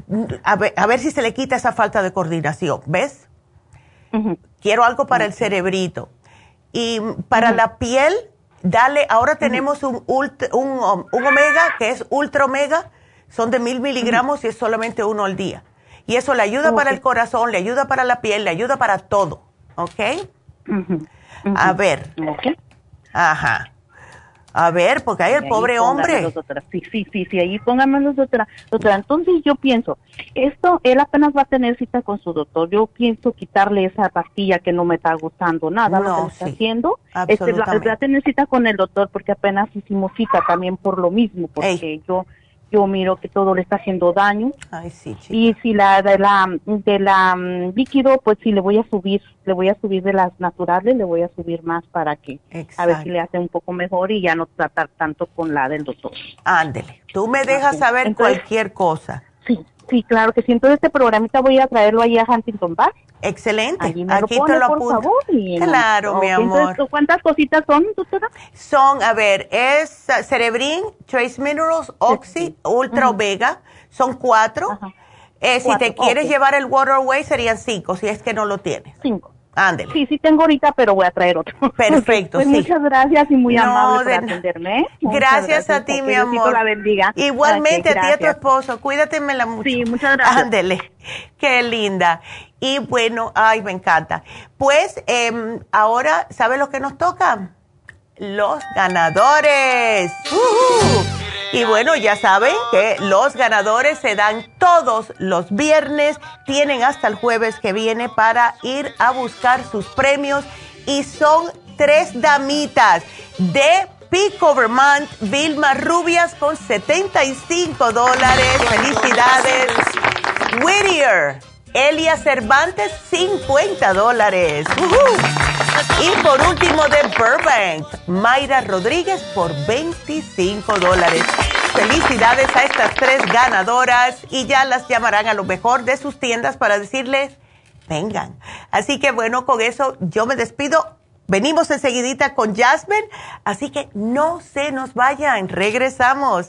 a, ver, si se le quita esa falta de coordinación, ¿ves? Quiero algo para el cerebrito. Y para la piel, dale, ahora tenemos un, un, un, omega que es ultra omega, son de mil miligramos y es solamente uno al día. Y eso le ayuda para el corazón, le ayuda para la piel, le ayuda para todo. ¿Ok? A ver. Ajá. A ver, porque hay el pobre hombre. Sí, sí, sí, sí, ahí pónganme doctora. Doctora, entonces yo pienso, esto, él apenas va a tener cita con su doctor. Yo pienso quitarle esa pastilla que no me está gustando nada, no, lo que está haciendo. Este, va, a tener cita con el doctor porque apenas hicimos cita también por lo mismo, porque yo yo miro que todo le está haciendo daño. Ay, sí, Y si la de la de la mm, líquido, pues sí le voy a subir, le voy a subir de las naturales, le voy a subir más para que a ver si le hace un poco mejor y ya no tratar tanto con la del doctor. Ándele. Tú me dejas saber cualquier cosa. Sí, sí, claro que sí. Entonces este programita voy a traerlo ahí a Huntington Park. Excelente. Aquí te lo apunto. Por favor, claro, mi amor. ¿Cuántas cositas son, doctora? Son, a ver, es Cerebrin, Trace Minerals, Oxy, Ultra Omega. Son cuatro. Eh, si te quieres llevar el Waterway serían cinco, si es que no lo tienes. Cinco. Ándele. Sí, sí tengo ahorita, pero voy a traer otro. Perfecto, pues sí. Muchas gracias y muy amable por atenderme. ¿eh? Gracias, a ti, mi amor. la bendiga. Igualmente a ti y a tu esposo. Cuídateme mucho. Sí, muchas gracias. Ándele. Qué linda. Y bueno, ay, me encanta. Pues eh, ahora, ¿sabe lo que nos toca? Los ganadores. Uh Y bueno, ya saben que los ganadores se dan todos los viernes, tienen hasta el jueves que viene para ir a buscar sus premios. Y son tres damitas de Pico Vermont, Vilma Rubias con 75 dólares. Felicidades. Whittier, Elia Cervantes, 50 dólares. Y por último de Burbank, Mayra Rodríguez por 25 dólares. Felicidades a estas tres ganadoras y ya las llamarán a lo mejor de sus tiendas para decirles, vengan. Así que bueno, con eso yo me despido Venimos enseguidita con Jasmine, así que no se nos vayan, regresamos.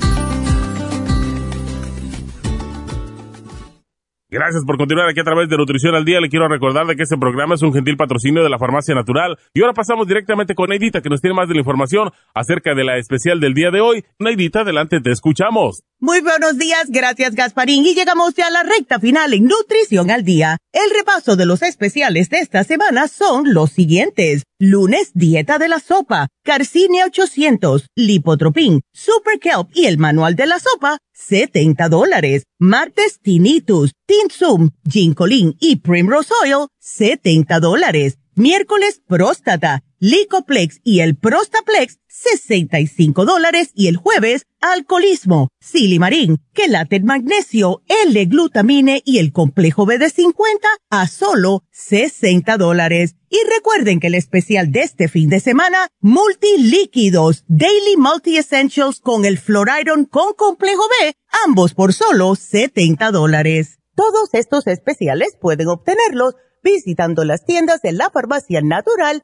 Gracias por continuar aquí a través de Nutrición al Día. Le quiero recordar de que este programa es un gentil patrocinio de la Farmacia Natural. Y ahora pasamos directamente con Neidita, que nos tiene más de la información acerca de la especial del día de hoy. Neidita, adelante, te escuchamos. Muy buenos días, gracias Gasparín. Y llegamos ya a la recta final en Nutrición al Día. El repaso de los especiales de esta semana son los siguientes. Lunes, dieta de la sopa, Carcinia 800, Lipotropin, Super Kelp y el manual de la sopa, 70 dólares. Martes, Tinnitus, Tinsum, Ginkolin y Primrose Oil, 70 dólares. Miércoles, próstata, Licoplex y el Prostaplex, 65 dólares. Y el jueves, alcoholismo, silimarín, quelate magnesio, L-glutamine y el complejo B de 50 a solo 60 dólares. Y recuerden que el especial de este fin de semana, multilíquidos, Daily Multi Essentials con el Floriron con complejo B, ambos por solo 70 dólares. Todos estos especiales pueden obtenerlos visitando las tiendas de la farmacia natural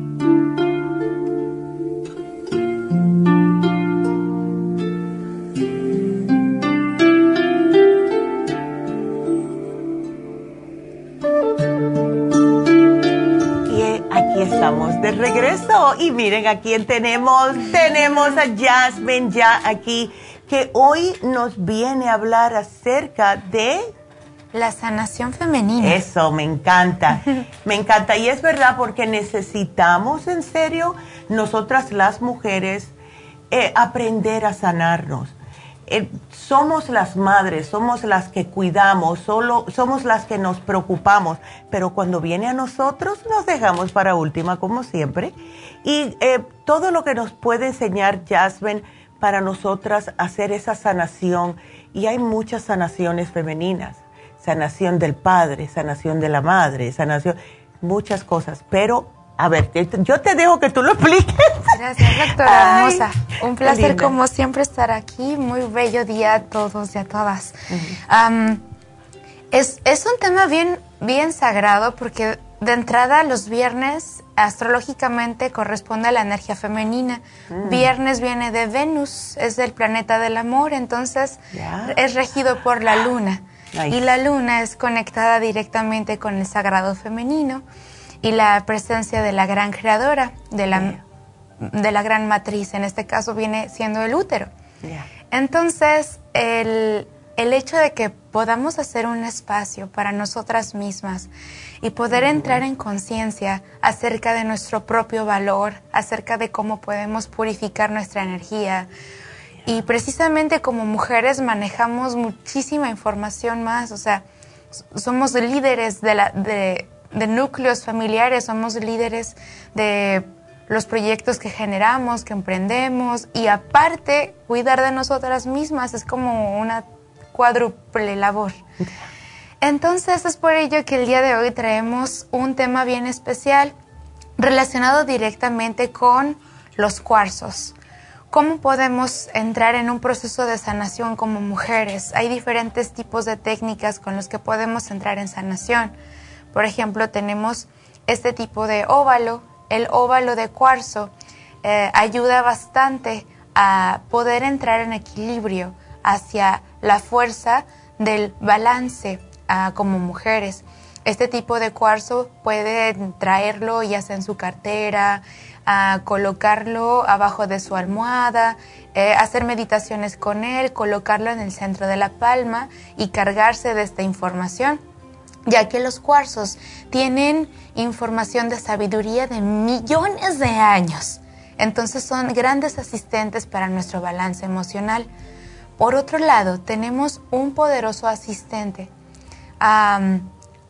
Estamos de regreso y miren a quién tenemos. Tenemos a Jasmine ya aquí, que hoy nos viene a hablar acerca de... La sanación femenina. Eso, me encanta. me encanta. Y es verdad porque necesitamos, en serio, nosotras las mujeres, eh, aprender a sanarnos eh, somos las madres, somos las que cuidamos, solo, somos las que nos preocupamos, pero cuando viene a nosotros nos dejamos para última, como siempre. Y eh, todo lo que nos puede enseñar Jasmine para nosotras hacer esa sanación, y hay muchas sanaciones femeninas, sanación del padre, sanación de la madre, sanación, muchas cosas, pero a ver, yo te dejo que tú lo expliques. Gracias, doctora hermosa. Un placer como siempre estar aquí. Muy bello día a todos y a todas. es, es, un tema bien, bien sagrado porque de entrada los viernes astrológicamente corresponde a la energía femenina. Mm. Viernes viene de Venus, es del planeta del amor, entonces es regido por la luna. Y la luna es conectada directamente con el sagrado femenino y la presencia de la gran creadora, de la de la gran matriz, en este caso viene siendo el útero. Entonces, el, el hecho de que podamos hacer un espacio para nosotras mismas y poder entrar en conciencia acerca de nuestro propio valor, acerca de cómo podemos purificar nuestra energía. Y precisamente como mujeres manejamos muchísima información más, o sea, somos líderes de, la, de, de núcleos familiares, somos líderes de los proyectos que generamos, que emprendemos y aparte cuidar de nosotras mismas es como una cuádruple labor. Entonces es por ello que el día de hoy traemos un tema bien especial relacionado directamente con los cuarzos. ¿Cómo podemos entrar en un proceso de sanación como mujeres? Hay diferentes tipos de técnicas con los que podemos entrar en sanación. Por ejemplo, tenemos este tipo de óvalo. El óvalo de cuarzo eh, ayuda bastante a poder entrar en equilibrio hacia la fuerza del balance ah, como mujeres. Este tipo de cuarzo puede traerlo ya sea en su cartera, a colocarlo abajo de su almohada, eh, hacer meditaciones con él, colocarlo en el centro de la palma y cargarse de esta información, ya que los cuarzos tienen información de sabiduría de millones de años. Entonces son grandes asistentes para nuestro balance emocional. Por otro lado, tenemos un poderoso asistente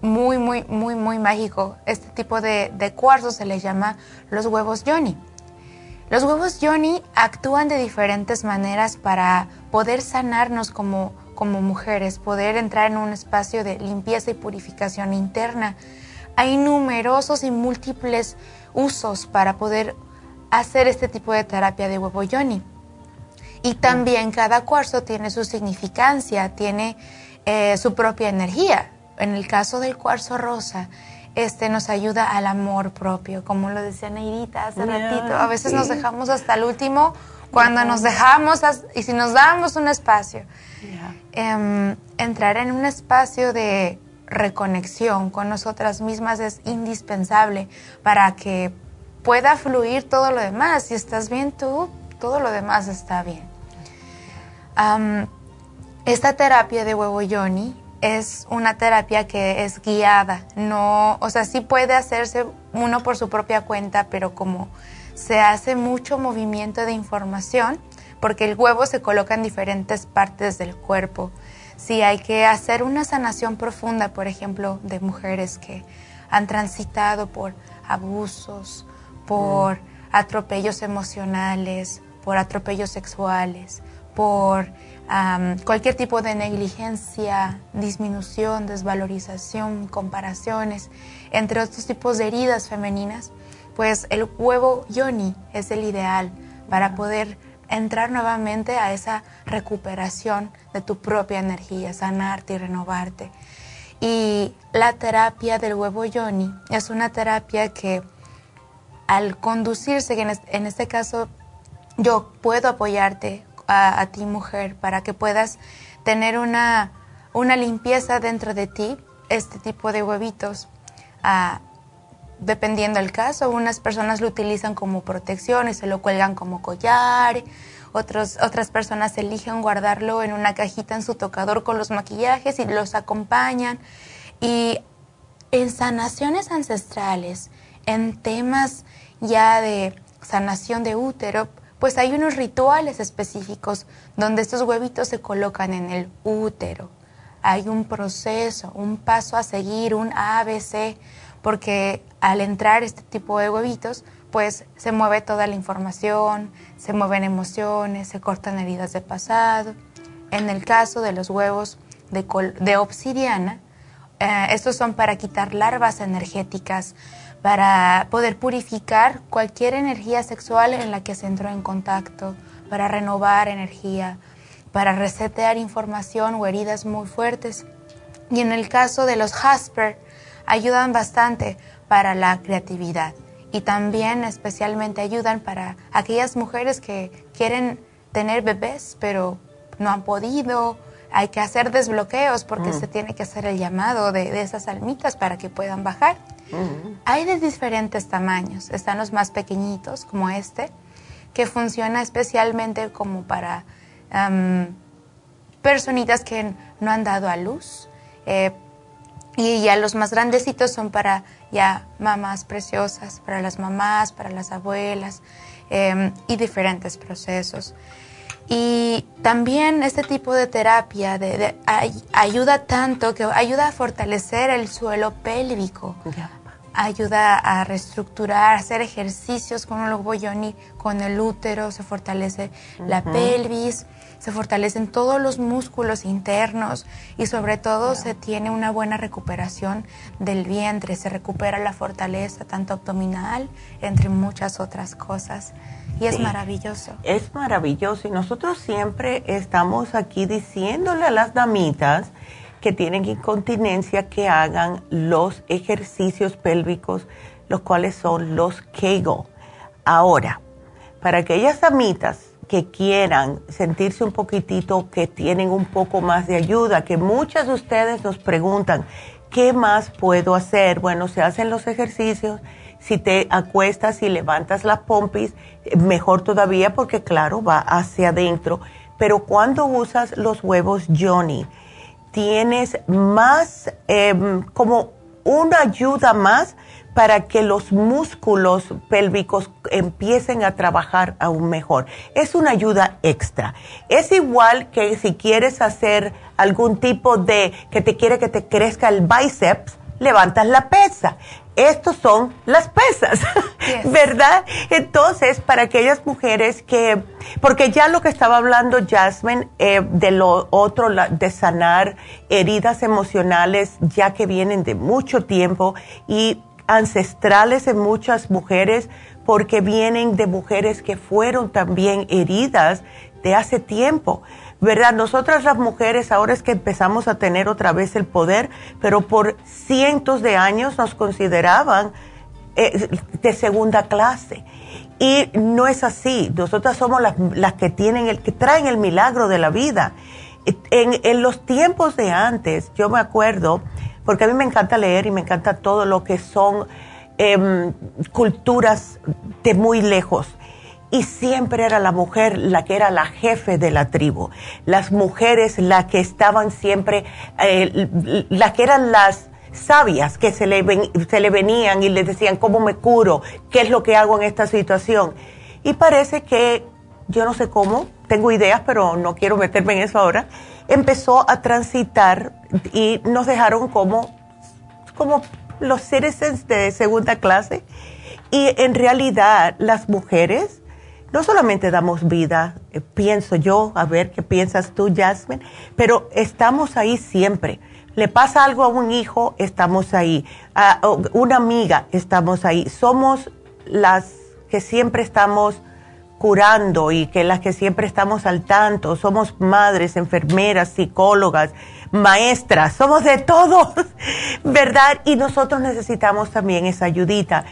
muy, muy, muy, muy mágico. Este tipo de, de cuarzo se le llama los huevos Johnny. Los huevos Johnny actúan de diferentes maneras para poder sanarnos como, como mujeres, poder entrar en un espacio de limpieza y purificación interna. Hay numerosos y múltiples usos para poder hacer este tipo de terapia de huevo Johnny. Y también cada cuarzo tiene su significancia, tiene eh, su propia energía. En el caso del cuarzo rosa, este nos ayuda al amor propio, como lo decía Neidita hace ratito. A veces nos dejamos hasta el último cuando nos dejamos y si nos damos un espacio. Em, entrar en un espacio de reconexión con nosotras mismas es indispensable para que pueda fluir todo lo demás. Si estás bien tú, todo lo demás está bien. Esta terapia de huevo yoni es una terapia que es guiada, no, o sea, sí puede hacerse uno por su propia cuenta, pero como se hace mucho movimiento de información, porque el huevo se coloca en diferentes partes del cuerpo. Si hay que hacer una sanación profunda, por ejemplo, de mujeres que han transitado por abusos, por mm. atropellos emocionales, por atropellos sexuales, por cualquier tipo de negligencia, disminución, desvalorización, comparaciones, entre otros tipos de heridas femeninas, pues el huevo yoni es el ideal para poder entrar nuevamente a esa recuperación de tu propia energía, sanarte y renovarte. Y la terapia del huevo yoni es una terapia que al conducirse, en este caso yo puedo apoyarte a, ti mujer para que puedas tener una, una, limpieza dentro de ti, este tipo de huevitos. Dependiendo del caso, unas personas lo utilizan como protección y se lo cuelgan como collar, otros, otras personas eligen guardarlo en una cajita en su tocador con los maquillajes y los acompañan. Y en sanaciones ancestrales, en temas ya de sanación de útero, pues hay unos rituales específicos donde estos huevitos se colocan en el útero. Hay un proceso, un paso a seguir, un ABC, porque al entrar este tipo de huevitos, pues se mueve toda la información, se mueven emociones, se cortan heridas de pasado. En el caso de los huevos de, obsidiana, eh, estos son para quitar larvas energéticas, para poder purificar cualquier energía sexual en la que se entró en contacto, para renovar energía, para resetear información o heridas muy fuertes. Y en el caso de los Jasper, ayudan bastante para la creatividad y también especialmente ayudan para aquellas mujeres que quieren tener bebés pero no han podido. Hay que hacer desbloqueos porque mm. se tiene que hacer el llamado de, de esas almitas para que puedan bajar. Hay de diferentes tamaños. Están los más pequeñitos, como este, que funciona especialmente como para personitas que no han dado a luz. Eh, y ya los más grandecitos son para ya mamás preciosas, para las mamás, para las abuelas em, y diferentes procesos. Y también este tipo de terapia de, ayuda tanto que ayuda a fortalecer el suelo pélvico, ayuda a reestructurar, hacer ejercicios con el boyoni, con el útero, se fortalece la pelvis se fortalecen todos los músculos internos y sobre todo se tiene una buena recuperación del vientre, se recupera la fortaleza tanto abdominal, entre muchas otras cosas. Y es maravilloso. Es maravilloso y nosotros siempre estamos aquí diciéndole a las damitas que tienen incontinencia que hagan los ejercicios pélvicos, los cuales son los Kegel. Ahora, para aquellas damitas que quieran sentirse un poquitito, que tienen un poco más de ayuda, que muchas de ustedes nos preguntan, ¿qué más puedo hacer? Bueno, se hacen los ejercicios, si te acuestas y levantas las pompis, mejor todavía porque claro, va hacia adentro, pero cuando usas los huevos Johnny, tienes más em, como una ayuda más para que los músculos pélvicos empiecen a trabajar aún mejor. Es una ayuda extra. Es igual que si quieres hacer algún tipo de que te quiere que te crezca el bíceps, levantas la pesa. Estos son las pesas, ¿verdad? Entonces, para aquellas mujeres que, porque ya lo que estaba hablando Jasmine eh, de lo otro, de sanar heridas emocionales, ya que vienen de mucho tiempo y ancestrales en muchas mujeres porque vienen de mujeres que fueron también heridas de hace tiempo. ¿Verdad? Nosotras las mujeres ahora es que empezamos a tener otra vez el poder, pero por cientos de años nos consideraban eh, de segunda clase. Y no es así. Nosotras somos las, las, que tienen el, que traen el milagro de la vida. En, en los tiempos de antes, yo me acuerdo porque a mí me encanta leer y me encanta todo lo que son em, culturas de muy lejos. Y siempre era la mujer la que era la jefe de la tribu. Las mujeres las que estaban siempre, eh, las que eran las sabias que se le, se le venían y le decían cómo me curo, qué es lo que hago en esta situación. Y parece que, yo no sé cómo, tengo ideas, pero no quiero meterme en eso ahora, empezó a transitar y nos dejaron como, como los citizens de segunda clase. Y en realidad las mujeres no solamente damos vida, eh, pienso yo, a ver qué piensas tú, Jasmine, pero estamos ahí siempre. Le pasa algo a un hijo, estamos ahí. A una amiga, estamos ahí. Somos las que siempre estamos curando y que las que siempre estamos al tanto, somos madres, enfermeras, psicólogas, maestras, somos de todos, ¿verdad? Y nosotros necesitamos también esa ayudita.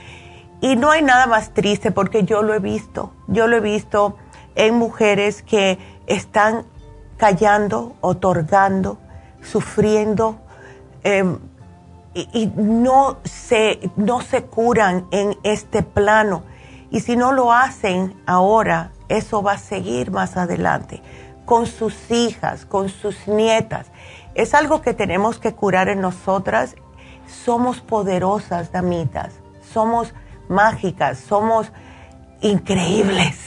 Y no hay nada más triste porque yo lo he visto, yo lo he visto en mujeres que están callando, otorgando, sufriendo em, y, y, no, se, no se curan en este plano y si no lo hacen ahora, eso va a seguir más adelante, con sus hijas, con sus nietas. Es algo que tenemos que curar en nosotras. Somos poderosas, damitas. Somos mágicas, somos increíbles.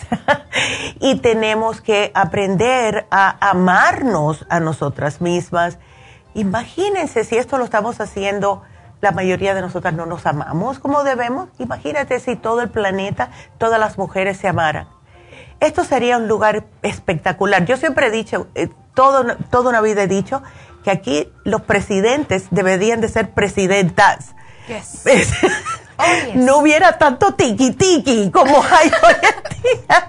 y tenemos que aprender a amarnos a nosotras mismas. Imagínense si esto lo estamos haciendo la mayoría de nosotras no nos amamos como debemos. Imagínate si todo el planeta, todas las mujeres se amaran. Esto sería un lugar espectacular. Yo siempre he dicho, eh, todo, toda una vida he dicho, que aquí los presidentes deberían de ser presidentas. Oh, no hubiera tanto tiki tiki como hay hoy en día.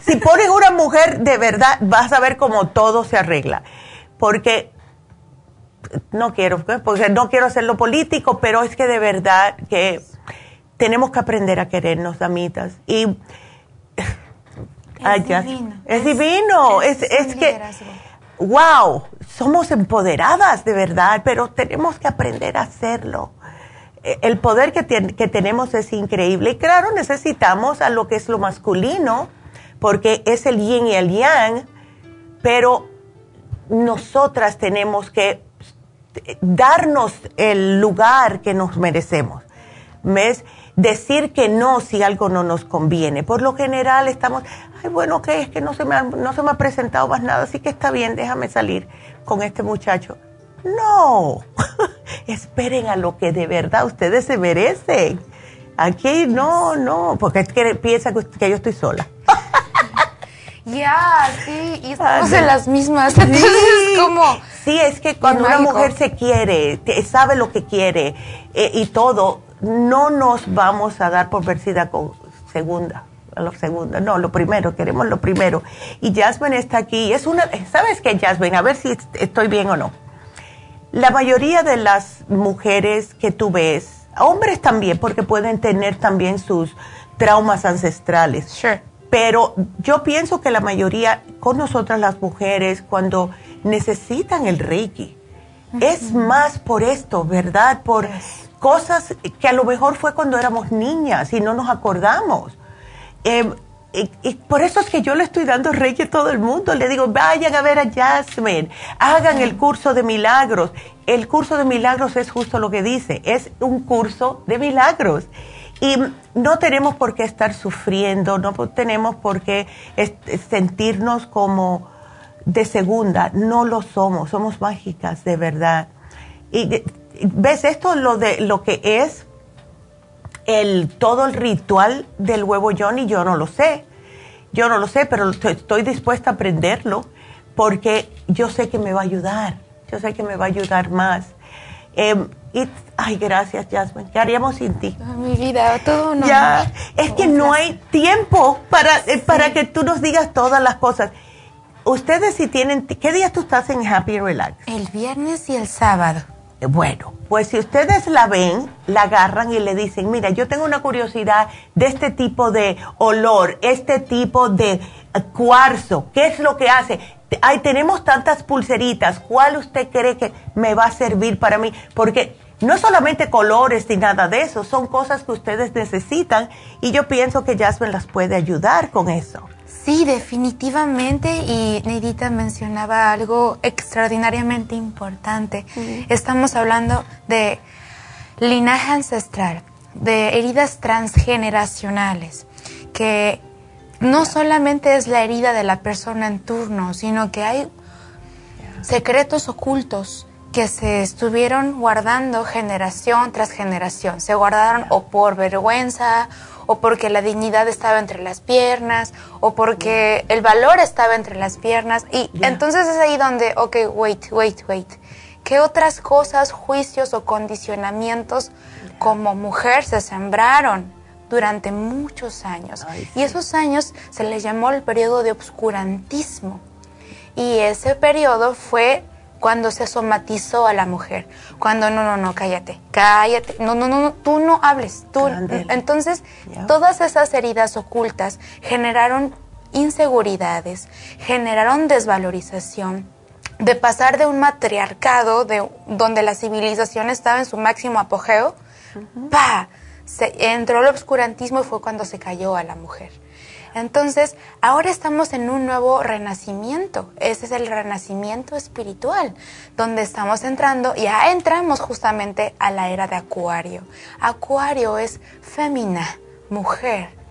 Si ponen una mujer de verdad, vas a ver cómo todo se arregla. Porque no quiero, porque no quiero hacerlo político, pero es que de verdad que tenemos que aprender a querernos, damitas. Y es divino. Es, divino. Es, es, que, wow, somos empoderadas de verdad, pero tenemos que aprender a hacerlo. El poder que, que tenemos es increíble. Y claro, necesitamos a lo que es lo masculino porque es el yin y el yang, pero nosotras tenemos que darnos el lugar que nos merecemos. ¿Ves? Decir que no si algo no nos conviene. Por lo general estamos, ay, bueno, ok, es que no se, me ha, no se me ha presentado más nada, así que está bien, déjame salir con este muchacho. No, esperen a lo que de verdad ustedes se merecen. Aquí no, no, porque es que piensa que yo estoy sola. Ya, sí, y estamos en las mismas. Entonces, sí, como. Sí, es que cuando una mujer se quiere, sabe lo que quiere eh, y todo, no nos vamos a dar por vencida con segunda. Lo segunda, no, lo primero, queremos lo primero. Y Jasmine está aquí. Es una, ¿sabes qué, Jasmine? A ver si estoy bien o no. La mayoría de las mujeres que tú ves, hombres también, porque pueden tener también sus traumas ancestrales. Sure pero yo pienso que la mayoría, con nosotras las mujeres, cuando necesitan el Reiki, es más por esto, ¿verdad? Por cosas que a lo mejor fue cuando éramos niñas y no nos acordamos. Em, y, por eso es que yo le estoy dando Reiki a todo el mundo. Le digo, vayan a ver a Jasmine, hagan el curso de milagros. El curso de milagros es justo lo que dice, es un curso de milagros. Y no tenemos por qué estar sufriendo, no tenemos por qué sentirnos como de segunda, no lo somos, somos mágicas de verdad. Y ves esto lo de lo que es el todo el ritual del huevo Johnny, yo no lo sé. Yo no lo sé, pero estoy dispuesta a aprenderlo porque yo sé que me va a ayudar. Yo sé que me va a ayudar más. Em, y, ay, gracias, Jasmine. ¿Qué haríamos sin ti? mi vida, todo no. Ya, es que no hay tiempo para, eh, para que tú nos digas todas las cosas. Ustedes si tienen, ¿qué días tú estás en Happy Relax? El viernes y el sábado. Eh, bueno, pues si ustedes la ven, la agarran y le dicen, mira, yo tengo una curiosidad de este tipo de olor, este tipo de cuarzo, ¿qué es lo que hace? Ay, tenemos tantas pulseritas, ¿cuál usted cree que me va a servir para mí? Porque no solamente colores ni nada de eso, son cosas que ustedes necesitan y yo pienso que Jasmine las puede ayudar con eso. Sí, definitivamente. Y Neidita mencionaba algo extraordinariamente importante. Estamos hablando de linaje ancestral, de heridas transgeneracionales, que no solamente es la herida de la persona en turno, sino que hay secretos ocultos que se estuvieron guardando generación tras generación. Se guardaron o por vergüenza, o porque la dignidad estaba entre las piernas, o porque el valor estaba entre las piernas. Y entonces es ahí donde, ok, wait, wait, wait. ¿Qué otras cosas, juicios o condicionamientos como mujer se sembraron durante muchos años? Y esos años se les llamó el periodo de obscurantismo. Y ese periodo fue cuando se somatizó a la mujer, cuando no, no, no, cállate, cállate, no, no, no, tú no hables, tú. Entonces, todas esas heridas ocultas generaron inseguridades, generaron desvalorización, de pasar de un matriarcado de, donde la civilización estaba en su máximo apogeo, pa, se entró el obscurantismo y fue cuando se cayó a la mujer. Entonces, ahora estamos en un nuevo renacimiento. Ese es el renacimiento espiritual, donde estamos entrando, ya entramos justamente a la era de Acuario. Acuario es femina, mujer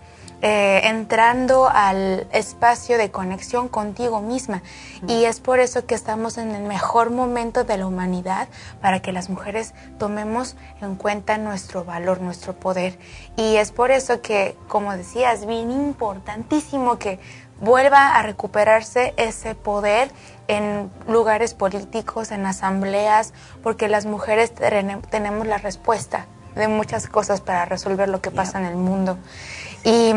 eh, entrando al espacio de conexión contigo misma. Y es por eso que estamos en el mejor momento de la humanidad para que las mujeres tomemos en cuenta nuestro valor, nuestro poder. Y es por eso que, como decía, es bien importantísimo que vuelva a recuperarse ese poder en lugares políticos, en asambleas, porque las mujeres tenemos la respuesta de muchas cosas para resolver lo que pasa en el mundo. Y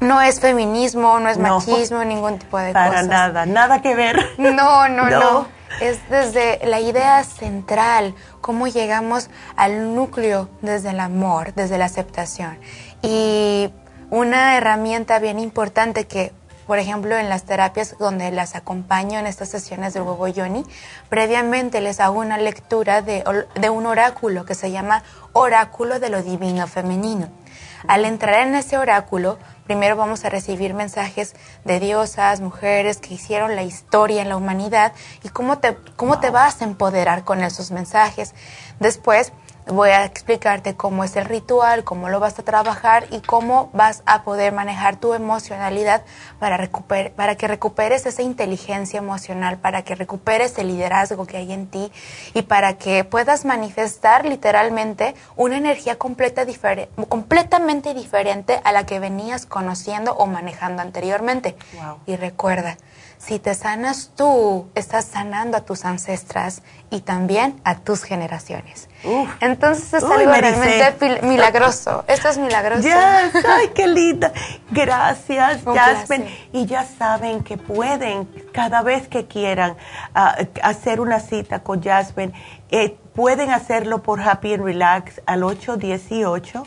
no es feminismo, no es machismo, ningún tipo de para cosas. Para nada, nada que ver. No, no, no, Es desde la idea central, cómo llegamos al núcleo desde el amor, desde la aceptación. Y una herramienta bien importante que, por ejemplo, en las terapias donde las acompaño en estas sesiones del huevo yoni, previamente les hago una lectura de, de un oráculo que se llama Oráculo de lo Divino Femenino. Al entrar en ese oráculo, Primero vamos a recibir mensajes de diosas, mujeres que hicieron la historia en la humanidad y cómo te, cómo te vas a empoderar con esos mensajes. Después voy a explicarte cómo es el ritual, cómo lo vas a trabajar y cómo vas a poder manejar tu emocionalidad para, recuper para que recuperes esa inteligencia emocional, para que recuperes el liderazgo que hay en ti y para que puedas manifestar literalmente una energía completa completamente diferente a la que venías conociendo o manejando anteriormente. Y recuerda, si te sanas tú, estás sanando a tus ancestras y también a tus generaciones. Entonces es algo realmente milagroso. Esto es milagroso. ay, qué linda. Gracias, Jasmine. Y ya saben que pueden, cada vez que quieran, ah, hacer una cita con Jasmine, eh, pueden hacerlo por Happy and Relax al 818.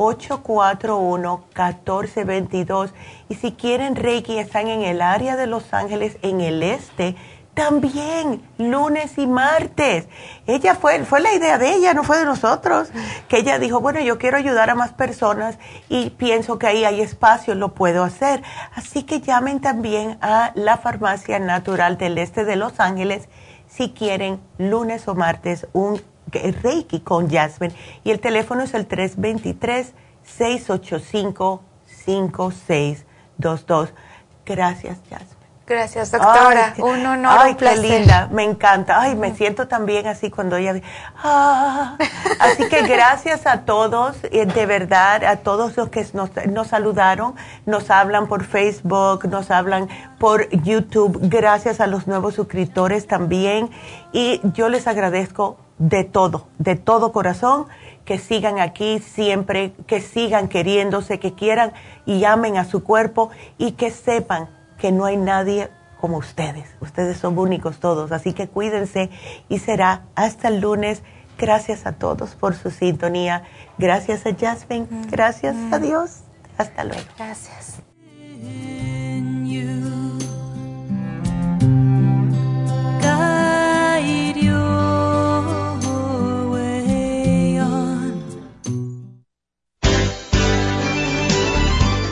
841-1422. Y si quieren Reiki, están en el área de Los Ángeles, en el este, también, lunes y martes. Ella fue, fue la idea de ella, no fue de nosotros, que ella dijo, bueno, yo quiero ayudar a más personas y pienso que ahí hay espacio, lo puedo hacer. Así que llamen también a la Farmacia Natural del Este de Los Ángeles si quieren lunes o martes un Reiki con Jasmine. Y el teléfono es el 323-685-5622. Gracias, Jasmine. Gracias, doctora. un honor, ay, qué linda. Me encanta. Ay, me siento también así cuando ella... Ah. Así que gracias a todos, eh, de verdad, a todos los que nos, nos saludaron, nos hablan por Facebook, nos hablan por YouTube. Gracias a los nuevos suscriptores también. Y yo les agradezco de todo, de todo corazón, que sigan aquí siempre, que sigan queriéndose, que quieran y amen a su cuerpo y que sepan que no hay nadie como ustedes. Ustedes son únicos todos, así que cuídense y será hasta el lunes. Gracias a todos por su sintonía. Gracias a Jasmine. Gracias a Dios. Hasta luego. Gracias.